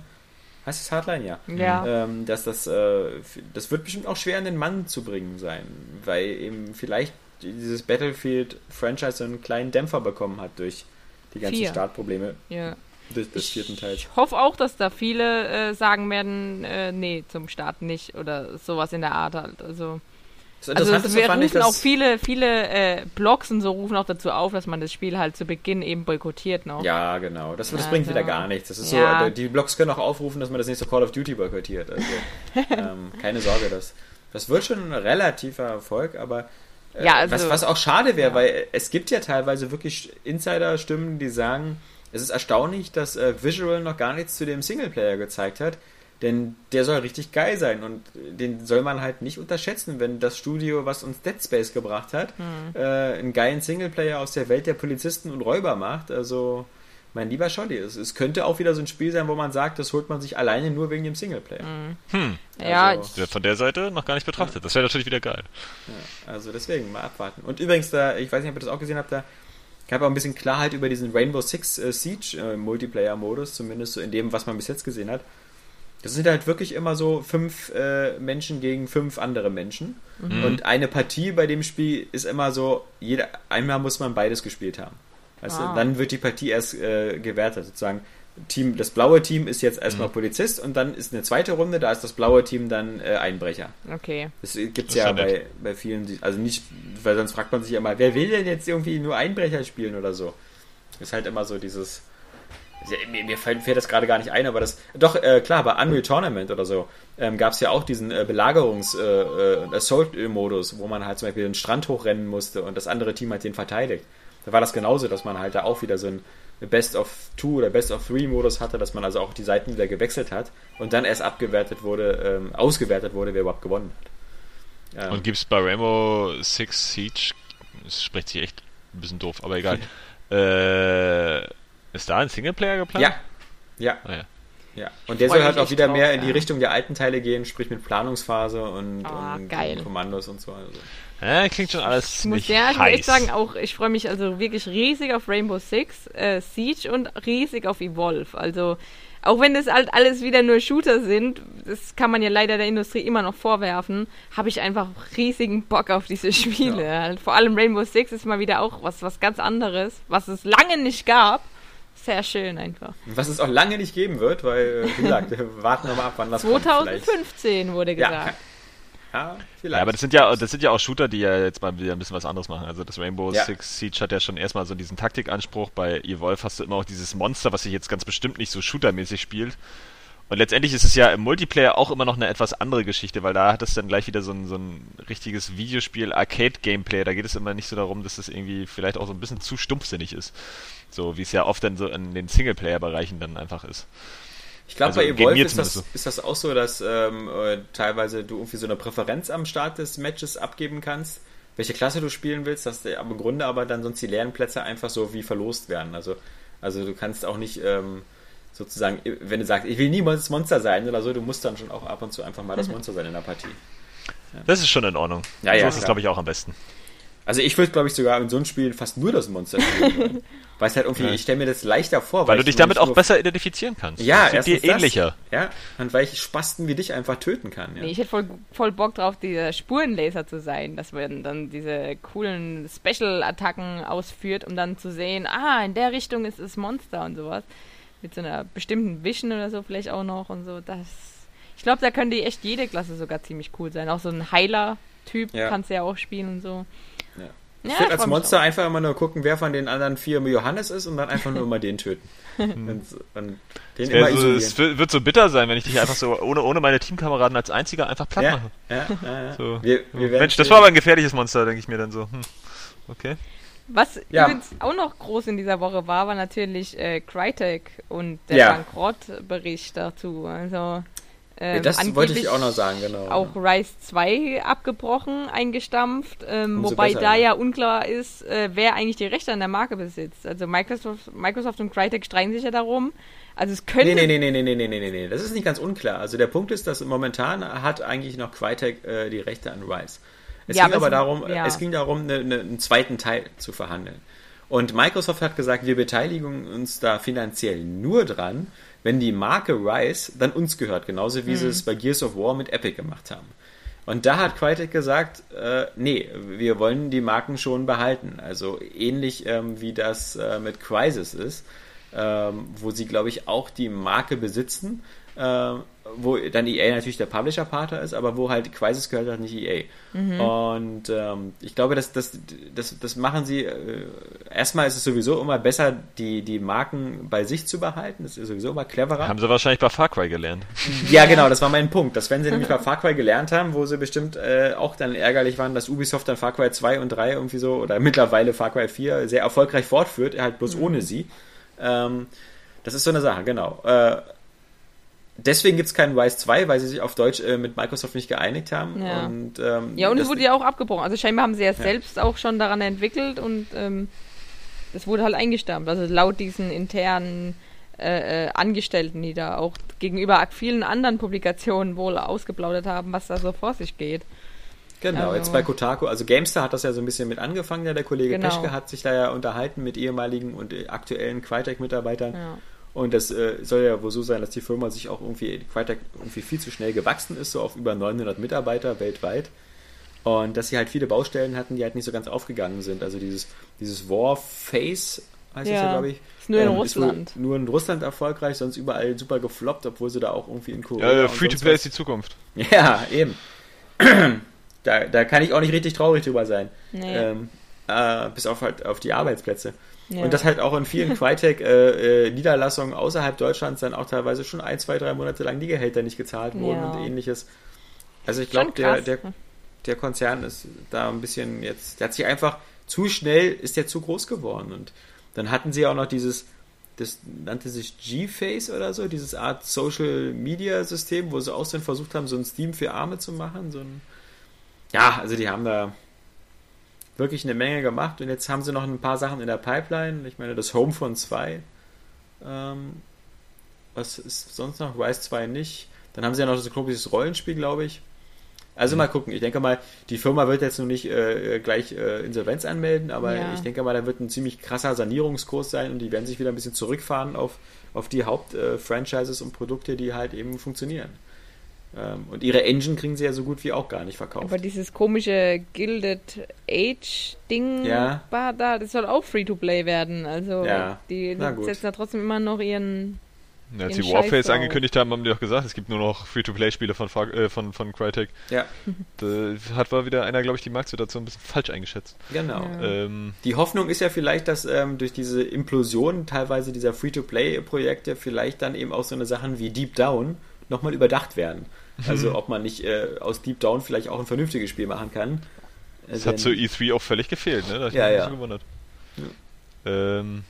heißt es Hardline? Ja.
ja.
Ähm, dass das, äh, das wird bestimmt auch schwer an den Mann zu bringen sein, weil eben vielleicht dieses Battlefield-Franchise so einen kleinen Dämpfer bekommen hat durch die ganzen Vier. Startprobleme
ja.
des, des vierten Teils.
Ich hoffe auch, dass da viele äh, sagen werden, äh, nee, zum Start nicht oder sowas in der Art halt. Also, das also wir rufen ich, auch viele, viele äh, Blogs und so rufen auch dazu auf, dass man das Spiel halt zu Beginn eben boykottiert noch.
Ja, genau. Das, das ja, bringt wieder gar nichts. Das ist ja. so, die Blogs können auch aufrufen, dass man das nächste Call of Duty boykottiert. Also *laughs* ähm, keine Sorge, das, das wird schon ein relativer Erfolg, aber ja, also, was, was auch schade wäre, ja. weil es gibt ja teilweise wirklich Insider-Stimmen, die sagen, es ist erstaunlich, dass äh, Visual noch gar nichts zu dem Singleplayer gezeigt hat, denn der soll richtig geil sein und den soll man halt nicht unterschätzen, wenn das Studio, was uns Dead Space gebracht hat, hm. äh, einen geilen Singleplayer aus der Welt der Polizisten und Räuber macht. Also mein lieber Scholli, es, es könnte auch wieder so ein Spiel sein, wo man sagt, das holt man sich alleine nur wegen dem Singleplayer.
Mhm. Hm. Ja, also, von der Seite noch gar nicht betrachtet. Das wäre natürlich wieder geil.
Ja, also deswegen mal abwarten. Und übrigens, da, ich weiß nicht, ob ihr das auch gesehen habt, da gab auch ein bisschen Klarheit über diesen Rainbow Six äh, Siege äh, Multiplayer-Modus, zumindest so in dem, was man bis jetzt gesehen hat. Das sind halt wirklich immer so fünf äh, Menschen gegen fünf andere Menschen.
Mhm.
Und eine Partie bei dem Spiel ist immer so, jeder, einmal muss man beides gespielt haben. Weißt
Ah.
du? Dann wird die Partie erst äh, gewertet. Sozusagen, Team, das blaue Team ist jetzt
Mhm.
erstmal Polizist und dann ist eine zweite Runde, da ist das blaue Team dann äh, Einbrecher.
Okay.
Das gibt
Das
es ja bei, bei vielen, also nicht, weil sonst fragt man sich ja immer, wer will denn jetzt irgendwie nur Einbrecher spielen oder so? Ist halt immer so dieses. Mir, mir fällt, fällt das gerade gar nicht ein, aber das. Doch, äh, klar, bei Unreal Tournament oder so ähm, gab es ja auch diesen äh, Belagerungs- äh, äh, Assault-Modus, wo man halt zum Beispiel den Strand hochrennen musste und das andere Team hat den verteidigt. Da war das genauso, dass man halt da auch wieder so ein Best of Two oder Best of Three Modus hatte, dass man also auch die Seiten wieder gewechselt hat und dann erst abgewertet wurde, ähm, ausgewertet wurde, wer überhaupt gewonnen hat. Ähm,
Und gibt's bei Rainbow Six Siege, das spricht sich echt ein bisschen doof, aber egal. *laughs* äh, ist da ein Singleplayer geplant?
ja, ja,
Ah, ja.
ja. Und der soll halt auch wieder
drauf,
mehr in die
ja.
Richtung der alten Teile gehen, sprich mit Planungsphase und,
Ah,
und
geil.
Kommandos und so. Also.
Ja, klingt schon alles
Ich muss
ziemlich
ja ich muss echt sagen, auch ich freue mich also wirklich riesig auf Rainbow Six äh, Siege und riesig auf Evolve. Also auch wenn das halt alles wieder nur Shooter sind, das kann man ja leider der Industrie immer noch vorwerfen, habe ich einfach riesigen Bock auf diese Spiele. Halt, vor allem Rainbow Six ist mal wieder auch was was ganz anderes, was es lange nicht gab. Sehr schön einfach.
Was es auch lange nicht geben wird, weil, äh, wie gesagt, wir warten nochmal ab, wann das kommt. vielleicht.
2015 wurde
Ja,
gesagt.
ja, vielleicht.
Ja, aber das sind ja, das sind ja auch Shooter, die ja jetzt mal wieder ein bisschen was anderes machen. Also das Rainbow
Ja.
Six Siege hat ja schon erstmal so diesen Taktikanspruch. Bei Evolve hast du immer auch dieses Monster, was sich jetzt ganz bestimmt nicht so shootermäßig spielt. Und letztendlich ist es ja im Multiplayer auch immer noch eine etwas andere Geschichte, weil da hat es dann gleich wieder so ein, so ein richtiges Videospiel, Arcade-Gameplay. Da geht es immer nicht so darum, dass es irgendwie vielleicht auch so ein bisschen zu stumpfsinnig ist. So wie es ja oft dann so in den Singleplayer-Bereichen dann einfach ist.
Ich glaube,
Also
bei Evolve ist das, ist das auch so, dass ähm, äh, teilweise du irgendwie so eine Präferenz am Start des Matches abgeben kannst, welche Klasse du spielen willst, dass der, aber im Grunde aber dann sonst die leeren Plätze einfach so wie verlost werden. Also, also du kannst auch nicht ähm, sozusagen, wenn du sagst, ich will niemals das Monster sein oder so, du musst dann schon auch ab und zu einfach mal das Monster sein in der Partie.
Das ist schon in Ordnung.
Ja,
so
ja,
ist es, glaube ich, auch am besten.
Also ich würde, glaube ich, sogar in so einem Spiel fast nur das Monster spielen. *laughs* Weil es halt irgendwie,
Ja.
ich stelle mir das leichter vor.
Weil du
ich
dich damit auch besser identifizieren kannst.
Ja,
das dir ähnlicher.
Das, ja, und weil ich Spasten wie dich einfach töten kann. Ja.
Nee, ich hätte voll, voll Bock drauf, dieser Spurenlaser zu sein, dass man dann diese coolen Special-Attacken ausführt, um dann zu sehen, ah, in der Richtung ist das Monster und sowas. Mit so einer bestimmten Vision oder so vielleicht auch noch und so. Das, ich glaube, da könnte echt jede Klasse sogar ziemlich cool sein. Auch so ein Heiler-Typ
Ja.
kannst du ja auch spielen und so.
Ja.
Ja,
Ich würde als Monster einfach immer nur gucken, wer von den anderen vier Johannes ist und dann einfach nur immer den töten. *laughs* und, und den immer
so, es wird, so bitter sein, wenn ich dich einfach so ohne, ohne meine Teamkameraden als einziger einfach platt
Ja,
mache.
ja, ja, ja.
So.
Wir, wir
Mensch, das war aber ein gefährliches Monster, denke ich mir dann so. Hm. Okay.
Was
Ja.
übrigens auch noch groß in dieser Woche war, war natürlich äh, Crytek und der
Ja.
Bankrottbericht dazu. Also ähm,
das wollte ich auch noch sagen, genau.
Auch Rise 2 abgebrochen, eingestampft, ähm, wobei
besser,
da
ja,
unklar ist, äh, wer eigentlich die Rechte an der Marke besitzt. Also Microsoft, Microsoft und Crytek streiten sich ja darum. Also es könnte.
Nee, nee, nee, nee, nee, nee, nee, nee, nee. das ist nicht ganz unklar. Also der Punkt ist, dass momentan hat eigentlich noch Crytek äh, die Rechte an Rise. Es
ja,
ging
aber,
aber darum,
ja.
es ging darum, ne, ne, einen zweiten Teil zu verhandeln. Und Microsoft hat gesagt, wir beteiligen uns da finanziell nur dran, wenn die Marke Rise dann uns gehört, genauso wie sie es bei Gears of War mit Epic gemacht haben. Und da hat Crytek gesagt, äh, nee, wir wollen die Marken schon behalten. Also ähnlich ähm, wie das äh, mit Crysis ist, ähm, wo sie, glaube ich, auch die Marke besitzen, äh, wo dann EA natürlich der Publisher-Partner ist, aber wo halt Crysis gehört halt nicht EA. Und ähm, ich glaube, das, das, das, das machen sie, äh, erstmal ist es sowieso immer besser, die, die Marken bei sich zu behalten, das ist sowieso immer cleverer.
Haben sie wahrscheinlich bei Far Cry gelernt. *laughs*
Ja, genau, das war mein Punkt. Das werden sie nämlich bei Far Cry gelernt haben, wo sie bestimmt äh, auch dann ärgerlich waren, dass Ubisoft dann Far Cry 2 und 3 irgendwie so, oder mittlerweile Far Cry 4 sehr erfolgreich fortführt, halt bloß ohne sie. Ähm, das ist so eine Sache, genau. Äh, deswegen gibt es keinen Rise 2, weil sie sich auf Deutsch äh, mit Microsoft nicht geeinigt haben.
Ja.
Und, ähm,
Ja, und es wurde ja auch abgebrochen. Also scheinbar haben sie ja, selbst auch schon daran entwickelt und ähm, das wurde halt eingestampft. Also laut diesen internen äh, äh, Angestellten, die da auch gegenüber vielen anderen Publikationen wohl ausgeplaudert haben, was da so vor sich geht.
Genau,
Also-
jetzt bei Kotaku, also Gamestar hat das ja so ein bisschen mit angefangen, ja, der Kollege
Genau.
Peschke hat sich da ja unterhalten mit ehemaligen und äh, aktuellen Crytek-Mitarbeitern.
Ja.
Und das äh, soll ja wohl so sein, dass die Firma sich auch irgendwie, Crytek irgendwie viel zu schnell gewachsen ist, so auf über 900 Mitarbeiter weltweit. Und dass sie halt viele Baustellen hatten, die halt nicht so ganz aufgegangen sind. Also dieses, dieses Warface heißt ja, das ja, glaube ich.
Ist nur in ähm, Russland.
nur in Russland erfolgreich, sonst überall super gefloppt, obwohl sie da auch irgendwie in
Korea. Ja, ja Free-to-Play ist die Zukunft.
Ja, eben. *clears throat* da, da kann ich auch nicht richtig traurig drüber sein. Nee. Ähm, äh, bis auf halt auf die Arbeitsplätze. Ja. Und das halt auch in vielen *laughs* Crytek-Niederlassungen äh, äh, außerhalb Deutschlands dann auch teilweise schon ein, zwei, drei Monate lang die Gehälter nicht gezahlt wurden ja. und ähnliches. Also ich glaube, der, der, der Konzern ist da ein bisschen jetzt, der hat sich einfach zu schnell, ist der zu groß geworden. Und dann hatten sie auch noch dieses, das nannte sich G-Face oder so, dieses Art Social Media System, wo sie auch dann versucht haben, so ein Steam für Arme zu machen. So ein, ja, also die haben da wirklich eine Menge gemacht und jetzt haben sie noch ein paar Sachen in der Pipeline. Ich meine, das Home von 2. Ähm, was ist sonst noch? Rise 2 nicht. Dann haben sie ja noch das komisches Rollenspiel, glaube ich. Also mhm. mal gucken. Ich denke mal, die Firma wird jetzt noch nicht äh, gleich äh, Insolvenz anmelden, aber ja. ich denke mal, da wird ein ziemlich krasser Sanierungskurs sein und die werden sich wieder ein bisschen zurückfahren auf, auf die Hauptfranchises äh, und Produkte, die halt eben funktionieren. Ähm, und ihre Engine kriegen sie ja so gut wie auch gar nicht verkauft.
Aber dieses komische Gilded Age-Ding
ja.
da, das soll auch Free-to-Play werden. Also
ja.
die setzen da trotzdem immer noch ihren.
Ja, als die Warface angekündigt haben, haben die auch gesagt, es gibt nur noch Free-to-Play-Spiele von, äh, von, von Crytek.
Ja. *laughs*
Da hat mal wieder einer, glaube ich, die Marktsituation ein bisschen falsch eingeschätzt.
Genau.
Ja. Ähm,
die Hoffnung ist ja vielleicht, dass ähm, durch diese Implosion teilweise dieser Free-to-Play-Projekte vielleicht dann eben auch so eine Sachen wie Deep Down nochmal überdacht werden. Also ob man nicht äh, aus Deep Down vielleicht auch ein vernünftiges Spiel machen kann.
Das Denn, hat zur E3 auch völlig gefehlt, ne? Da
ja, ja.
gewundert. Ja. Ähm,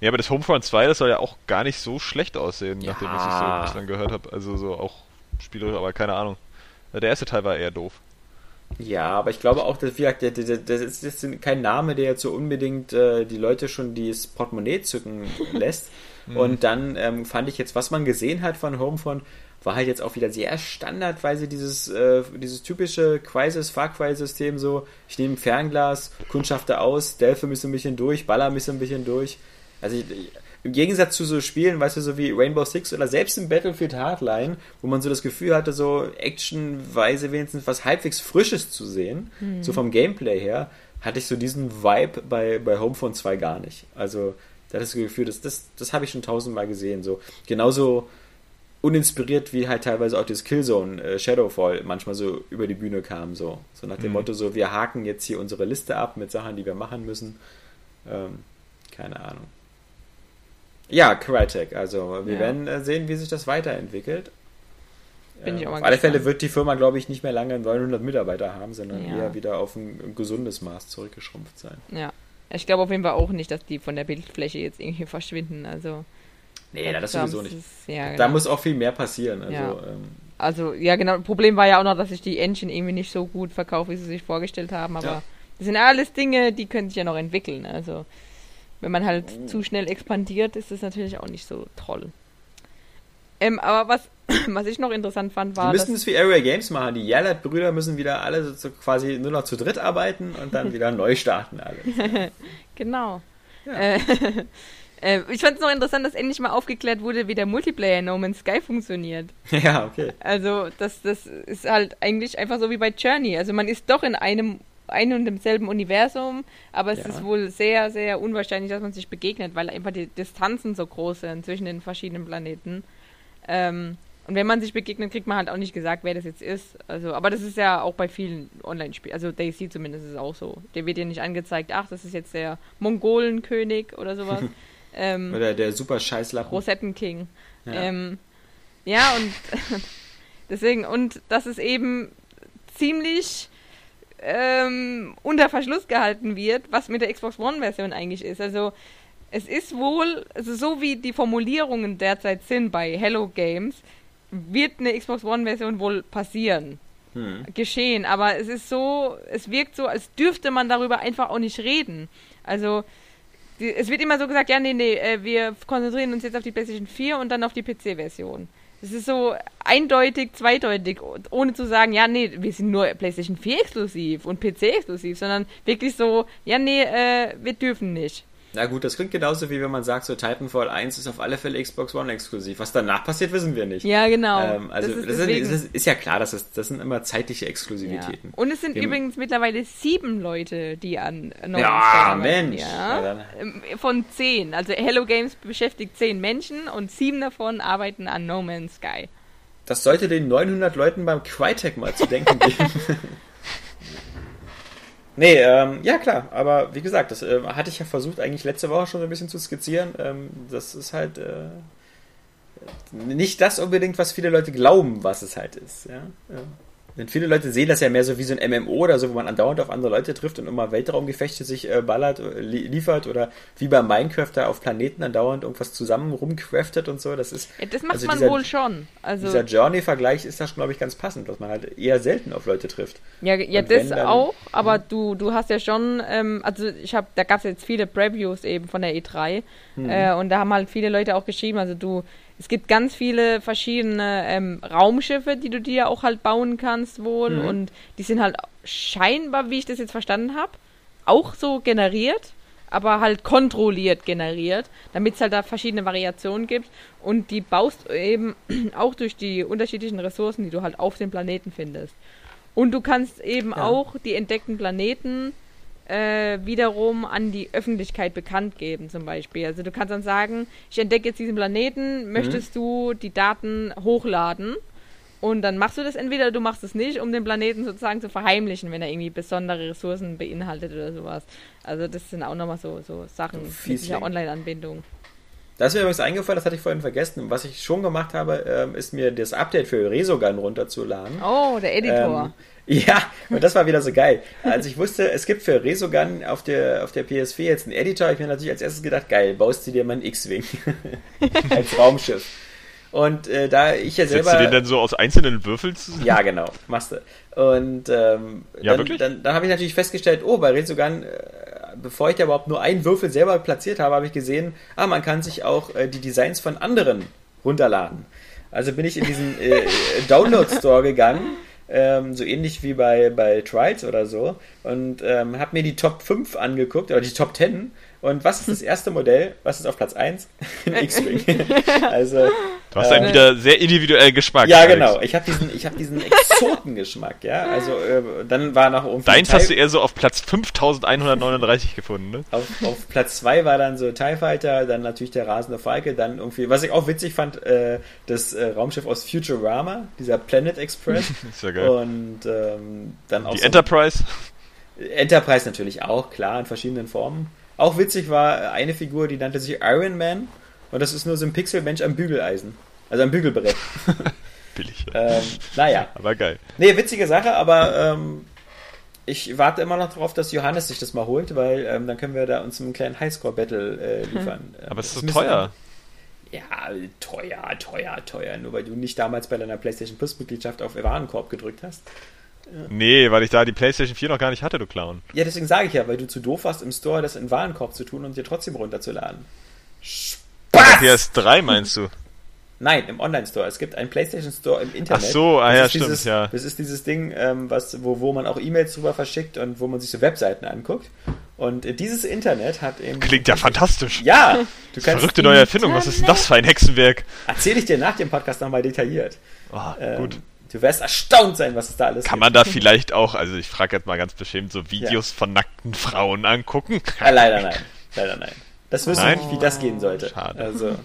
ja, aber das Homefront 2, das soll ja auch gar nicht so schlecht aussehen, ja. nachdem ich es so dann gehört habe. Also so auch spielerisch, aber keine Ahnung. Der erste Teil war eher doof.
Ja, aber ich glaube auch, dass vielleicht, das ist, das ist kein Name, der jetzt so unbedingt äh, die Leute schon das Portemonnaie zücken lässt. *laughs* Mhm. Und dann ähm, fand ich jetzt, was man gesehen hat von Homefront, war halt jetzt auch wieder sehr standardweise dieses, äh, dieses typische Crisis, Far Cry-System so. Ich nehme ein Fernglas, kundschafte aus, delfe mich so ein bisschen durch, baller mich so ein bisschen durch. Also ich, im Gegensatz zu so Spielen, weißt du, so wie Rainbow Six oder selbst im Battlefield Hardline, wo man so das Gefühl hatte, so actionweise wenigstens was halbwegs Frisches zu sehen, mhm. so vom Gameplay her, hatte ich so diesen Vibe bei, bei Homefront 2 gar nicht. Also, da hatte ich das Gefühl, das, das, das habe ich schon tausendmal gesehen. So. Genauso uninspiriert, wie halt teilweise auch das Killzone äh, Shadowfall manchmal so über die Bühne kam, so. So nach dem mhm. Motto, so, wir haken jetzt hier unsere Liste ab mit Sachen, die wir machen müssen. Ähm, keine Ahnung. Ja, Crytek, also wir ja. werden äh, sehen, wie sich das weiterentwickelt.
Bin ich
äh,
auch
mal auf alle Fälle wird die Firma, glaube ich, nicht mehr lange 900 Mitarbeiter haben, sondern ja. eher wieder auf ein, ein gesundes Maß zurückgeschrumpft sein.
Ja. Ich glaube auf jeden Fall auch nicht, dass die von der Bildfläche jetzt irgendwie verschwinden. Also
Nee, das sowieso nicht. Ist,
ja, genau.
Da muss auch viel mehr passieren. Also,
ja.
Ähm,
also, ja, genau. Problem war ja auch noch, dass sich die Engine irgendwie nicht so gut verkauft, wie sie sich vorgestellt haben. Aber ja. das sind alles Dinge, die können sich ja noch entwickeln. Also, wenn man halt mhm. zu schnell expandiert, ist das natürlich auch nicht so toll. Ähm, aber was, *clears throat* was ich noch interessant fand, war.
Wir müssen es wie Area Games machen. Die Yallard-Brüder müssen wieder alle so quasi nur noch zu dritt arbeiten und dann *laughs* wieder neu starten alle. *laughs*
genau. Ja. Äh, *laughs* äh, ich fand es noch interessant, dass endlich mal aufgeklärt wurde, wie der Multiplayer in No Man's Sky funktioniert. *laughs*
Ja, okay.
Also, das, das ist halt eigentlich einfach so wie bei Journey. Also, man ist doch in einem ein und demselben Universum, aber es ja. ist wohl sehr, sehr unwahrscheinlich, dass man sich begegnet, weil einfach die Distanzen so groß sind zwischen den verschiedenen Planeten. Ähm, und wenn man sich begegnet, kriegt man halt auch nicht gesagt, wer das jetzt ist. Also, aber das ist ja auch bei vielen Online-Spielen, also Daisy zumindest ist es auch so. Der wird dir nicht angezeigt, ach, das ist jetzt der Mongolenkönig oder sowas. *laughs*
Ähm, Oder der super Scheißlappen.
Rosettenking. Ja. Ähm, ja, und *laughs* deswegen, und das ist eben ziemlich ähm, unter Verschluss gehalten wird, was mit der Xbox One-Version eigentlich ist. Also es ist wohl, also so wie die Formulierungen derzeit sind bei Hello Games, wird eine Xbox One-Version wohl passieren. Hm. Geschehen, aber es ist so, es wirkt so, als dürfte man darüber einfach auch nicht reden. Also die, es wird immer so gesagt, ja, nee, nee, äh, wir konzentrieren uns jetzt auf die PlayStation 4 und dann auf die PC-Version. Es ist so eindeutig, zweideutig, ohne zu sagen, ja, nee, wir sind nur PlayStation 4 exklusiv und PC exklusiv, sondern wirklich so, ja, nee, äh, wir dürfen nicht.
Na gut, das klingt genauso wie wenn man sagt, so Titanfall 1 ist auf alle Fälle Xbox One exklusiv. Was danach passiert, wissen wir nicht.
Ja, genau.
Ähm, also
Das
das
ist
ist,
deswegen-
das ist, ist ja klar, dass das, das sind immer zeitliche
ja.
Exklusivitäten.
Und es sind
Wir-
übrigens mittlerweile sieben Leute, die an No
Ja,
Man's Sky arbeiten.
Mensch.
Ja.
Ja,
Ähm, Von zehn. Also Hello Games beschäftigt zehn Menschen und sieben davon arbeiten an No Man's Sky.
Das sollte den 900 Leuten beim Crytek mal zu denken geben. *laughs* nee, ähm, ja klar, aber wie gesagt, das äh, hatte ich ja versucht, eigentlich letzte Woche schon ein bisschen zu skizzieren. Ähm, das ist halt äh, nicht das unbedingt, was viele Leute glauben, was es halt ist. Ja? Ja. Denn viele Leute sehen das ja mehr so wie so ein MMO oder so, wo man andauernd auf andere Leute trifft und immer Weltraumgefechte sich äh, ballert, äh, li liefert oder wie bei Minecraft da auf Planeten andauernd irgendwas zusammen rumcraftet und so. Das ist
Ja, das macht
Also
man
dieser-
wohl schon. Also
dieser Journey-Vergleich ist das, glaube ich, ganz passend, dass man halt eher selten auf Leute trifft.
Ja, ja
Und
das
dann-
auch, aber du, du hast ja schon, ähm, also ich habe, da gab es jetzt viele Previews eben von der E3
Mhm.
äh, und da haben halt viele Leute auch geschrieben, also du, es gibt ganz viele verschiedene ähm, Raumschiffe, die du dir auch halt bauen kannst wohl
Mhm.
und die sind halt scheinbar, wie ich das jetzt verstanden habe, auch so generiert, aber halt kontrolliert generiert, damit es halt da verschiedene Variationen gibt und die baust du eben *clears throat* auch durch die unterschiedlichen Ressourcen, die du halt auf dem Planeten findest. Und du kannst eben
Ja.
auch die entdeckten Planeten äh, wiederum an die Öffentlichkeit bekannt geben, zum Beispiel. Also du kannst dann sagen, ich entdecke jetzt diesen Planeten, möchtest du die Daten hochladen? Und dann machst du das entweder, du machst es nicht, um den Planeten sozusagen zu verheimlichen, wenn er irgendwie besondere Ressourcen beinhaltet oder sowas. Also das sind auch nochmal so, so Sachen mit dieser Online-Anbindung.
Da ist mir übrigens eingefallen, das hatte ich vorhin vergessen. Was ich schon gemacht habe, ähm, ist mir das Update für Resogun runterzuladen.
Oh, der Editor.
Ähm, *laughs* ja, und das war wieder so geil. Als ich wusste, es gibt für Resogun auf der, auf der PS4 jetzt einen Editor, habe ich mir natürlich als erstes gedacht, geil, baust du dir mal einen X-Wing *laughs* als Raumschiff. Und äh, da ich ja
Setzt
selber...
du den dann so aus einzelnen Würfeln zusammen?
Ja, genau, machst du. Und ähm,
Ja,
dann,
wirklich?
dann, dann habe ich natürlich festgestellt, oh, bei Resogun, äh, bevor ich da überhaupt nur einen Würfel selber platziert habe, habe ich gesehen, ah, man kann sich auch äh, die Designs von anderen runterladen. Also bin ich in diesen äh, äh, Download Store gegangen, ähm, so ähnlich wie bei, bei Trials oder so, und ähm, habe mir die Top 5 angeguckt, oder die Top 10. Und was ist das erste Modell? Was ist auf Platz 1? Ein *laughs* X-Wing. *laughs* also,
Du hast einen
äh,
wieder sehr individuellen Geschmack.
ja,
Alex.
genau. Ich habe diesen, ich hab diesen Exotengeschmack, ja. Also äh, dann war noch irgendwie
Deins hast du eher so auf Platz 5139 gefunden, ne?
auf, auf Platz 2 war dann so TIE Fighter, dann natürlich der rasende Falke, dann irgendwie, was ich auch witzig fand, äh, das äh, Raumschiff aus Futurama, dieser Planet Express. *laughs*
Ist ja geil.
Und ähm, dann auch
Die
so
Enterprise.
Enterprise natürlich auch, klar, in verschiedenen Formen. Auch witzig war eine Figur, die nannte sich Iron Man. Und das ist nur so ein Pixelmensch am Bügeleisen. Also am Bügelbrett. *laughs*
Billig.
ähm, naja.
Aber geil.
Nee, witzige Sache, aber ähm, ich warte immer noch darauf, dass Johannes sich das mal holt, weil ähm, dann können wir da uns einen kleinen Highscore-Battle äh, liefern. Ähm,
Aber es ist so teuer.
Ja, teuer, teuer, teuer. Nur weil du nicht damals bei deiner PlayStation Plus-Mitgliedschaft auf Warenkorb gedrückt hast.
Nee, weil ich da die PlayStation 4 noch gar nicht hatte, du Clown.
Ja, deswegen sage ich ja, weil du zu doof warst, im Store das in Warenkorb zu tun und dir trotzdem runterzuladen. Spaß!
PS3 meinst du?
Nein, im Online-Store. Es gibt einen PlayStation Store im Internet.
Ach so, ah
Das
ja,
ist
stimmt,
dieses,
ja.
Das ist dieses Ding, ähm, was, wo, wo man auch E-Mails drüber verschickt und wo man sich so Webseiten anguckt. Und äh, dieses Internet hat eben.
Klingt ja fantastisch.
Ja! Du kannst
Verrückte neue Erfindung, was ist denn das für ein Hexenwerk?
Erzähle ich dir nach dem Podcast nochmal detailliert.
Oh,
Ähm,
gut.
Du wirst erstaunt sein, was es da alles
Kann
gibt.
man da vielleicht auch, also ich frage jetzt mal ganz beschämt, so Videos von nackten Frauen angucken?
Ah, leider nein. Leider nein. Das wüsste ich nicht, wie das gehen sollte.
Schade.
Also,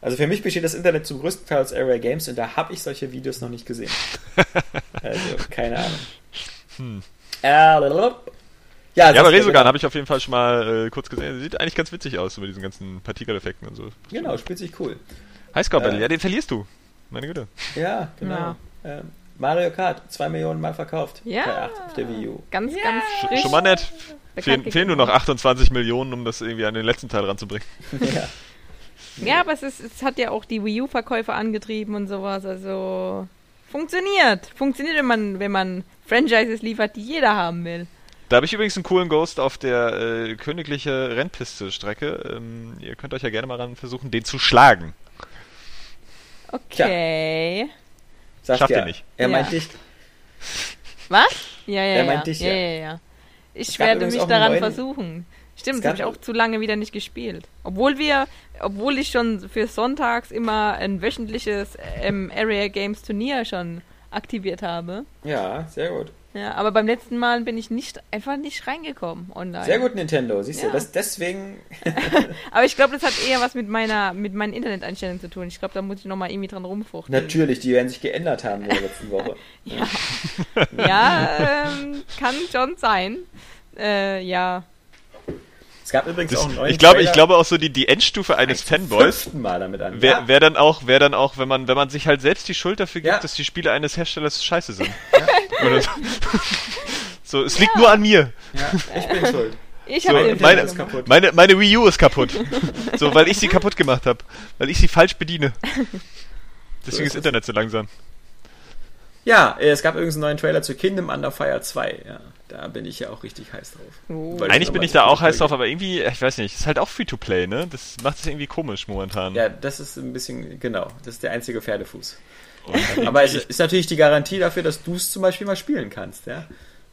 also für mich besteht das Internet zum größten Teil aus Area Games und da habe ich solche Videos noch nicht gesehen. *laughs* Also, keine Ahnung.
Hm.
Äh, ja,
Ja, aber Resogun habe ich auf jeden Fall schon mal äh, kurz gesehen. Sieht eigentlich ganz witzig aus, so mit diesen ganzen Partikeleffekten und so.
Genau, spielt sich cool.
Highscore Battle,
Äh.
ja, den verlierst du. Meine Güte.
Ja, genau.
Ja.
Ähm, Mario Kart, zwei Millionen Mal verkauft.
Ja.
Bei 8 auf der Wii U.
Ganz, ganz frisch.
Schon mal nett.
bekannt
Fehlen, nur noch 28 Millionen, um das irgendwie an den letzten Teil ranzubringen. *laughs*
ja.
Ja, aber es, ist, es hat ja auch die Wii U-Verkäufe angetrieben und sowas. Also funktioniert. Funktioniert, wenn man, wenn man Franchises liefert, die jeder haben will.
Da habe ich übrigens einen coolen Ghost auf der äh, königliche Rennpiste-Strecke. Ähm, ihr könnt euch ja gerne mal ran versuchen, den zu schlagen.
Okay.
Sagt
Schafft
ja.
ihr nicht.
Er meint
Ja.
dich.
Was? Ja, ja,
Er
ja.
meint dich,
ja,
ja.
ja, ja. Ich werde mich daran
neuen-
versuchen. Stimmt, das habe ich auch zu lange wieder nicht gespielt. Obwohl wir, obwohl ich schon für sonntags immer ein wöchentliches ähm, Area Games Turnier schon aktiviert habe.
Ja, sehr gut.
Ja, aber beim letzten Mal bin ich nicht einfach nicht reingekommen online.
Sehr gut, Nintendo. Siehst du,
Ja.
das, deswegen. *laughs*
Aber ich glaube, das hat eher was mit meiner mit meinen Interneteinstellungen zu tun. Ich glaube, da muss ich nochmal irgendwie dran rumfuchteln.
Natürlich, die werden sich geändert haben in der letzten Woche. *laughs*
Ja, ja ähm, kann schon sein. Äh, ja.
Es gab übrigens
Das,
auch einen neuen
ich glaube, ich glaube auch so die, die Endstufe eines Fanboys
fünften Mal damit an.
wäre
ja.
wär dann auch, wäre dann auch, wenn man, wenn man sich halt selbst die Schuld dafür gibt,
Ja.
dass die Spiele eines Herstellers scheiße sind. *laughs* Oder so. *laughs* so, es liegt nur an mir.
ja, ich bin schuld.
Ich
So,
habe den
meine-
ist kaputt.
Meine, meine Wii U ist kaputt. *laughs* So, weil ich sie kaputt gemacht habe. Weil ich sie falsch bediene. Deswegen
ist
ist Internet so langsam.
Ja, äh, es gab übrigens einen neuen Trailer zu Kingdom Under Fire 2. Ja, da bin ich ja auch richtig heiß drauf.
Oh.
Eigentlich bin ich da auch heiß drauf, aber irgendwie, ich weiß nicht, ist halt auch Free-to-Play, ne? Das macht es irgendwie komisch momentan.
Ja, das ist ein bisschen, genau, das ist der einzige Pferdefuß.
Und
Aber es ist natürlich die Garantie dafür, dass du es zum Beispiel mal spielen kannst, ja.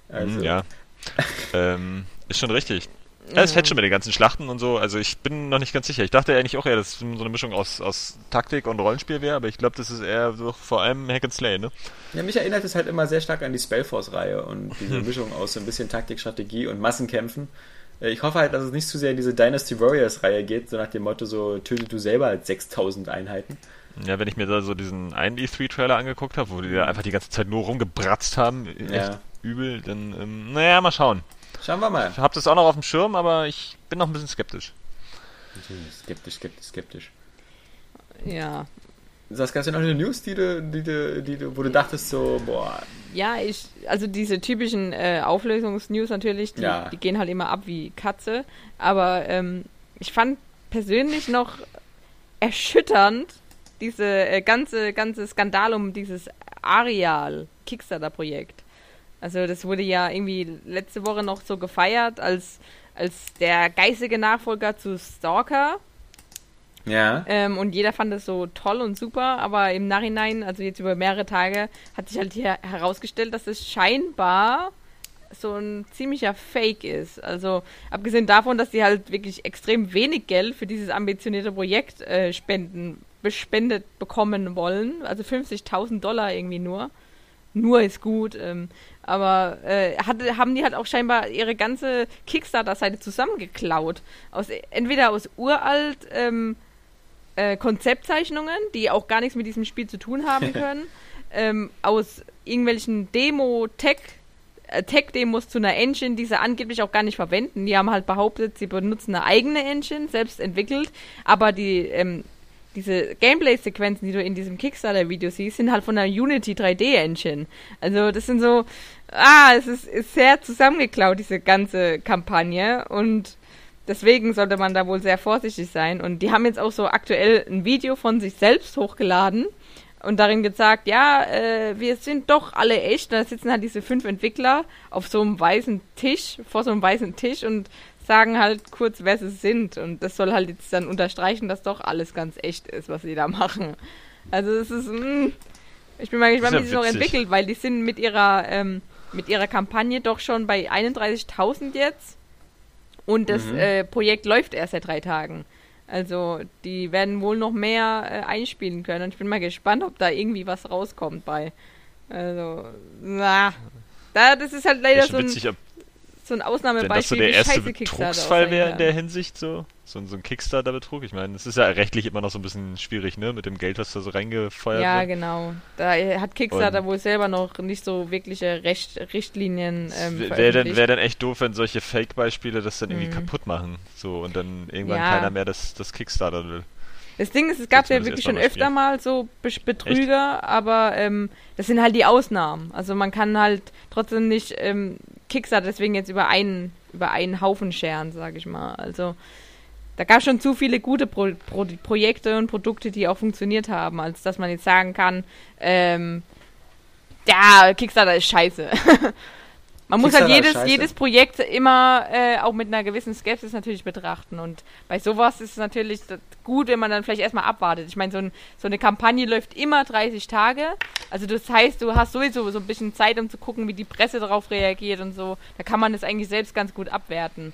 Also,
ja. *laughs* ähm, ist schon richtig. Ja, es fällt schon mit den ganzen Schlachten und so. Also ich bin noch nicht ganz sicher. Ich dachte eigentlich auch eher, dass es so eine Mischung aus, aus Taktik und Rollenspiel wäre, aber ich glaube, das ist eher so vor allem Hack and Slay, ne?
Ja, mich erinnert es halt immer sehr stark an die Spellforce-Reihe und diese
Hm.
Mischung aus so ein bisschen Taktik, Strategie und Massenkämpfen. Äh, Ich hoffe halt, dass es nicht zu sehr in diese Dynasty Warriors-Reihe geht, so nach dem Motto, so töte du selber als 6000 Einheiten.
Ja, wenn ich mir da so diesen einen E3-Trailer angeguckt habe, wo die da einfach die ganze Zeit nur rumgebratzt haben, echt
Ja.
übel, dann, ähm, naja, mal schauen.
Schauen wir mal.
Ich habe das auch noch auf dem Schirm, aber ich bin noch ein bisschen skeptisch.
Skeptisch, skeptisch, skeptisch.
Ja.
Saskia, hast du noch eine News, die du, die du, die du, wo du dachtest so, boah,
Ja, ich, also diese typischen äh, Auflösungsnews natürlich, die,
Ja.
die gehen halt immer ab wie Katze. Aber ähm, ich fand persönlich noch erschütternd diese äh, ganze, ganze Skandal um dieses Areal Kickstarter-Projekt. Also das wurde ja irgendwie letzte Woche noch so gefeiert als, als der geistige Nachfolger zu Stalker.
ja,
Ähm, und jeder fand es so toll und super, aber im Nachhinein, also jetzt über mehrere Tage, hat sich halt hier herausgestellt, dass es scheinbar so ein ziemlicher Fake ist. Also abgesehen davon, dass sie halt wirklich extrem wenig Geld für dieses ambitionierte Projekt äh, spenden, bespendet bekommen wollen. Also 50.000 Dollar irgendwie nur. Nur ist gut. Ähm, aber äh, hat, haben die halt auch scheinbar ihre ganze Kickstarter-Seite zusammengeklaut. Aus, entweder aus uralt ähm, äh, Konzeptzeichnungen, die auch gar nichts mit diesem Spiel zu tun haben *laughs* können, ähm, aus irgendwelchen Demo-Tech äh, Tech-Demos zu einer Engine, die sie angeblich auch gar nicht verwenden. Die haben halt behauptet, sie benutzen eine eigene Engine, selbst entwickelt, aber die ähm, diese Gameplay-Sequenzen, die du in diesem Kickstarter-Video siehst, sind halt von der Unity 3D-Engine. Also das sind so, ah, es ist, ist sehr zusammengeklaut, diese ganze Kampagne und deswegen sollte man da wohl sehr vorsichtig sein. Und die haben jetzt auch so aktuell ein Video von sich selbst hochgeladen und darin gesagt, ja, äh, wir sind doch alle echt. Da sitzen halt diese fünf Entwickler auf so einem weißen Tisch, vor so einem weißen Tisch und sagen halt kurz, wer sie sind. Und das soll halt jetzt dann unterstreichen, dass doch alles ganz echt ist, was sie da machen. Also es ist, mh, ich bin mal gespannt,
ja
wie sie sich noch entwickelt, weil die sind mit ihrer, ähm, mit ihrer Kampagne doch schon bei 31.000 jetzt. Und das
Mhm.
äh, Projekt läuft erst seit drei Tagen. Also die werden wohl noch mehr äh, einspielen können. Und ich bin mal gespannt, ob da irgendwie was rauskommt bei. Also, na. Da, das ist halt leider
Wäre
so
schon
ein,
witzig,
so ein
wenn das so
Ausnahmebeispiel,
der erste Betrugsfall wäre in der Hinsicht so. So, ein- so ein Kickstarter-Betrug. Ich meine, es ist ja rechtlich immer noch so ein bisschen schwierig, ne? Mit dem Geld, was da so reingefeuert
Ja,
wird.
genau. Da hat Kickstarter
Und-
wohl selber noch nicht so wirkliche Recht, Richtlinien ähm,
Wäre dann, wär dann echt doof, wenn solche Fake-Beispiele das dann irgendwie
Mhm.
kaputt machen. So, und dann irgendwann
Ja.
keiner mehr das, das Kickstarter will.
Das Ding ist, es gab ja wirklich schon öfter
spielen.
mal so Be- Betrüger, aber ähm, das sind halt die Ausnahmen. Also man kann halt trotzdem nicht ähm, Kickstarter deswegen jetzt über einen über einen Haufen scheren, sage ich mal. Also da gab schon zu viele gute Pro Pro Projekte und Produkte, die auch funktioniert haben, als dass man jetzt sagen kann, ähm, ja, Kickstarter ist scheiße. *laughs* man muss halt
ist
jedes,
scheiße.
jedes Projekt immer äh, auch mit einer gewissen Skepsis natürlich betrachten. Und bei sowas ist es natürlich das- gut, wenn man dann vielleicht erstmal abwartet. Ich meine, so, ein, so eine Kampagne läuft immer 30 Tage. Also das heißt, du hast sowieso so ein bisschen Zeit, um zu gucken, wie die Presse darauf reagiert und so. Da kann man das eigentlich selbst ganz gut abwerten.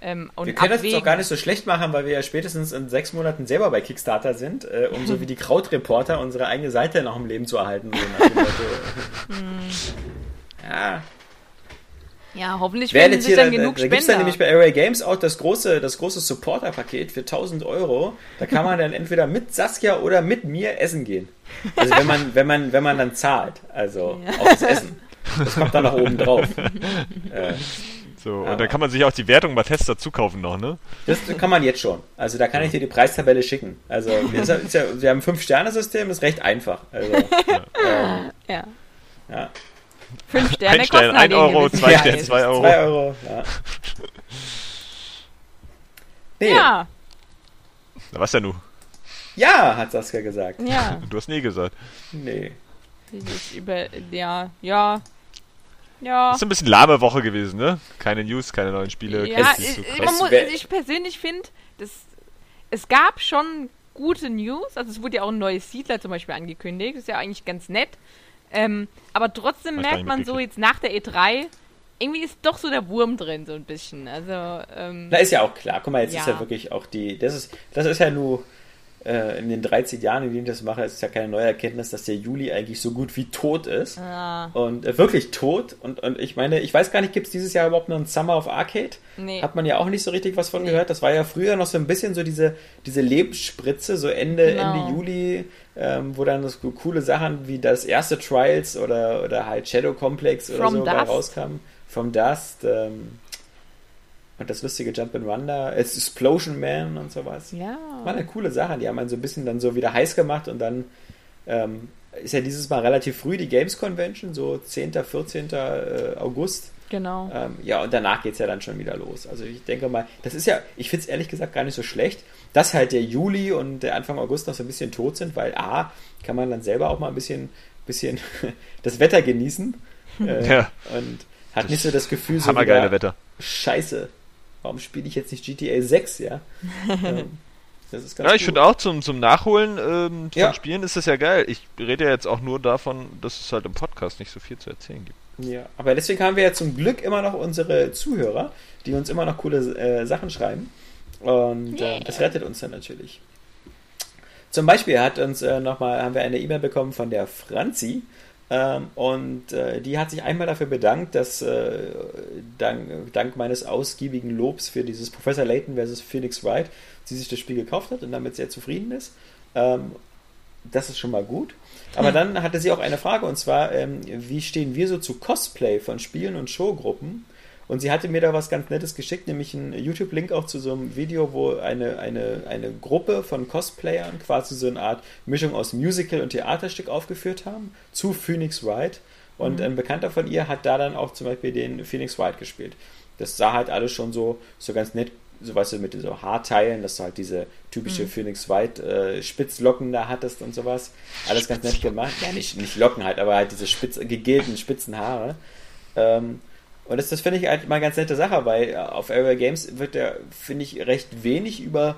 ähm,
Wir können das
abwägen.
jetzt auch gar nicht so schlecht machen, weil wir ja spätestens in sechs Monaten selber bei Kickstarter sind, äh, um so wie die Krautreporter unsere eigene Seite noch im Leben zu erhalten. So Motto. *laughs* ja,
Ja, hoffentlich
Wer
finden
jetzt
sich
hier,
dann
da,
genug
da gibt es dann
Spender.
nämlich bei Array Games auch das große, das große Supporter-Paket für 1000 Euro. Da kann man dann entweder mit Saskia oder mit mir essen gehen. Also wenn man, wenn man, wenn man dann zahlt. Also auch das Essen. Das kommt dann nach oben drauf. Äh,
So,
Aber-
und dann kann man sich auch die Wertung bei Tests dazu kaufen noch, ne?
das kann man jetzt schon. Also da kann ich dir die Preistabelle schicken. Also ja, ist ja, wir haben ein Fünf-Sterne-System, das ist recht einfach. Also, ähm,
Ja.
ja.
Fünf *laughs* Sterne
Ein Stern,
kosten halt
ein Euro,
den gewissen
zwei. Sterne, zwei Euro.
Zwei Euro, ja. Nee, ja.
Ja,
Na, was denn du?
ja, hat Saskia gesagt.
ja. *laughs*
Du hast nie gesagt.
Nee.
Über, ja, ja. Ja.
Ist ein bisschen lahme Woche gewesen, ne? Keine News, keine neuen Spiele.
Ja, ich,
so
muss, ich persönlich finde, es gab schon gute News. Also es wurde ja auch ein neues Siedler zum Beispiel angekündigt. ist ja eigentlich ganz nett. Ähm, aber trotzdem
gar
merkt man so jetzt nach der E3, irgendwie ist doch so der Wurm drin, so ein bisschen. Also, ähm,
Na, ist ja auch klar. Guck mal, jetzt
Ja.
ist ja wirklich auch die. Das ist, das ist ja nur äh, in den 13 Jahren, in denen ich das mache, ist ja keine neue Erkenntnis, dass der Juli eigentlich so gut wie tot ist.
ah,
Und äh, wirklich tot. Und, und ich meine, ich weiß gar nicht, gibt es dieses Jahr überhaupt noch einen Summer of Arcade?
nee.
Hat man ja auch nicht so richtig was von
Nee.
gehört. Das war ja früher noch so ein bisschen so diese, diese Lebensspritze, so Ende,
Genau.
Ende Juli, ähm, wo dann so coole Sachen wie das erste Trials oder, oder halt Shadow Complex oder
From
so bei
Dust.
rauskamen. From Dust. Ähm, und das lustige Jump and Wonder, es Explosion Man und sowas.
ja.
War eine coole Sache. Die haben einen so ein bisschen dann so wieder heiß gemacht und dann ähm, ist ja dieses Mal relativ früh die Games Convention, so 10., 14. äh, August.
Genau.
Ähm, ja, und danach geht es ja dann schon wieder los. Also ich denke mal, das ist ja, ich finde es ehrlich gesagt gar nicht so schlecht, dass halt der Juli und der Anfang August noch so ein bisschen tot sind, weil A, kann man dann selber auch mal ein bisschen, bisschen *laughs* das Wetter genießen *laughs* äh,
Ja.
und hat nicht so das Gefühl, so
Hammergeile
wieder,
Wetter.
scheiße, warum spiele ich jetzt nicht GTA 6, ja? *laughs* ähm, das ist ganz
Ja, ich finde auch zum, zum Nachholen ähm, von
Ja.
Spielen ist das ja geil. Ich rede ja jetzt auch nur davon, dass es halt im Podcast nicht so viel zu erzählen gibt.
Ja, aber deswegen haben wir ja zum Glück immer noch unsere Zuhörer, die uns immer noch coole äh, Sachen schreiben. Und äh, das rettet uns dann natürlich. Zum Beispiel hat uns äh, nochmal, haben wir eine E-Mail bekommen von der Franzi. Ähm, und äh, die hat sich einmal dafür bedankt, dass äh, dank, dank meines ausgiebigen Lobs für dieses Professor Layton versus Phoenix Wright sie sich das Spiel gekauft hat und damit sehr zufrieden ist. Ähm, das ist schon mal gut. Aber dann hatte sie auch eine Frage und zwar, ähm, wie stehen wir so zu Cosplay von Spielen und Showgruppen? Und sie hatte mir da was ganz Nettes geschickt, nämlich einen YouTube-Link auch zu so einem Video, wo eine, eine, eine Gruppe von Cosplayern quasi so eine Art Mischung aus Musical und Theaterstück aufgeführt haben zu Phoenix Wright. Und ein Bekannter von ihr hat da dann auch zum Beispiel den Phoenix Wright gespielt. Das sah halt alles schon so, so ganz nett, so weißt du, mit so Haarteilen, dass du halt diese typische Phoenix Wright äh, Spitzlocken da hattest und sowas. Alles ganz nett gemacht. Ja, nicht, nicht Locken halt, aber halt diese spitz, gegelten spitzen Haare. Ähm, und das, das finde ich halt mal eine ganz nette Sache, weil äh, auf Area Games wird ja, finde ich, recht wenig über,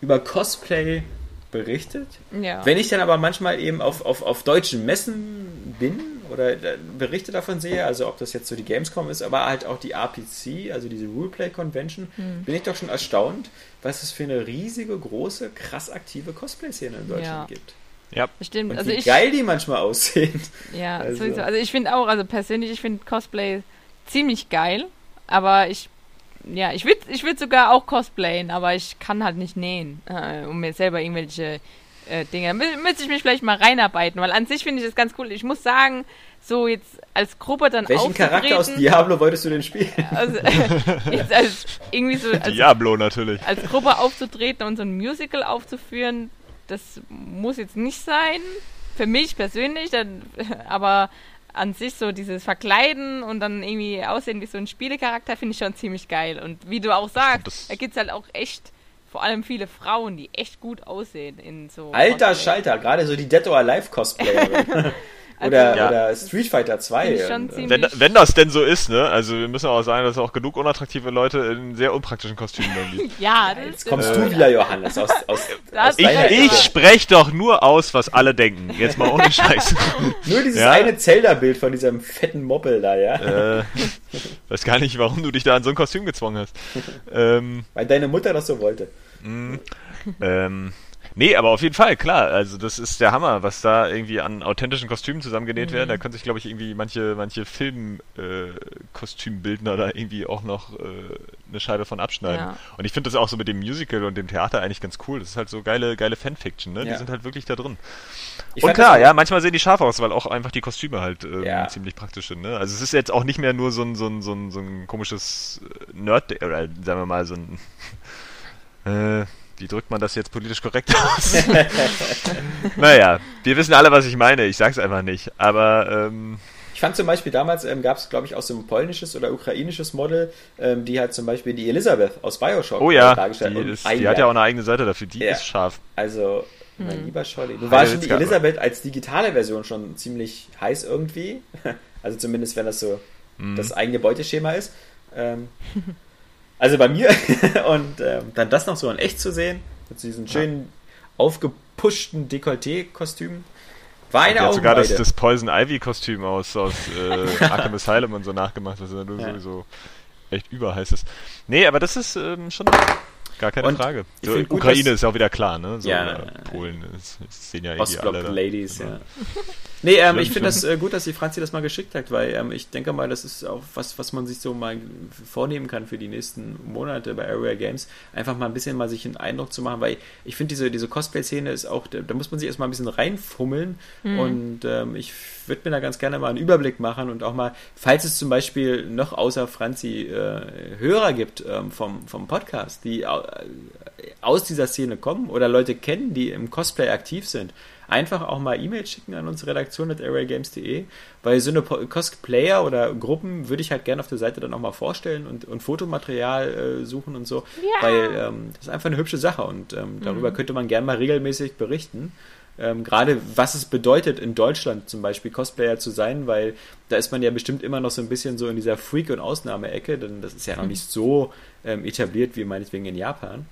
über Cosplay berichtet.
ja.
Wenn ich dann aber manchmal eben auf, auf, auf deutschen Messen bin oder äh, Berichte davon sehe, also ob das jetzt so die Gamescom ist, aber halt auch die RPC, also diese Ruleplay Convention,
Hm.
bin ich doch schon erstaunt, was es für eine riesige, große, krass aktive Cosplay-Szene in Deutschland
Ja.
gibt.
Ja,
Stimmt.
Und
Also
wie
ich,
geil die manchmal *laughs* aussehen.
Ja,
Also-
sowieso. Also ich finde auch, also persönlich, ich finde Cosplay ziemlich geil, aber ich, ja, ich würde ich würd sogar auch cosplayen, aber ich kann halt nicht nähen, äh, um mir selber irgendwelche äh, Dinge. Da mü müsste ich mich vielleicht mal reinarbeiten, weil an sich finde ich das ganz cool. Ich muss sagen, so jetzt als Gruppe dann
Welchen Charakter aus
aufzutreten,
Diablo wolltest du denn spielen?
also, *laughs* jetzt als irgendwie so als,
Diablo natürlich.
als Gruppe aufzutreten und so ein Musical aufzuführen, das muss jetzt nicht sein. Für mich persönlich, dann, *laughs* aber an sich so dieses Verkleiden und dann irgendwie aussehen wie so ein Spielecharakter finde ich schon ziemlich geil. Und wie du auch sagst,
das-
da gibt es halt auch echt, vor allem viele Frauen, die echt gut aussehen in so.
Alter
Cosplay.
Schalter, gerade so die Dead or Alive Cosplayerin. *laughs* Oder,
Ja.
oder Street Fighter 2.
Finde ich schon
und, äh,
Wenn, wenn das denn so ist, ne? Also wir müssen auch sagen, dass es auch genug unattraktive Leute in sehr unpraktischen Kostümen gibt. *laughs*
Ja, das
Jetzt kommst du wieder, Johannes, aus, aus, aus
Ich, ich spreche doch nur aus, was alle denken. Jetzt mal ohne Scheiß. *laughs*
Nur dieses
Ja.
eine Zelda-Bild von diesem fetten Moppel da, ja?
äh, weiß gar nicht, warum du dich da an so ein Kostüm gezwungen hast. *laughs* Ähm,
Weil deine Mutter das so wollte.
ähm, nee, aber auf jeden Fall, klar. Also das ist der Hammer, was da irgendwie an authentischen Kostümen zusammengenäht werden. Da können sich, glaube ich, irgendwie manche, manche Film-Kostümbildner da irgendwie auch noch äh, eine Scheibe von abschneiden.
Ja.
Und ich finde das auch so mit dem Musical und dem Theater eigentlich ganz cool. Das ist halt so geile, geile Fanfiction, ne? Die
Ja.
sind halt wirklich da drin.
Ich
und klar, ja, manchmal sehen die scharf aus, weil auch einfach die Kostüme halt ähm,
Ja.
ziemlich praktisch sind. Ne? Also es ist jetzt auch nicht mehr nur so ein, so ein, so ein, so ein komisches äh, Nerd, oder sagen wir mal so ein, *laughs* äh, wie drückt man das jetzt politisch korrekt aus? *laughs* naja, wir wissen alle, was ich meine. Ich sag's einfach nicht. Aber ähm,
Ich fand zum Beispiel damals, ähm, gab es, glaube ich, auch so ein polnisches oder ukrainisches Model, ähm, die hat zum Beispiel die Elisabeth aus Bioshock
oh ja,
dargestellt.
die, ist, die hat ja auch eine eigene Seite dafür. Die
Ja.
ist scharf.
Also,
Hm.
mein lieber Scholli. Du warst schon die Elisabeth als digitale Version schon ziemlich heiß irgendwie. *laughs* Also zumindest, wenn das so
Mhm.
das eigene Beuteschema ist. Ähm, *laughs* also bei mir. *laughs* Und ähm, dann das noch so in echt zu sehen, mit diesen schönen aufgepushten Dekolleté-Kostümen. War eine
hat sogar das, das Poison Ivy Kostüm aus, aus äh, *laughs* Arkham Asylum und so nachgemacht, was ja nur
Ja.
sowieso echt überheiß ist. Nee, aber das ist ähm, schon gar keine
Und
Frage. So,
find gut,
Ukraine ist ja auch wieder klar, ne? So,
Ja,
äh,
ja,
Polen, das, das sehen ja irgendwie
Ostblock
alle da.
Ladies, ja. *laughs* Nee, ähm, ich finde das äh, gut, dass die Franzi das mal geschickt hat, weil ähm, ich denke mal, das ist auch was, was man sich so mal vornehmen kann für die nächsten Monate bei Area Games. Einfach mal ein bisschen mal sich einen Eindruck zu machen, weil ich finde, diese, diese Cosplay-Szene ist auch, da, da muss man sich erstmal ein bisschen reinfummeln und ähm, ich würde mir da ganz gerne mal einen Überblick machen und auch mal, falls es zum Beispiel noch außer Franzi äh, Hörer gibt ähm, vom, vom Podcast, die au- aus dieser Szene kommen oder Leute kennen, die im Cosplay aktiv sind, einfach auch mal E-Mails schicken an unsere Redaktion at airwaygames.de, weil so eine Cosplayer oder Gruppen würde ich halt gerne auf der Seite dann auch mal vorstellen und, und Fotomaterial äh, suchen und so,
Ja.
weil ähm, das ist einfach eine hübsche Sache und ähm, darüber könnte man gerne mal regelmäßig berichten. Ähm, Gerade was es bedeutet, in Deutschland zum Beispiel Cosplayer zu sein, weil da ist man ja bestimmt immer noch so ein bisschen so in dieser Freak- und Ausnahmeecke, denn das ist ja noch nicht so ähm, etabliert wie meinetwegen in Japan.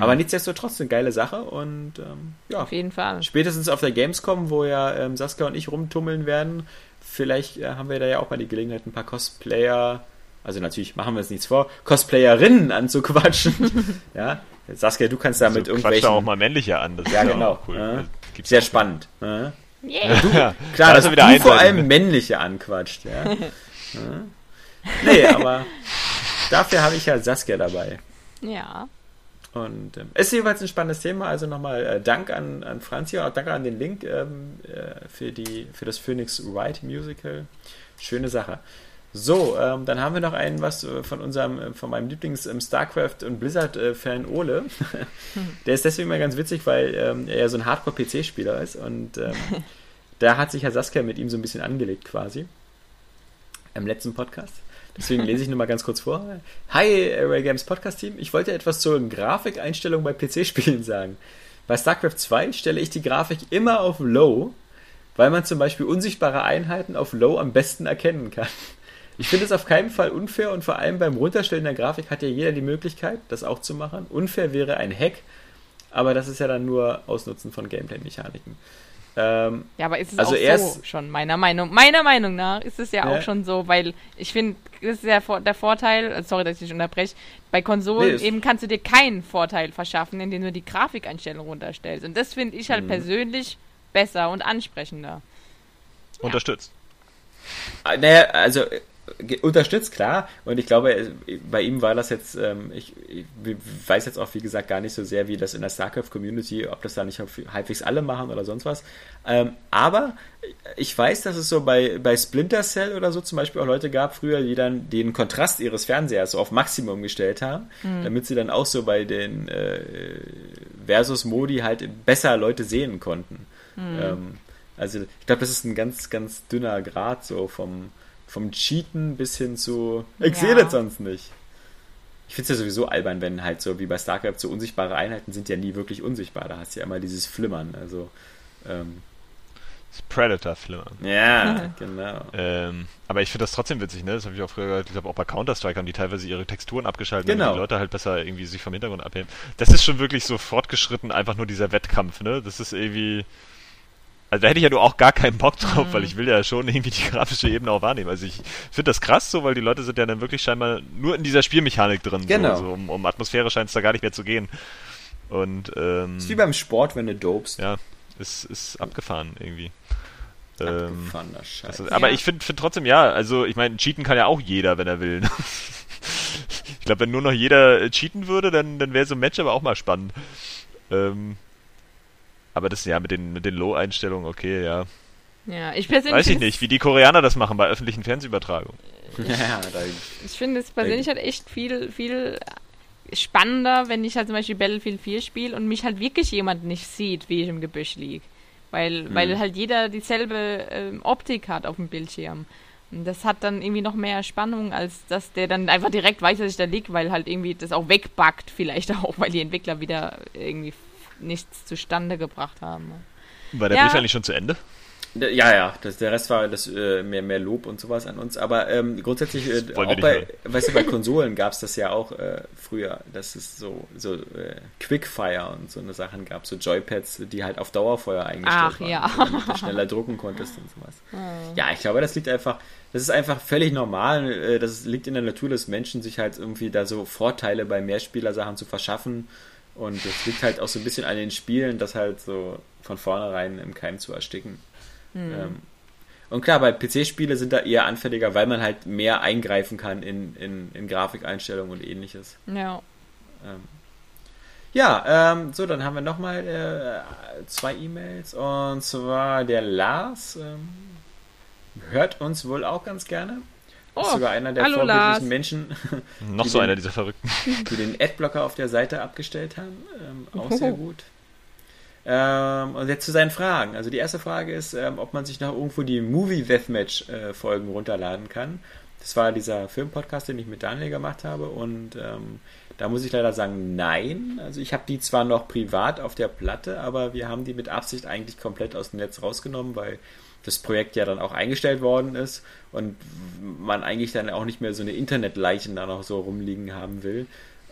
Aber nichtsdestotrotz eine geile Sache und ähm, ja,
Auf jeden Fall.
spätestens auf der Gamescom, wo ja ähm, Saskia und ich rumtummeln werden, vielleicht äh, haben wir da ja auch mal die Gelegenheit, ein paar Cosplayer, also natürlich machen wir uns nichts vor, Cosplayerinnen anzuquatschen. *laughs* ja, Saskia, du kannst da mit
so, quatscht
irgendwelchen...
da auch mal männliche an. Das
ja,
ist
genau.
Auch cool.
Ja.
Gibt's
Sehr spannend. Ja.
Yeah. *laughs*
Ja,
Klar,
da
dass du
wieder
vor allem männliche anquatscht. Ja. *laughs* ja. Nee, aber dafür habe ich ja Saskia dabei.
Ja.
Und ähm, ist jeweils ein spannendes Thema. Also nochmal äh, Dank an, an Franzi und auch danke an den Link ähm, äh, für, die, für das Phoenix Wright Musical. Schöne Sache. So, ähm, dann haben wir noch einen was äh, von unserem, äh, von meinem Lieblings ähm, StarCraft und Blizzard-Fan Ole. *laughs* Der ist deswegen mal ganz witzig, weil ähm, er ja so ein Hardcore-PC-Spieler ist und ähm, *laughs* da hat sich ja Saskia mit ihm so ein bisschen angelegt quasi. Im letzten Podcast. Deswegen lese ich nur mal ganz kurz vor. Hi, Array Games Podcast Team. Ich wollte etwas zur Grafikeinstellung bei PC-Spielen sagen. Bei StarCraft 2 stelle ich die Grafik immer auf Low, weil man zum Beispiel unsichtbare Einheiten auf Low am besten erkennen kann. Ich finde es auf keinen Fall unfair und vor allem beim Runterstellen der Grafik hat ja jeder die Möglichkeit, das auch zu machen. Unfair wäre ein Hack, aber das ist ja dann nur Ausnutzen von Gameplay-Mechaniken. Ähm,
Ja, aber ist es
Also
auch
er
so
ist-
schon, meiner Meinung, meiner Meinung nach ist es ja,
Ja.
auch schon so, weil ich finde, das ist ja der Vorteil, also sorry, dass ich dich unterbreche, bei Konsolen
Nee,
eben kannst du dir keinen Vorteil verschaffen, indem du die Grafikeinstellung runterstellst. Und das finde ich
Mhm.
halt persönlich besser und ansprechender.
Unterstützt.
Ah, Naja, also äh, unterstützt, klar. Und ich glaube, bei ihm war das jetzt, ähm, ich, ich weiß jetzt auch, wie gesagt, gar nicht so sehr, wie das in der StarCraft-Community, ob das da nicht halbwegs alle machen oder sonst was. Ähm, aber ich weiß, dass es so bei, bei Splinter Cell oder so zum Beispiel auch Leute gab früher, die dann den Kontrast ihres Fernsehers so auf Maximum gestellt haben, damit sie dann auch so bei den äh, Versus-Modi halt besser Leute sehen konnten. Ähm, also ich glaube, das ist ein ganz, ganz dünner Grad so vom, vom Cheaten bis hin zu ich
Ja.
sehe das sonst nicht. Ich finde es ja sowieso albern, wenn halt so wie bei StarCraft so unsichtbare Einheiten sind ja nie wirklich unsichtbar. Da hast du ja immer dieses Flimmern. Also ähm,
Das Predator-Flimmer.
Ja, *laughs* genau.
Ähm, aber ich finde das trotzdem witzig, ne? Das habe ich auch früher gehört. Ich glaube, auch bei Counter-Strike haben die teilweise ihre Texturen abgeschaltet,
Genau.
damit die Leute halt besser irgendwie sich vom Hintergrund abheben. Das ist schon wirklich so fortgeschritten, einfach nur dieser Wettkampf, ne? Das ist irgendwie. Also da hätte ich ja nur auch gar keinen Bock drauf, weil ich will ja schon irgendwie die grafische Ebene auch wahrnehmen. Also ich finde das krass so, weil die Leute sind ja dann wirklich scheinbar nur in dieser Spielmechanik drin.
Genau.
So, so um, um Atmosphäre scheint es da gar nicht mehr zu gehen. Und ähm,
ist wie beim Sport, wenn du dopst.
ja, ist, ist abgefahren irgendwie. Ähm,
Abgefahrener Scheiß.
das ist, aber
Ja.
ich finde find trotzdem, ja, also ich meine, cheaten kann ja auch jeder, wenn er will. ne? *laughs* ich glaube, wenn nur noch jeder äh, cheaten würde, dann, dann wäre so ein Match aber auch mal spannend. Ähm, aber das ja mit den, mit den Low-Einstellungen, okay, ja.
Ja, ich persönlich.
Weiß ich nicht, wie die Koreaner das machen bei öffentlichen Fernsehübertragungen. *laughs*
ja, da,
Ich finde es persönlich halt echt viel, viel spannender, wenn ich halt zum Beispiel Battlefield 4 spiele und mich halt wirklich jemand nicht sieht, wie ich im Gebüsch liege. Weil,
Hm.
weil halt jeder dieselbe ähm, Optik hat auf dem Bildschirm. Und das hat dann irgendwie noch mehr Spannung, als dass der dann einfach direkt weiß, dass ich da liege, weil halt irgendwie das auch wegbackt, vielleicht *laughs* auch, weil die Entwickler wieder irgendwie nichts zustande gebracht haben.
War der
Ja.
Brief eigentlich schon zu Ende?
ja, ja, das, der Rest war das, äh, mehr, mehr Lob und sowas an uns. Aber ähm, grundsätzlich, äh, auch bei,
hören.
weißt du, bei Konsolen gab es das ja auch äh, früher, dass es so, so äh, Quickfire und so eine Sachen gab, so Joypads, die halt auf Dauerfeuer eingestellt
Ach,
waren,
ja.
damit du schneller drucken konntest und sowas. *laughs* Ja, ich glaube, das liegt einfach, das ist einfach völlig normal. äh, Das liegt in der Natur des Menschen, sich halt irgendwie da so Vorteile bei Mehrspielersachen zu verschaffen. Und es liegt halt auch so ein bisschen an den Spielen, das halt so von vornherein im Keim zu ersticken. Ähm, und klar, bei PC-Spiele sind da eher anfälliger, weil man halt mehr eingreifen kann in, in, in Grafikeinstellungen und ähnliches.
Ja.
Ähm, ja, ähm, so, dann haben wir nochmal äh, zwei E-Mails. Und zwar der Lars ähm, hört uns wohl auch ganz gerne.
Oh,
ist sogar einer der
hallo,
vorbildlichen
Lars.
Menschen,
Noch
Die
so
den-
einer dieser Verrückten.
die den Adblocker auf der Seite abgestellt haben. Ähm, auch sehr gut. Ähm, und jetzt zu seinen Fragen. Also die erste Frage ist, ähm, ob man sich noch irgendwo die Movie Deathmatch äh, Folgen runterladen kann. Das war dieser Filmpodcast, den ich mit Daniel gemacht habe und ähm, da muss ich leider sagen, nein. Also ich habe die zwar noch privat auf der Platte, aber wir haben die mit Absicht eigentlich komplett aus dem Netz rausgenommen, weil das Projekt ja dann auch eingestellt worden ist und man eigentlich dann auch nicht mehr so eine Internetleichen da noch so rumliegen haben will.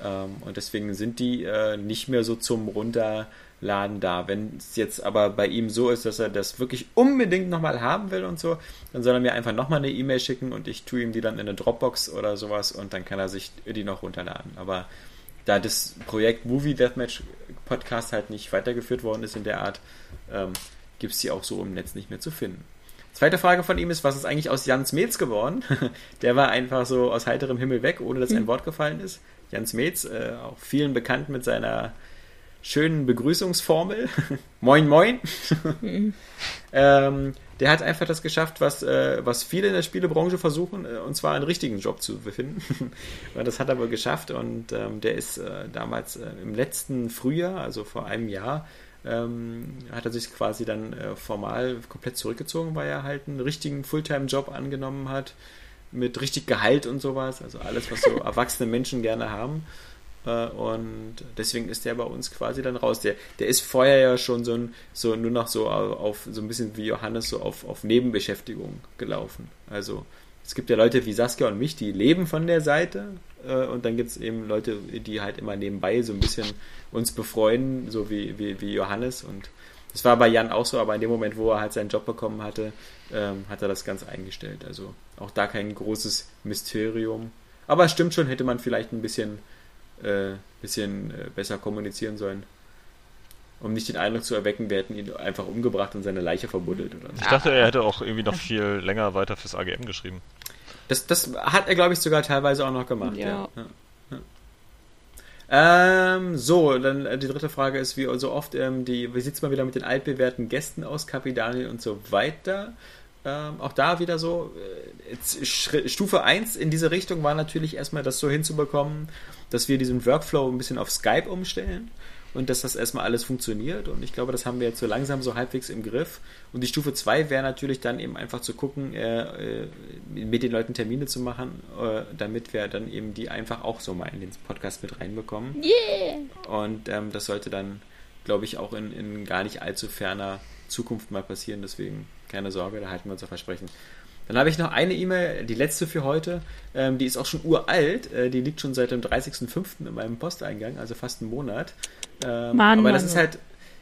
Ähm, und deswegen sind die äh, nicht mehr so zum Runterladen da. Wenn es jetzt aber bei ihm so ist, dass er das wirklich unbedingt nochmal haben will und so, dann soll er mir einfach nochmal eine E-Mail schicken und ich tue ihm die dann in eine Dropbox oder sowas und dann kann er sich die noch runterladen. Aber da das Projekt Movie Deathmatch Podcast halt nicht weitergeführt worden ist in der Art, ähm, gibt es die auch so im Netz nicht mehr zu finden. Zweite Frage von ihm ist, was ist eigentlich aus Jans Metz geworden? *laughs* Der war einfach so aus heiterem Himmel weg, ohne dass ein Wort gefallen ist. Jans Metz, äh, auch vielen bekannt mit seiner schönen Begrüßungsformel. *laughs* moin, moin. *laughs* ähm, der hat einfach das geschafft, was, äh, was viele in der Spielebranche versuchen, äh, und zwar einen richtigen Job zu finden. und das hat er wohl geschafft und ähm, der ist äh, damals äh, im letzten Frühjahr, also vor einem Jahr, ähm, hat er sich quasi dann äh, formal komplett zurückgezogen, weil er halt einen richtigen Fulltime-Job angenommen hat, mit richtig Gehalt und sowas, also alles, was so *laughs* erwachsene Menschen gerne haben. Äh, und deswegen ist der bei uns quasi dann raus. Der, der ist vorher ja schon so, ein, so nur noch so auf so ein bisschen wie Johannes so auf, auf Nebenbeschäftigung gelaufen. Also es gibt ja Leute wie Saskia und mich, die leben von der Seite und dann gibt es eben Leute, die halt immer nebenbei so ein bisschen uns befreuen, so wie, wie, wie Johannes und das war bei Jan auch so, aber in dem Moment, wo er halt seinen Job bekommen hatte, ähm, hat er das ganz eingestellt. Also auch da kein großes Mysterium. Aber es stimmt schon, hätte man vielleicht ein bisschen, äh, bisschen äh, besser kommunizieren sollen. Um nicht den Eindruck zu erwecken, wir hätten ihn einfach umgebracht und seine Leiche verbuddelt oder so.
Ich dachte, er hätte auch irgendwie noch viel länger weiter fürs AGM geschrieben.
Das, das hat er, glaube ich, sogar teilweise auch noch gemacht. Ja.
Ja.
Ähm, so, dann äh, die dritte Frage ist, wie so oft, ähm, die, wie sieht es mal wieder mit den altbewährten Gästen aus, Kapi Daniel und so weiter? Ähm, auch da wieder so, äh, Stufe 1 in diese Richtung war natürlich erstmal das so hinzubekommen, dass wir diesen Workflow ein bisschen auf Skype umstellen und dass das erstmal alles funktioniert. Und ich glaube, das haben wir jetzt so langsam so halbwegs im Griff. Und die Stufe 2 wäre natürlich dann eben einfach zu gucken, äh, äh, mit den Leuten Termine zu machen, äh, damit wir dann eben die einfach auch so mal in den Podcast mit reinbekommen.
Yeah!
Und ähm, das sollte dann glaube ich, auch in, in gar nicht allzu ferner Zukunft mal passieren. Deswegen keine Sorge, da halten wir unser Versprechen. Dann habe ich noch eine E-Mail, die letzte für heute. Ähm, die ist auch schon uralt. Äh, die liegt schon seit dem 30.05. in meinem Posteingang, also fast einen Monat. Ähm,
Mann,
aber das
Mann.
ist halt.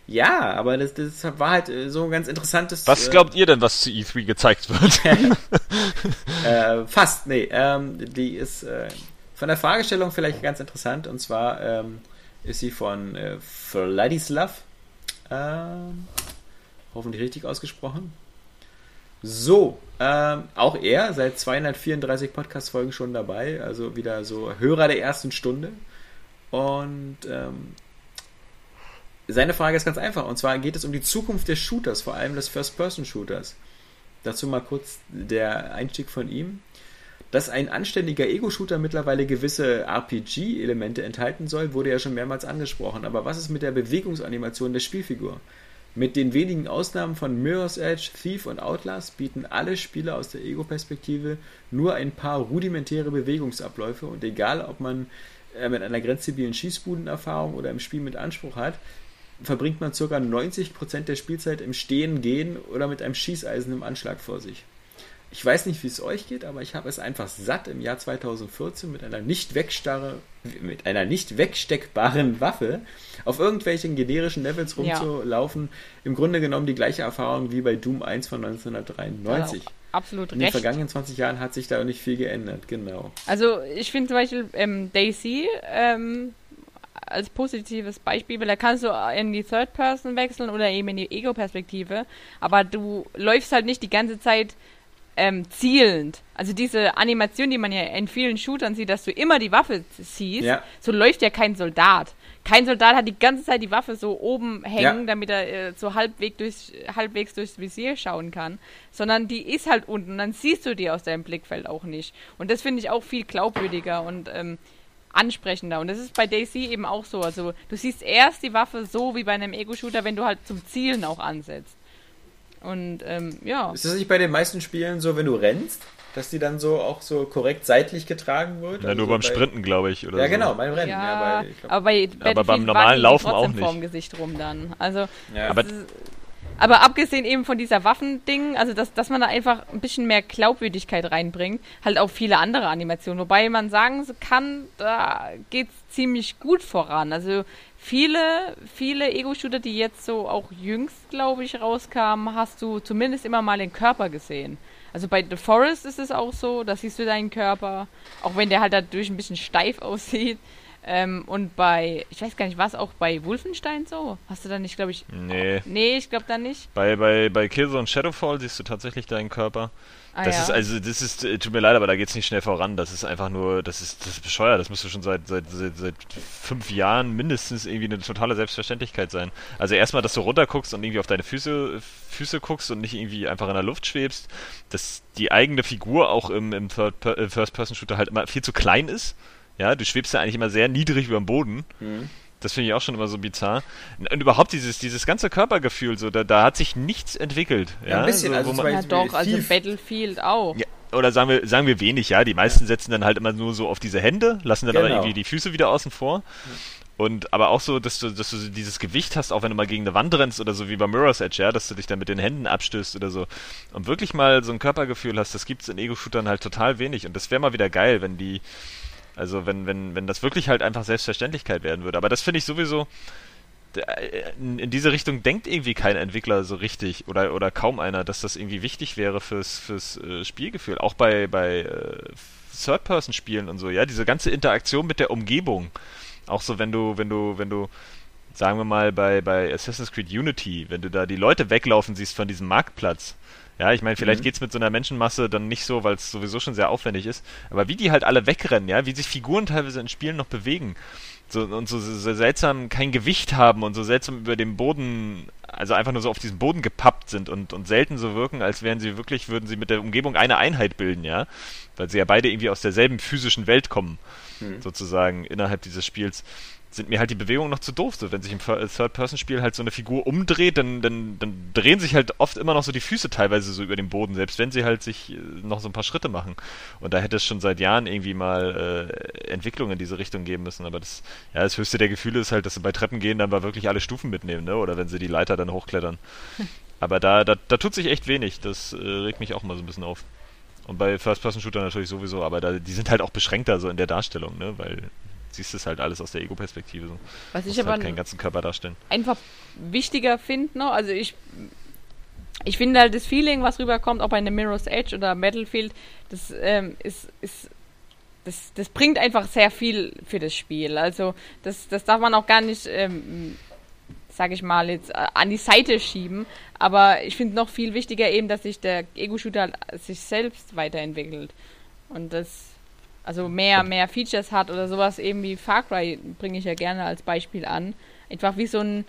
Ja, aber das, das war halt äh, so ein ganz interessantes.
Was
äh,
glaubt ihr denn, was zu E3 gezeigt wird? *laughs*
äh, fast, nee. Ähm, die ist äh, von der Fragestellung vielleicht ganz interessant. Und zwar ähm, ist sie von äh, Vladislav. Ähm, hoffentlich richtig ausgesprochen. So, ähm, auch er seit 234 Podcast-Folgen schon dabei. Also wieder so Hörer der ersten Stunde. Und ähm, seine Frage ist ganz einfach. Und zwar geht es um die Zukunft des Shooters, vor allem des First-Person-Shooters. Dazu mal kurz der Einstieg von ihm. Dass ein anständiger Ego-Shooter mittlerweile gewisse RPG-Elemente enthalten soll, wurde ja schon mehrmals angesprochen. Aber was ist mit der Bewegungsanimation der Spielfigur? Mit den wenigen Ausnahmen von Mirror's Edge, Thief und Outlast bieten alle Spiele aus der Ego-Perspektive nur ein paar rudimentäre Bewegungsabläufe und egal, ob man äh, mit einer grenzzivilen Schießbudenerfahrung oder im Spiel mit Anspruch hat, verbringt man ca. 90% der Spielzeit im Stehen, Gehen oder mit einem Schießeisen im Anschlag vor sich. Ich weiß nicht, wie es euch geht, aber ich habe es einfach satt, im Jahr 2014 mit einer nicht wegstarre, mit einer nicht wegsteckbaren Waffe auf irgendwelchen generischen Levels
Ja.
rumzulaufen. Im Grunde genommen die gleiche Erfahrung wie bei Doom 1 von 1993.
Ja, absolut
In den
recht.
vergangenen 20 Jahren hat sich da nicht viel geändert, genau.
Also ich finde zum Beispiel ähm, Daisy ähm, als positives Beispiel, weil da kannst du in die Third Person wechseln oder eben in die Ego-Perspektive, aber du läufst halt nicht die ganze Zeit ähm, zielend. Also diese Animation, die man ja in vielen Shootern sieht, dass du immer die Waffe siehst,
Ja.
so läuft ja kein Soldat. Kein Soldat hat die ganze Zeit die Waffe so oben hängen,
Ja.
damit er äh, so halbwegs, durch, halbwegs durchs Visier schauen kann, sondern die ist halt unten, dann siehst du die aus deinem Blickfeld auch nicht. Und das finde ich auch viel glaubwürdiger und ähm, ansprechender. Und das ist bei Daisy eben auch so. Also du siehst erst die Waffe so wie bei einem Ego-Shooter, wenn du halt zum Zielen auch ansetzt. Und ähm, ja.
Ist das nicht bei den meisten Spielen so, wenn du rennst, dass die dann so auch so korrekt seitlich getragen wird?
Ja,
Also
nur beim
bei-
Sprinten, glaube ich. Oder
Ja,
so.
genau, beim Rennen. Ja,
Ja,
bei, ich glaub,
aber bei Battlefield
beim normalen Laufen auch nicht.
vorm Gesicht rum dann. Also
ja.
Aber
ist- aber abgesehen eben von dieser Waffending, also dass, dass man da einfach ein bisschen mehr Glaubwürdigkeit reinbringt, halt auch viele andere Animationen. Wobei man sagen kann, da geht's ziemlich gut voran. Also viele, viele Ego-Shooter, die jetzt so auch jüngst, glaube ich, rauskamen, hast du zumindest immer mal den Körper gesehen. Also bei The Forest ist es auch so, da siehst du deinen Körper, auch wenn der halt dadurch ein bisschen steif *laughs* aussieht. Ähm, und bei, ich weiß gar nicht, was auch bei Wolfenstein so? Hast du da nicht, glaube ich,
Nee.
Nee, ich glaube da nicht.
Bei, bei, bei Killzone Shadowfall siehst du tatsächlich deinen Körper.
Ah,
das
ja.
ist also, das ist, äh, tut mir leid, aber da geht's nicht schnell voran. Das ist einfach nur, das ist, das ist bescheuert. Das müsste schon seit, seit, seit, seit fünf Jahren mindestens irgendwie eine totale Selbstverständlichkeit sein. Also erstmal, dass du runterguckst und irgendwie auf deine Füße, Füße guckst und nicht irgendwie einfach in der Luft schwebst, dass die eigene Figur auch im, im äh, First-Person-Shooter halt immer viel zu klein ist. Ja, du schwebst ja eigentlich immer sehr niedrig über dem Boden.
Mhm.
Das finde ich auch schon immer so bizarr. Und überhaupt dieses, dieses ganze Körpergefühl, so, da, da hat sich nichts entwickelt. Ja,
Ja, ein bisschen,
so,
also
man,
ja doch, also
Thief.
Battlefield auch.
ja, oder sagen wir, sagen wir wenig, ja. Die meisten setzen dann halt immer nur so auf diese Hände, lassen dann aber
Genau.
irgendwie die Füße wieder außen vor. Und aber auch so, dass du, dass du so dieses Gewicht hast, auch wenn du mal gegen eine Wand rennst oder so wie bei Mirror's Edge, ja, dass du dich dann mit den Händen abstößt oder so. Und wirklich mal so ein Körpergefühl hast, das gibt's in Ego-Shootern halt total wenig. Und das wäre mal wieder geil, wenn die, also wenn, wenn, wenn das wirklich halt einfach Selbstverständlichkeit werden würde. Aber das finde ich sowieso, äh, in, diese Richtung denkt irgendwie kein Entwickler so richtig oder, oder kaum einer, dass das irgendwie wichtig wäre fürs, fürs äh, Spielgefühl. Auch bei, bei äh, Third-Person-Spielen und so, ja, diese ganze Interaktion mit der Umgebung. Auch so, wenn du, wenn du, wenn du, sagen wir mal, bei, bei Assassin's Creed Unity, wenn du da die Leute weglaufen siehst von diesem Marktplatz. Ja, ich meine, vielleicht
Mhm.
geht's mit so einer Menschenmasse dann nicht so, weil es sowieso schon sehr aufwendig ist. Aber wie die halt alle wegrennen, ja, wie sich Figuren teilweise in Spielen noch bewegen. So, und so, so seltsam kein Gewicht haben und so seltsam über dem Boden, also einfach nur so auf diesem Boden gepappt sind und, und selten so wirken, als wären sie wirklich, würden sie mit der Umgebung eine Einheit bilden, ja. Weil sie ja beide irgendwie aus derselben physischen Welt kommen,
Hm.
sozusagen, innerhalb dieses Spiels. Sind mir halt die Bewegungen noch zu doof. So, wenn sich im Third-Person-Spiel halt so eine Figur umdreht, dann, dann, dann drehen sich halt oft immer noch so die Füße teilweise so über den Boden, selbst wenn sie halt sich äh, noch so ein paar Schritte machen. Und da hätte es schon seit Jahren irgendwie mal äh, Entwicklungen in diese Richtung geben müssen. Aber das, ja, das höchste der Gefühle ist halt, dass sie bei Treppen gehen, dann mal wirklich alle Stufen mitnehmen, ne? Oder wenn sie die Leiter dann hochklettern. *laughs* Aber da, da, da tut sich echt wenig. Das äh, regt mich auch mal so ein bisschen auf. Und bei First-Person-Shooter natürlich sowieso, aber da, die sind halt auch beschränkter so in der Darstellung, ne? Weil siehst es halt alles aus der Ego-Perspektive. So.
Was ich aber
halt keinen ganzen Körper darstellen.
einfach wichtiger finde noch, also ich ich finde halt das Feeling, was rüberkommt, ob bei einem Mirror's Edge oder Battlefield, das ähm, ist, ist das, das bringt einfach sehr viel für das Spiel. Also das, das darf man auch gar nicht, ähm, sage ich mal, jetzt äh, an die Seite schieben. Aber ich finde noch viel wichtiger eben, dass sich der Ego-Shooter sich selbst weiterentwickelt. Und das also mehr, mehr Features hat oder sowas eben wie Far Cry bringe ich ja gerne als Beispiel an. Einfach wie so ein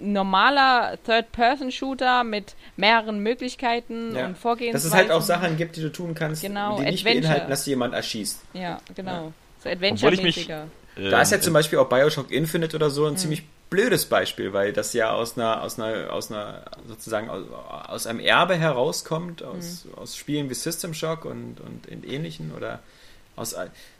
normaler Third-Person-Shooter mit mehreren Möglichkeiten ja. und Vorgehensweisen.
Dass es halt auch Sachen gibt, die du tun kannst,
genau,
die nicht
Adventure.
beinhalten, dass du jemand erschießt.
Ja, genau. Ja. So Adventure-mäßiger.
Äh, da ist ja zum Beispiel auch Bioshock Infinite oder so ein mhm. ziemlich blödes Beispiel, weil das ja aus einer, aus einer, aus einer sozusagen aus, aus einem Erbe herauskommt, aus, mhm. aus Spielen wie System Shock und, und in ähnlichen oder aus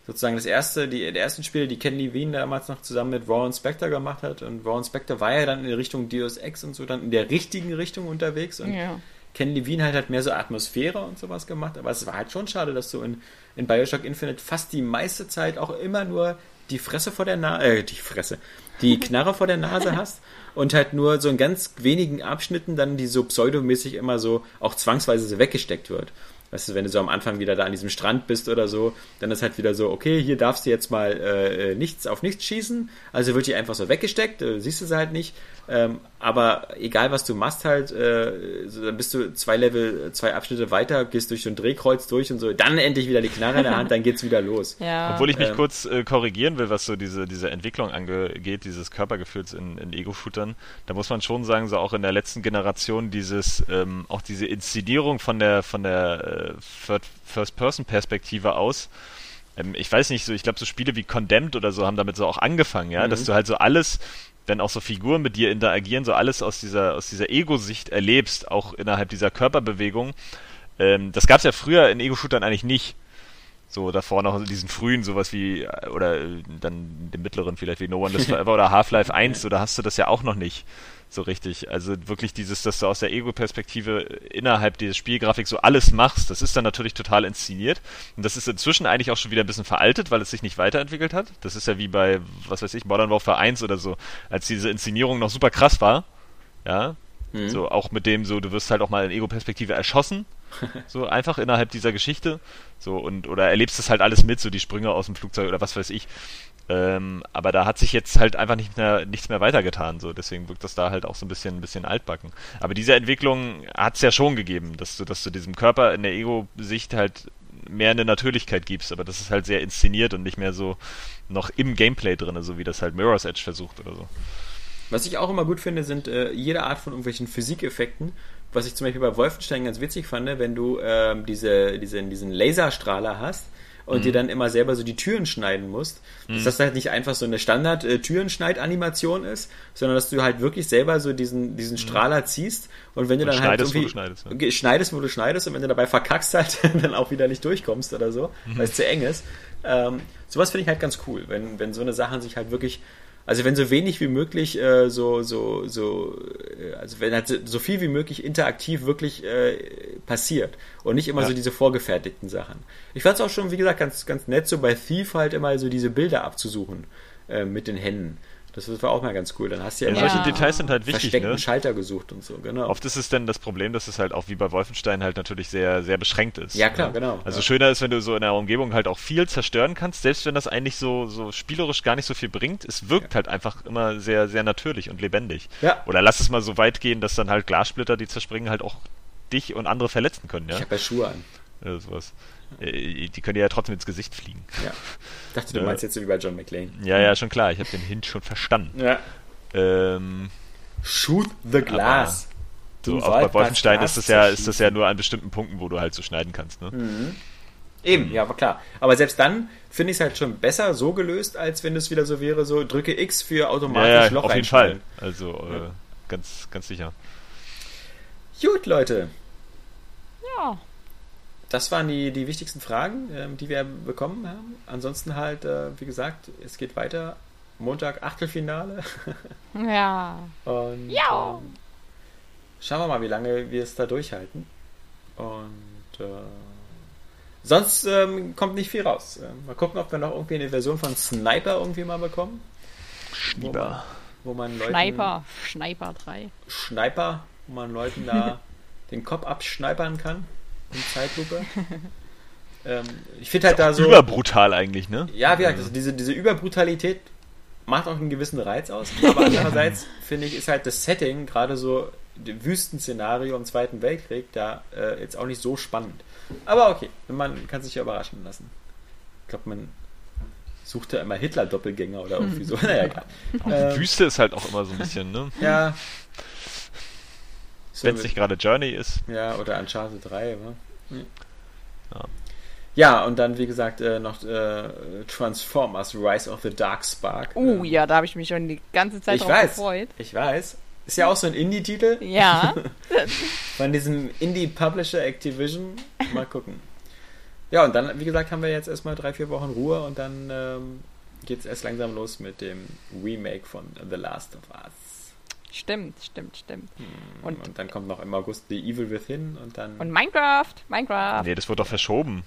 sozusagen das erste, die, die ersten Spiele, die Ken Levine damals noch zusammen mit Warren Spector gemacht hat. Und Warren Spector war ja dann in Richtung Deus Ex und so dann in der richtigen Richtung unterwegs. Und
ja.
Ken Levine halt hat mehr so Atmosphäre und sowas gemacht. Aber es war halt schon schade, dass du in, in Bioshock Infinite fast die meiste Zeit auch immer nur die Fresse vor der Nase, äh, die Fresse, die *laughs* Knarre vor der Nase hast und halt nur so in ganz wenigen Abschnitten dann die so pseudomäßig immer so auch zwangsweise so weggesteckt wird. Weißt du, wenn du so am Anfang wieder da an diesem Strand bist oder so, dann ist halt wieder so, okay, hier darfst du jetzt mal äh, nichts auf nichts schießen. Also wird die einfach so weggesteckt, äh, siehst du sie halt nicht. Ähm, aber egal was du machst halt, äh, so, dann bist du zwei Level, zwei Abschnitte weiter, gehst durch so ein Drehkreuz durch und so, dann endlich wieder die Knarre in der Hand, dann geht's wieder los.
Ja.
Obwohl ich mich ähm, kurz äh, korrigieren will, was so diese, diese Entwicklung angeht, dieses Körpergefühls in, in Ego-Shootern, da muss man schon sagen, so auch in der letzten Generation dieses, ähm, auch diese Inszenierung von der, von der äh, First-Person-Perspektive aus, ähm, ich weiß nicht, so, ich glaube, so Spiele wie Condemned oder so haben damit so auch angefangen, ja, mhm. dass du halt so alles wenn auch so Figuren mit dir interagieren, so alles aus dieser, aus dieser Ego-Sicht erlebst, auch innerhalb dieser Körperbewegung. Ähm, das gab es ja früher in Ego-Shootern eigentlich nicht. So davor noch diesen frühen, sowas wie, oder äh, dann den mittleren vielleicht wie No One Lives *laughs* Forever oder Half-Life 1, so da hast du das ja auch noch nicht so richtig. Also wirklich dieses, dass du aus der Ego-Perspektive innerhalb dieser Spielgrafik so alles machst, das ist dann natürlich total inszeniert. Und das ist inzwischen eigentlich auch schon wieder ein bisschen veraltet, weil es sich nicht weiterentwickelt hat. Das ist ja wie bei, was weiß ich, Modern Warfare 1 oder so, als diese Inszenierung noch super krass war. Ja. Mhm. So auch mit dem so, du wirst halt auch mal in Ego-Perspektive erschossen. *laughs* so einfach innerhalb dieser Geschichte. So und oder erlebst es halt alles mit, so die Sprünge aus dem Flugzeug oder was weiß ich. Ähm, aber da hat sich jetzt halt einfach nicht mehr, nichts mehr weitergetan. So. Deswegen wirkt das da halt auch so ein bisschen, ein bisschen altbacken. Aber diese Entwicklung hat es ja schon gegeben, dass du, dass du diesem Körper in der Ego-Sicht halt mehr eine Natürlichkeit gibst, aber das ist halt sehr inszeniert und nicht mehr so noch im Gameplay drin, so wie das halt Mirror's Edge versucht oder so.
Was ich auch immer gut finde, sind äh, jede Art von irgendwelchen Physikeffekten. Was ich zum Beispiel bei Wolfenstein ganz witzig fand, wenn du ähm, diese, diese, diesen Laserstrahler hast, und mhm. dir dann immer selber so die Türen schneiden musst. Mhm. Dass das halt nicht einfach so eine Standard-Türenschneid-Animation äh, ist, sondern dass du halt wirklich selber so diesen, diesen mhm. Strahler ziehst und wenn du und dann halt irgendwie
wo schneidest,
ja. schneidest, wo du schneidest und wenn du dabei verkackst *laughs* halt, dann auch wieder nicht durchkommst oder so, mhm. weil es zu eng ist. Ähm, sowas finde ich halt ganz cool, wenn, wenn so eine Sachen sich halt wirklich also wenn so wenig wie möglich äh, so so so äh, also wenn halt so viel wie möglich interaktiv wirklich äh, passiert und nicht immer ja. so diese vorgefertigten Sachen. Ich fand es auch schon wie gesagt ganz ganz nett so bei Thief halt immer so diese Bilder abzusuchen äh, mit den Händen. Das war auch mal ganz cool. Dann hast du ja,
ja solche Details sind halt wichtig.
Versteckten
ne?
Schalter gesucht und so, genau.
Oft ist es denn das Problem, dass es halt auch wie bei Wolfenstein halt natürlich sehr, sehr beschränkt ist.
Ja, klar, ne? genau.
Also
ja.
schöner ist, wenn du so in der Umgebung halt auch viel zerstören kannst, selbst wenn das eigentlich so, so spielerisch gar nicht so viel bringt. Es wirkt ja. halt einfach immer sehr, sehr natürlich und lebendig.
Ja.
Oder lass es mal so weit gehen, dass dann halt Glassplitter, die zerspringen, halt auch dich und andere verletzen können, ja.
Ich habe ja Schuhe an.
Ja, sowas. Äh, die können ja trotzdem ins Gesicht fliegen.
Ja. Ich dachte, du äh, meinst jetzt so wie bei John McClane.
Ja, ja, schon klar. Ich habe den Hint schon verstanden.
Ja.
Ähm,
Shoot the glass.
So, auch bei Wolfenstein ist das ja, ist das ja nur an bestimmten Punkten, wo du halt so schneiden kannst. Ne? Mhm.
Eben, ja, aber klar. Aber selbst dann finde ich es halt schon besser so gelöst, als wenn es wieder so wäre, so drücke X für automatisch
Ja, ja,
Loch
auf jeden Fall. Also, äh, ganz, ganz sicher.
Gut, Leute.
Ja.
Das waren die, die wichtigsten Fragen, ähm, die wir bekommen haben. Ansonsten halt, äh, wie gesagt, es geht weiter. Montag Achtelfinale. *laughs*
Ja.
Und
Ja.
ähm, schauen wir mal, wie lange wir es da durchhalten. Und äh, sonst ähm, kommt nicht viel raus. Ähm, mal gucken, ob wir noch irgendwie eine Version von Sniper irgendwie mal bekommen. Wo man, wo man Leuten,
Sniper. Sniper 3.
Sniper, wo man Leuten da *laughs* den Kopf abschneipern kann in Zeitlupe. *laughs* ähm, ich finde halt da so.
Überbrutal eigentlich, ne?
Ja, wie gesagt, also diese, diese Überbrutalität macht auch einen gewissen Reiz aus. Aber *laughs* andererseits finde ich, ist halt das Setting, gerade so dem Wüstenszenario im Zweiten Weltkrieg, da äh, jetzt auch nicht so spannend. Aber okay, man kann sich ja überraschen lassen. Ich glaube, man sucht ja immer Hitler-Doppelgänger oder irgendwie *laughs* so. Naja, egal. Ähm,
Wüste ist halt auch immer so ein bisschen, ne?
ja. So
Wenn es nicht gerade Journey ist.
Ja, oder Uncharted 3, ne?
Ja.
Ja, und dann, wie gesagt, äh, noch äh, Transformers Rise of the Dark Spark.
Uh,
Ähm,
ja, da habe ich mich schon die ganze Zeit
Ich
drauf
weiß.
gefreut.
Ich weiß. Ist ja auch so ein Indie-Titel
Ja. *laughs*
von diesem Indie-Publisher Activision. Mal gucken. Ja, und dann, wie gesagt, haben wir jetzt erstmal drei, vier Wochen Ruhe und dann ähm, geht es erst langsam los mit dem Remake von The Last of Us.
Stimmt, stimmt, stimmt.
Und,
Und,
und dann kommt noch im August The Evil Within und dann.
und Minecraft. Minecraft.
Nee, das wird doch verschoben.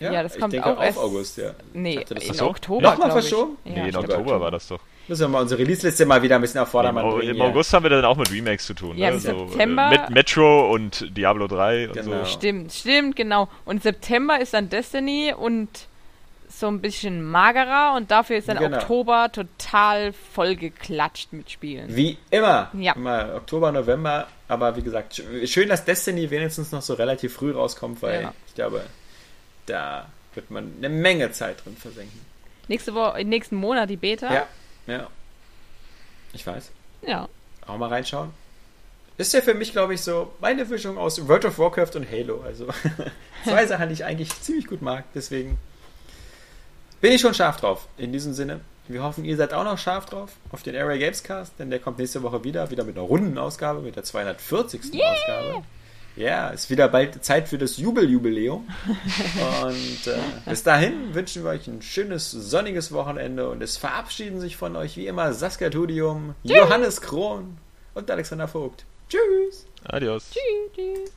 ja, das
ich
kommt
denke
auch
auf
erst-
August, ja.
Nee,
dachte, das
in
ist
so.
Oktober.
Nochmal
glaub ich.
verschoben?
Ja,
nee, in
stimmt.
Oktober war das doch.
Müssen wir mal unsere Release-Liste mal wieder ein bisschen auf Vordermann
Im,
bringen.
Im. August haben wir dann auch mit Remakes zu tun.
Ja,
ne?
im
so,
September-
Äh, mit Metro und Diablo 3 und
Genau.
so.
Stimmt, stimmt, genau. Und September ist dann Destiny und so ein bisschen magerer und dafür ist dann
Genau.
Oktober total vollgeklatscht mit Spielen.
Wie immer.
Ja.
Immer Oktober, November. Aber wie gesagt, sch- schön, dass Destiny wenigstens noch so relativ früh rauskommt, weil
Ja.
ich glaube, da wird man eine Menge Zeit drin versenken.
Nächste Woche, nächsten Monat die Beta.
Ja. Ja. Ich weiß.
Ja.
Auch mal reinschauen. Ist ja für mich, glaube ich, so meine Mischung aus World of Warcraft und Halo. Also *laughs* zwei *laughs* Sachen, die ich eigentlich ziemlich gut mag. Deswegen bin ich schon scharf drauf. In diesem Sinne, wir hoffen, ihr seid auch noch scharf drauf auf den Area Games Cast, denn der kommt nächste Woche wieder, wieder mit einer runden Ausgabe, mit der 240. Ausgabe. Ja, ist wieder bald Zeit für das Jubeljubiläum. Und äh, *laughs* bis dahin wünschen wir euch ein schönes, sonniges Wochenende und es verabschieden sich von euch wie immer Saskia Tudium, Johannes Krohn und Alexander Vogt. Tschüss!
Adios.
Tschüss. tschüss.